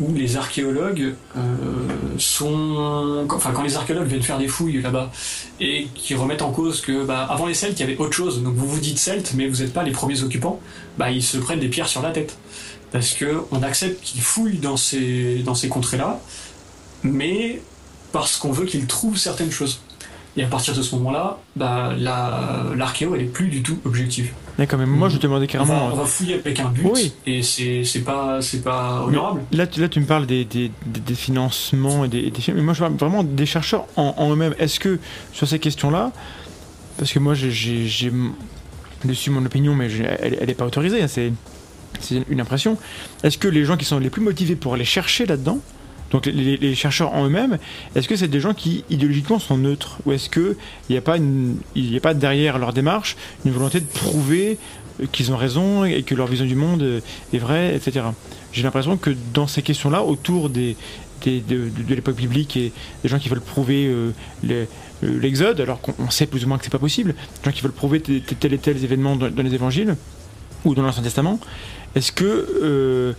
où les archéologues euh, sont, enfin quand les archéologues viennent faire des fouilles là-bas et qui remettent en cause que bah, avant les Celtes il y avait autre chose, donc vous vous dites Celtes mais vous n'êtes pas les premiers occupants, bah ils se prennent des pierres sur la tête. Parce que on accepte qu'ils fouillent dans ces dans ces contrées-là, mais parce qu'on veut qu'ils trouvent certaines choses. Et à partir de ce moment-là, bah, la- l'archéo elle est plus du tout objective. D'accord, mais moi je te demandais On va, carrément. on va fouiller avec un but Oui. et c'est pas pas honorable. Là, tu, là, tu me parles des, des, des- financements et des, des films, mais moi je parle vraiment des chercheurs en, en eux-mêmes. Est-ce que sur ces questions-là, parce que moi j'ai- dessus mon opinion, mais j'ai- elle n'est pas autorisée, hein, c'est une impression. Est-ce que les gens qui sont les plus motivés pour aller chercher là-dedans, donc les, chercheurs en eux-mêmes, est-ce que c'est des gens qui idéologiquement sont neutres Ou est-ce qu'il n'y a, pas derrière leur démarche une volonté de prouver qu'ils ont raison et que leur vision du monde euh, est vraie, etc. J'ai l'impression que dans ces questions-là, autour de, l'époque biblique et des gens qui veulent prouver euh, euh, l'exode, alors qu'on on sait plus ou moins que c'est pas possible. Des gens qui veulent prouver tel et tel événement dans, les évangiles ou dans l'Ancien Testament. Est-ce que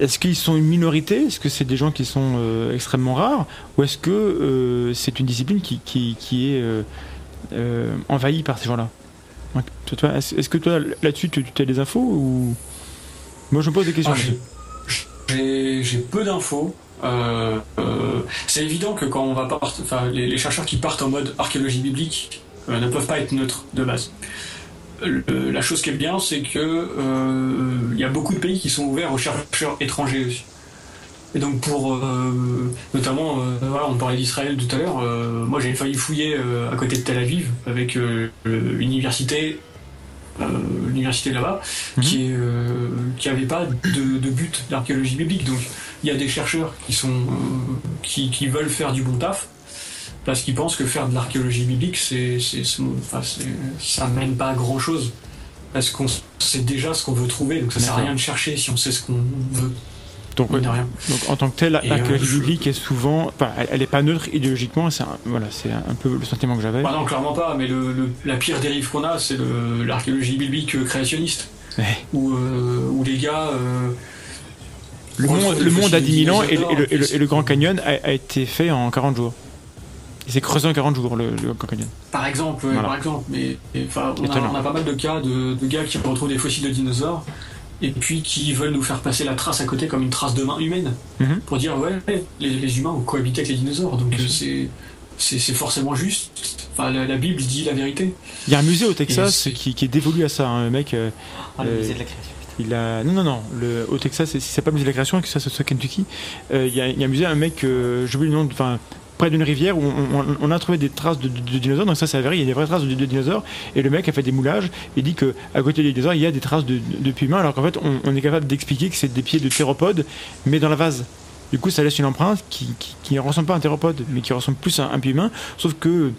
est-ce qu'ils sont une minorité? Est-ce que c'est des gens qui sont euh, extrêmement rares? Ou est-ce que euh, c'est une discipline qui, est euh, envahie par ces gens-là? Est-ce que toi, là-dessus, tu, as des infos ou... Moi, je me pose des questions. Ah, j'ai- peu d'infos. C'est évident que quand on va partir, enfin, les, les chercheurs qui partent en mode archéologie biblique ne peuvent pas être neutres de base. Le- la chose qui est bien, c'est que euh, il y a beaucoup de pays qui sont ouverts aux chercheurs étrangers aussi. Et donc pour euh, notamment, euh, voilà, on parlait d'Israël tout à l'heure. euh, moi, j'ai failli fouiller euh, à côté de Tel Aviv avec euh, l'université, euh, l'université là-bas, Mhm. qui est, euh, qui avait pas de, de but d'archéologie biblique. Donc il y a des chercheurs qui sont euh, qui, qui veulent faire du bon taf parce qu'ils pensent que faire de l'archéologie biblique, c'est, enfin, ça mène pas à grand chose. Parce qu'on sait déjà ce qu'on veut trouver, donc ça sert à rien de chercher si on sait ce qu'on veut. Donc, en tant que tel, Et, l'archéologie euh, je- biblique est souvent... Enfin, elle- n'est pas neutre idéologiquement, c'est un, voilà, c'est un peu le sentiment que j'avais. Bah non, clairement pas, mais le, le- la pire dérive qu'on a, c'est l'archéologie biblique euh, créationniste. Ouais. Où, euh, où les gars. euh, Le monde, des le monde a fossiles 10 000 ans et, et le, et le- et le Grand Canyon a, a été fait en 40 jours. Il s'est creusé en 40 jours, le, le Grand Canyon. Par exemple, ouais, Voilà. par exemple, mais on, a, Étonnant. on a pas mal de cas de, de gars qui retrouvent des fossiles de dinosaures et puis qui veulent nous faire passer la trace à côté comme une trace de main humaine Mhm. pour dire ouais, les, les humains ont cohabité avec les dinosaures, donc euh, c'est forcément juste. Enfin, la, la Bible dit la vérité. Il y a un musée au Texas qui, qui est dévolu à ça. hein, Un mec, euh, Ah, le Euh, musée de la création. il a. Non, non, non. Le, au Texas, si c'est pas le musée de la création, que ça ce soit Kentucky, euh, il y, a, il y a un musée, un mec, euh, j'oublie le nom, de- enfin, près d'une rivière où on, a trouvé des traces de, dinosaures. Donc ça, c'est avéré. Il y a des vraies traces de, dinosaures. Et le mec a fait des moulages. Et dit que à côté des dinosaures, il y a des traces de, pieds humains, alors qu'en fait, on, est capable d'expliquer que c'est des pieds de théropodes, mais dans la vase. Du coup, ça laisse une empreinte qui, qui, ne ressemble pas à un théropode, mais qui ressemble plus à un pied humain. Sauf que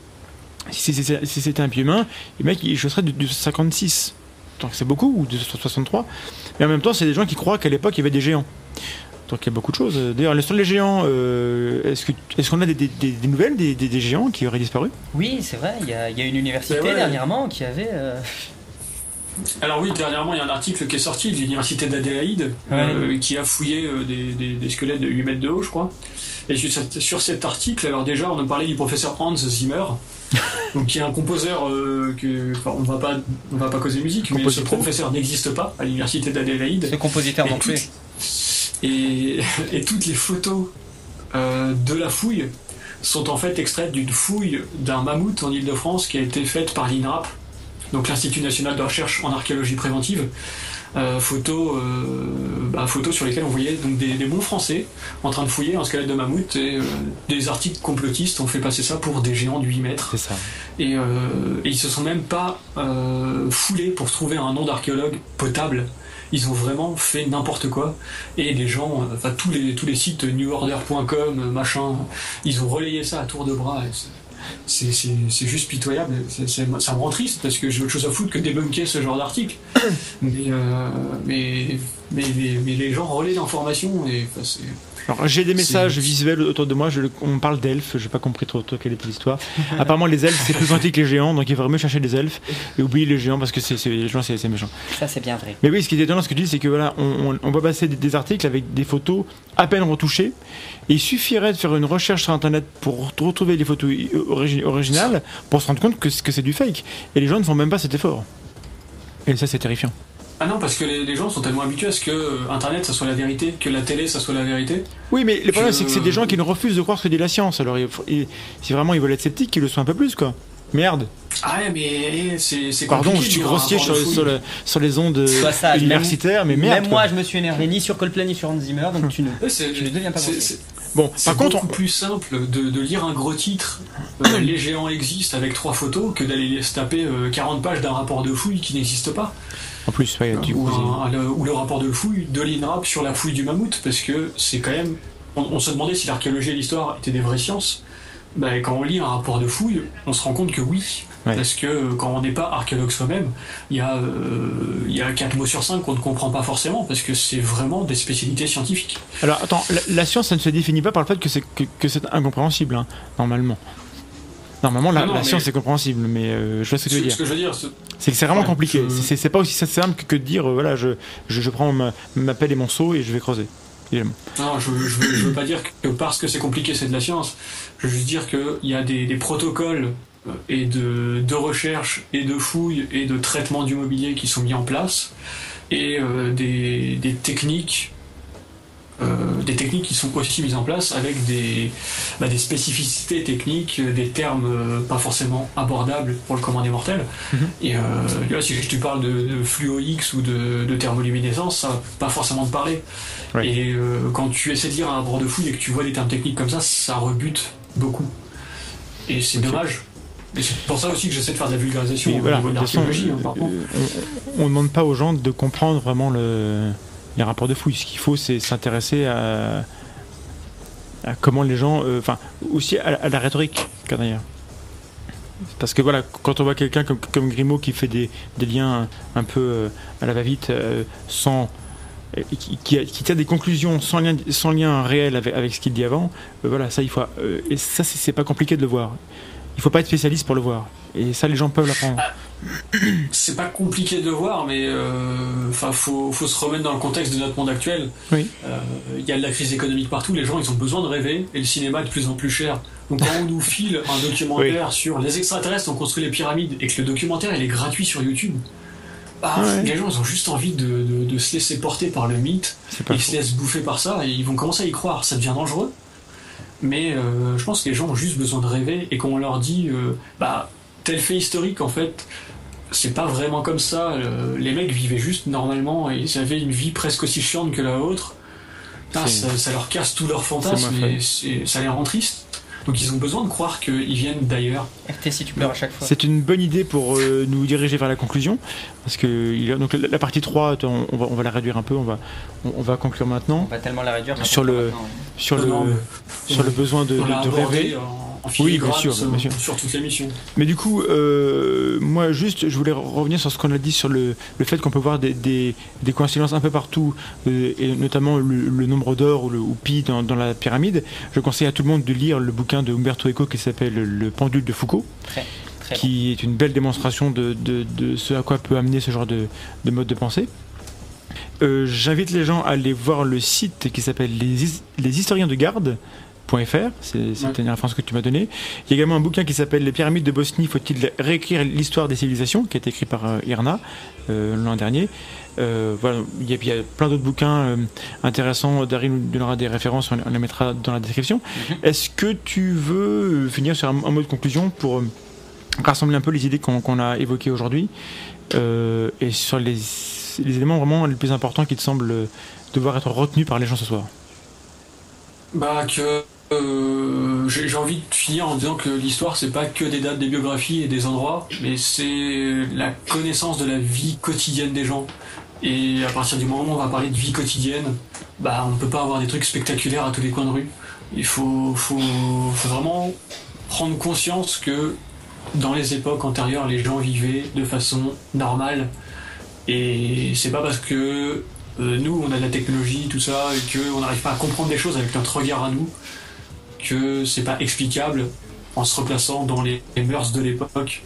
si c'était un pied humain, le mec, il serait de, de 56. Donc c'est beaucoup, ou de 63. Mais en même temps, c'est des gens qui croient qu'à l'époque, il y avait des géants. Donc il y a beaucoup de choses. D'ailleurs, sur les géants, euh, est-ce que- est-ce qu'on a des, des- des- des nouvelles des, des- des géants qui auraient disparu? Oui, c'est vrai, il y, a il y a une université ouais. dernièrement qui avait. euh, Alors oui, dernièrement, il y a un article qui est sorti de l'université d'Adélaïde euh, qui a fouillé euh, des, des- des squelettes de 8 mètres de haut, je crois. Et sur, cet- sur cet article, alors déjà, on a parlé du professeur Hans Zimmer, [LAUGHS] donc qui est un compositeur euh, que, enfin, on va pas, on va pas causer musique, mais ce professeur n'existe pas à l'université d'Adélaïde. Ce compositeur non plus. Et, [LAUGHS] et toutes les photos euh, de la fouille sont en fait extraites d'une fouille d'un mammouth en Ile-de-France qui a été faite par l'INRAP, donc l'Institut national de recherche en archéologie préventive. Euh, photos, euh, bah, photos sur lesquelles on voyait donc des, des bons français en train de fouiller un squelette de mammouth et euh, des articles complotistes ont fait passer ça pour des géants de 8 mètres. C'est ça. Et, et ils se sont même pas foulés pour trouver un nom d'archéologue potable. Ils ont vraiment fait n'importe quoi. Et les gens, euh, enfin tous les tous les sites neworder.com, machin, ils ont relayé ça à tour de bras. c'est- juste pitoyable. C'est- c'est- ça me rend triste parce que j'ai autre chose à foutre que débunker ce genre d'article. [COUGHS] mais, euh, mais, mais, mais, mais les gens relaient l'information et enfin, c'est. Alors j'ai des messages visuels autour de moi. Je, on parle d'elfes. J'ai pas compris trop, trop quelle était l'histoire. [LAUGHS] Apparemment, les elfes c'est plus gentil que les géants, donc il faudrait mieux chercher des elfes et oublier les géants parce que c'est les gens c'est méchant. Ça, c'est bien vrai. Mais oui, ce qui est étonnant, ce que tu dis, c'est que voilà, on, on, on va passer des, des articles avec des photos à peine retouchées. Et il suffirait de faire une recherche sur Internet pour retrouver les photos origi- originales pour se rendre compte que c'est du fake. Et les gens ne font même pas cet effort. Et ça, c'est terrifiant. Ah non, parce que les, les gens sont tellement habitués à ce que euh, Internet ça soit la vérité, que la télé ça soit la vérité. Oui, mais le problème, c'est que c'est des gens qui ne refusent de croire ce que dit la science. Alors, il si vraiment ils veulent être sceptiques, qu'ils le soient un peu plus, quoi. Merde. Ah ouais, mais c'est c'est Pardon, je suis grossier sur, les- fouille. sur, le- sur les ondes sage, universitaires, mais merde. Même quoi. moi, je me suis énervé ni sur Coldplay ni sur Hans Zimmer, donc tu ne, [LAUGHS] Ouais, c'est- tu ne deviens pas Bon, C'est par contre, beaucoup plus simple de, de lire un gros titre, euh, [COUGHS] les géants existent avec trois photos, que d'aller se taper euh, 40 pages d'un rapport de fouille qui n'existe pas. En plus, ouais, du ou, coup, un- le, ou le rapport de fouille de l'INRAP sur la fouille du mammouth, parce que c'est quand même. On, on se demandait si l'archéologie et l'histoire étaient des vraies sciences. Ben, quand on lit un rapport de fouille, on se rend compte que oui, Parce que euh, quand on n'est pas archéologue soi-même, il y, a, euh, il y a 4 mots sur 5 qu'on ne comprend pas forcément, parce que c'est vraiment des spécialités scientifiques. Alors attends, la, science, ça ne se définit pas par le fait que c'est que, c'est incompréhensible, hein, normalement. Normalement, la, science est compréhensible, mais je vois ce que tu veux dire. Ce que je veux dire, c'est que c'est vraiment compliqué. C'est pas aussi simple que de dire, voilà, je, je, prends ma, ma, pelle et mon seau et je vais creuser. Non, je, je, veux, veux pas dire que parce que c'est compliqué, c'est de la science. Je veux juste dire qu'il y a des, des protocoles euh, et de, de, recherche et de fouilles et de traitement du mobilier qui sont mis en place et euh, des, des, techniques euh, des techniques qui sont aussi mises en place avec des, bah, des spécificités techniques, des termes euh, pas forcément abordables pour le commandé mortel. Mhm. Et euh, là, si tu parles de, de fluo X ou de, de thermoluminescence, ça va pas forcément te parler. Et quand tu essaies de lire un rapport de fouille et que tu vois des termes techniques comme ça, ça rebute beaucoup. Et c'est dommage. C'est pour ça aussi que j'essaie de faire de la vulgarisation au niveau de l'archéologie. Hein, on ne demande pas aux gens de comprendre vraiment le, les rapports de fouille. Ce qu'il faut, c'est s'intéresser à, comment les gens. Euh, enfin, aussi à, la rhétorique. Parce que voilà, quand on voit quelqu'un comme, Grimaud qui fait des, liens un peu euh, à la va-vite, euh, sans. Qui, qui, tire des conclusions sans lien, sans lien réel avec, ce qu'il dit avant, voilà, ça il faut. et ça, c'est pas compliqué de le voir. Il faut pas être spécialiste pour le voir. Et ça, les gens peuvent l'apprendre. Ah, c'est pas compliqué de voir, mais euh, enfin, faut, faut, se remettre dans le contexte de notre monde actuel. Il euh, y a de la crise économique partout, les gens ils ont besoin de rêver, et le cinéma est de plus en plus cher. Donc quand on nous file un [LAUGHS] documentaire sur les extraterrestres ont construit les pyramides et que le documentaire il est gratuit sur YouTube, bah, les gens ils ont juste envie de, de, se laisser porter par le mythe, ils se laissent bouffer par ça et ils vont commencer à y croire. Ça devient dangereux. Mais euh, je pense que les gens ont juste besoin de rêver et qu'on leur dit, bah tel fait historique en fait c'est pas vraiment comme ça. les mecs vivaient juste normalement et ils avaient une vie presque aussi chiante que la vôtre. ça, leur casse tous leurs fantasmes et ça les rend tristes. Donc ils ont besoin de croire qu'ils viennent d'ailleurs. RT si tu pleures à chaque fois. C'est une bonne idée pour euh, nous diriger vers la conclusion. Parce que donc, la, partie 3, on, va, on va la réduire un peu, on va, on, va conclure maintenant. On va tellement la réduire. Sur le, sur, le, sur le besoin de, de rêver oui, bien sûr, sur toute l'émission. Mais du coup, euh, moi, juste, je voulais revenir sur ce qu'on a dit sur le, le fait qu'on peut voir des, des, des, coïncidences un peu partout, euh, et notamment le, nombre d'or ou, le, ou pi dans, dans, la pyramide. Je conseille à tout le monde de lire le bouquin de Umberto Eco qui s'appelle Le pendule de Foucault. qui est une belle démonstration de, de, de, ce à quoi peut amener ce genre de, de mode de pensée. Euh, j'invite les gens à aller voir le site qui s'appelle les, les historiens de garde c'est une référence que tu m'as donnée. Il y a également un bouquin qui s'appelle Les pyramides de Bosnie, faut-il réécrire l'histoire des civilisations, qui a été écrit par euh, Irna euh, l'an dernier. Euh, voilà, il y, a, plein d'autres bouquins intéressants. Daryl nous donnera des références, on, les mettra dans la description. Mhm. Est-ce que tu veux finir sur un, mot de conclusion pour rassembler un peu les idées qu'on a évoquées aujourd'hui et sur les, les, éléments vraiment les plus importants qui te semblent devoir être retenus par les gens ce soir? Bah que euh, j'ai envie de finir en disant que l'histoire c'est pas que des dates, des biographies et des endroits, mais c'est la connaissance de la vie quotidienne des gens. Et à partir du moment où on va parler de vie quotidienne, bah on peut pas avoir des trucs spectaculaires à tous les coins de rue. Il faut, faut, faut vraiment prendre conscience que dans les époques antérieures, les gens vivaient de façon normale. Et c'est pas parce que euh, nous, on a de la technologie, tout ça, et qu'on n'arrive pas à comprendre des choses avec notre regard à nous, que c'est pas explicable en se replaçant dans les, mœurs de l'époque.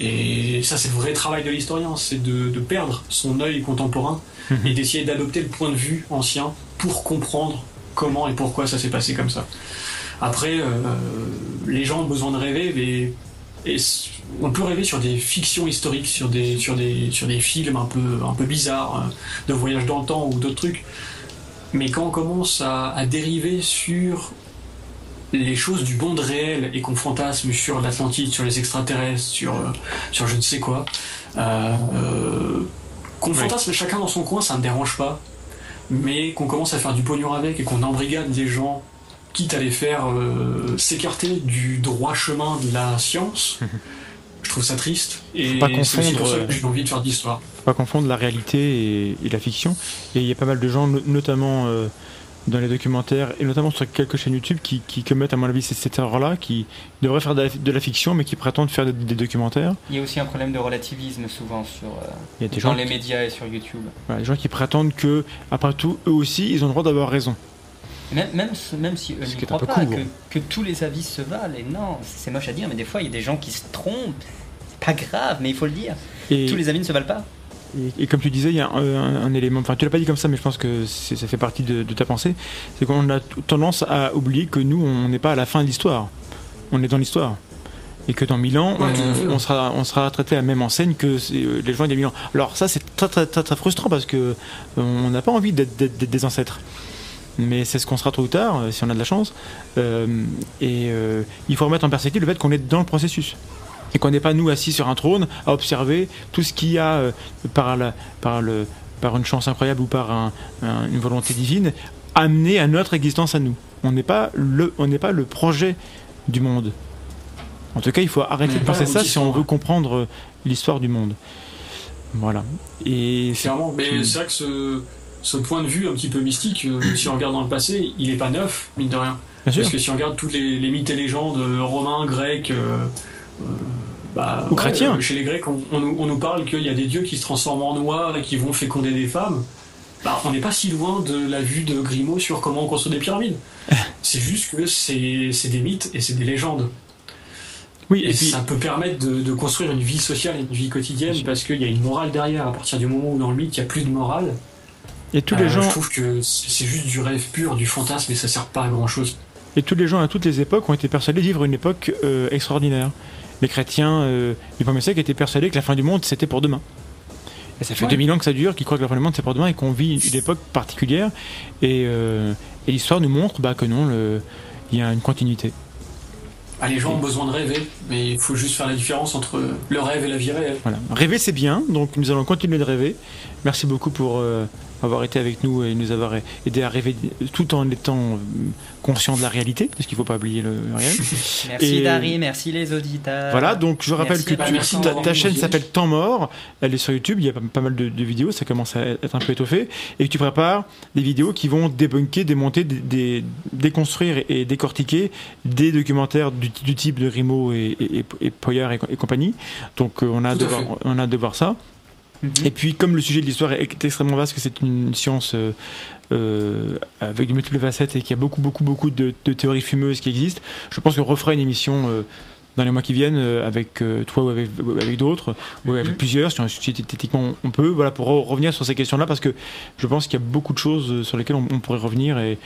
Et ça, c'est le vrai travail de l'historien, c'est de, perdre son œil contemporain mhm. et d'essayer d'adopter le point de vue ancien pour comprendre comment et pourquoi ça s'est passé comme ça. Après, euh, les gens ont besoin de rêver, mais et on peut rêver sur des fictions historiques, sur des, sur des, sur des films un peu, un peu bizarres, euh, de voyage dans le temps ou d'autres trucs. Mais quand on commence à, à dériver sur les choses du monde réel et qu'on fantasme sur l'Atlantide, sur les extraterrestres, sur, euh, sur je ne sais quoi, euh, euh, qu'on fantasme chacun dans son coin, ça ne me dérange pas, mais qu'on commence à faire du pognon avec et qu'on embrigade des gens, quitte à les faire s'écarter du droit chemin de la science, [LAUGHS] je trouve ça triste. Et c'est aussi pour ça que j'ai envie de faire de l'histoire. Faut pas confondre la réalité et, la fiction. Et il y a pas mal de gens, notamment dans les documentaires, et notamment sur quelques chaînes YouTube qui, qui commettent, à mon avis, cette erreur-là, qui devraient faire de la, de la, fiction, mais qui prétendent faire des, des, documentaires. Il y a aussi un problème de relativisme souvent sur, euh, Il y a des dans gens les qui- médias et sur YouTube. Voilà, des gens qui prétendent que, après tout, eux aussi, ils ont le droit d'avoir raison. Même, même, même si eux un croient pas, que, que tous les avis se valent, et non, c'est moche à dire, mais des fois il y a des gens qui se trompent. C'est pas grave, mais il faut le dire. Et, Tous les avis ne se valent pas. Et, et comme tu disais, il y a un, un- un élément, enfin tu l'as pas dit comme ça, mais je pense que ça fait partie de, de ta pensée, c'est qu'on a tendance à oublier que nous, on n'est pas à la fin de l'histoire. On est dans l'histoire. Et que dans 1000 ans, Ouais, on, on sera, on sera traité à la même enseigne que euh, les gens il y a 1000 ans. Alors ça, c'est très, très, très, très frustrant parce que euh, on n'a pas envie d'être, des ancêtres. Mais c'est ce qu'on sera tôt ou tard, euh, si on a de la chance. Euh, et euh, il faut remettre en perspective le fait qu'on est dans le processus. Et qu'on n'est pas nous assis sur un trône à observer tout ce qu'il y a euh, par, la- par, le, par une chance incroyable ou par un- un- une volonté divine amené à notre existence à nous. On n'est pas le, on n'est pas le projet du monde. En tout cas, il faut arrêter de penser ça si on veut ouais. comprendre euh, l'histoire du monde. Voilà. Et Clairement, mais c'est vrai que ce, ce point de vue un petit peu mystique, euh, [COUGHS] si on regarde dans le passé, il est pas neuf, mine de rien. bien sûr. Parce que si on regarde tous les, les mythes et légendes romains, grecs, euh, bah, Ou chrétiens. euh, chez les Grecs, on, on nous- on nous parle qu'il y a des dieux qui se transforment en noirs et qui vont féconder des femmes. Bah, on n'est pas si loin de la vue de Grimaud sur comment on construit des pyramides. [LAUGHS] c'est juste que c'est des mythes et c'est des légendes. Oui, Et, et puis ça peut permettre de, de construire une vie sociale et une vie quotidienne parce qu'il y a une morale derrière. À partir du moment où dans le mythe il n'y a plus de morale, et tous euh, les gens je trouve que c'est c'est juste du rêve pur, du fantasme et ça sert pas à grand chose. Et tous les gens à toutes les époques ont été persuadés de vivre une époque euh, extraordinaire. Les chrétiens euh, du premier siècle étaient persuadés que la fin du monde c'était pour demain. Et ça fait Ouais. 2000 ans que ça dure, qu'ils croient que la fin du monde c'est pour demain et qu'on vit une époque particulière. Et, euh, et l'histoire nous montre bah, que non, il y a une continuité. Ah, les gens ont besoin de rêver, mais il faut juste faire la différence entre le rêve et la vie réelle. Voilà. Rêver c'est bien, donc nous allons continuer de rêver. Merci beaucoup pour euh, avoir été avec nous et nous avoir aidé à rêver tout en étant euh, conscient de la réalité, parce qu'il ne faut pas oublier le, le réel. [LAUGHS] Merci Et- Dari, merci les auditeurs. Voilà, donc je rappelle Merci que tu- merci ta, chaîne s'appelle Temps Mort, elle est sur YouTube, il y a pas, pas mal de, de vidéos, ça commence à être un peu étoffé, et que tu prépares des vidéos qui vont débunker, démonter, dé- dé- déconstruire et, décortiquer des documentaires du, du type de Rimo et, et, et- et Poyer et, co- et compagnie. Donc euh, on a, de voir, on a de voir ça. Mhm. Et puis, comme le sujet de l'histoire est extrêmement vaste, que c'est une science euh, euh, avec de multiples facettes et qu'il y a beaucoup, beaucoup, beaucoup de, de théories fumeuses qui existent, je pense qu'on refera une émission euh, dans les mois qui viennent euh, avec euh, toi ou avec, d'autres, ou avec Mhm. plusieurs, si, on- si techniquement on peut, voilà, pour re- revenir sur ces questions-là, parce que je pense qu'il y a beaucoup de choses sur lesquelles on, on pourrait revenir et,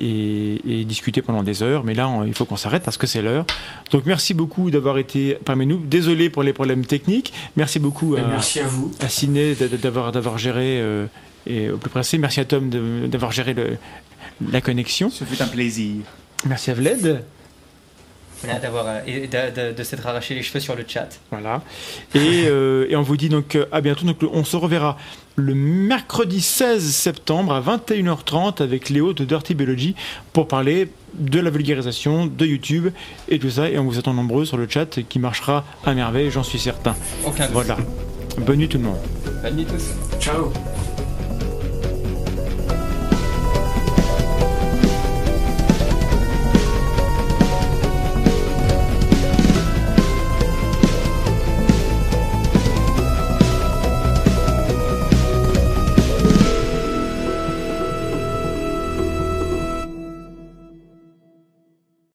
et, et discuter pendant des heures, mais là, on- il faut qu'on s'arrête parce que c'est l'heure. Donc, merci beaucoup d'avoir été parmi nous. Désolé pour les problèmes techniques. Merci beaucoup Et à, merci à vous. à Ciné d'a- d'avoir d'avoir géré euh, et au plus pressé. Merci à Tom de- d'avoir géré le- la connexion. Ce fut un plaisir. Merci à Vled. Voilà, d'avoir euh, et de, de- de s'être arraché les cheveux sur le chat. Voilà. Et, euh, et on vous dit donc euh, à bientôt. Donc on se reverra le mercredi 16 septembre à 21h30 avec Léo de Dirty Biology pour parler de la vulgarisation de YouTube et tout ça. Et on vous attend nombreux sur le chat qui marchera à merveille, j'en suis certain. Aucun doute. Voilà. Bonne nuit tout le monde. Bonne nuit tous. Ciao.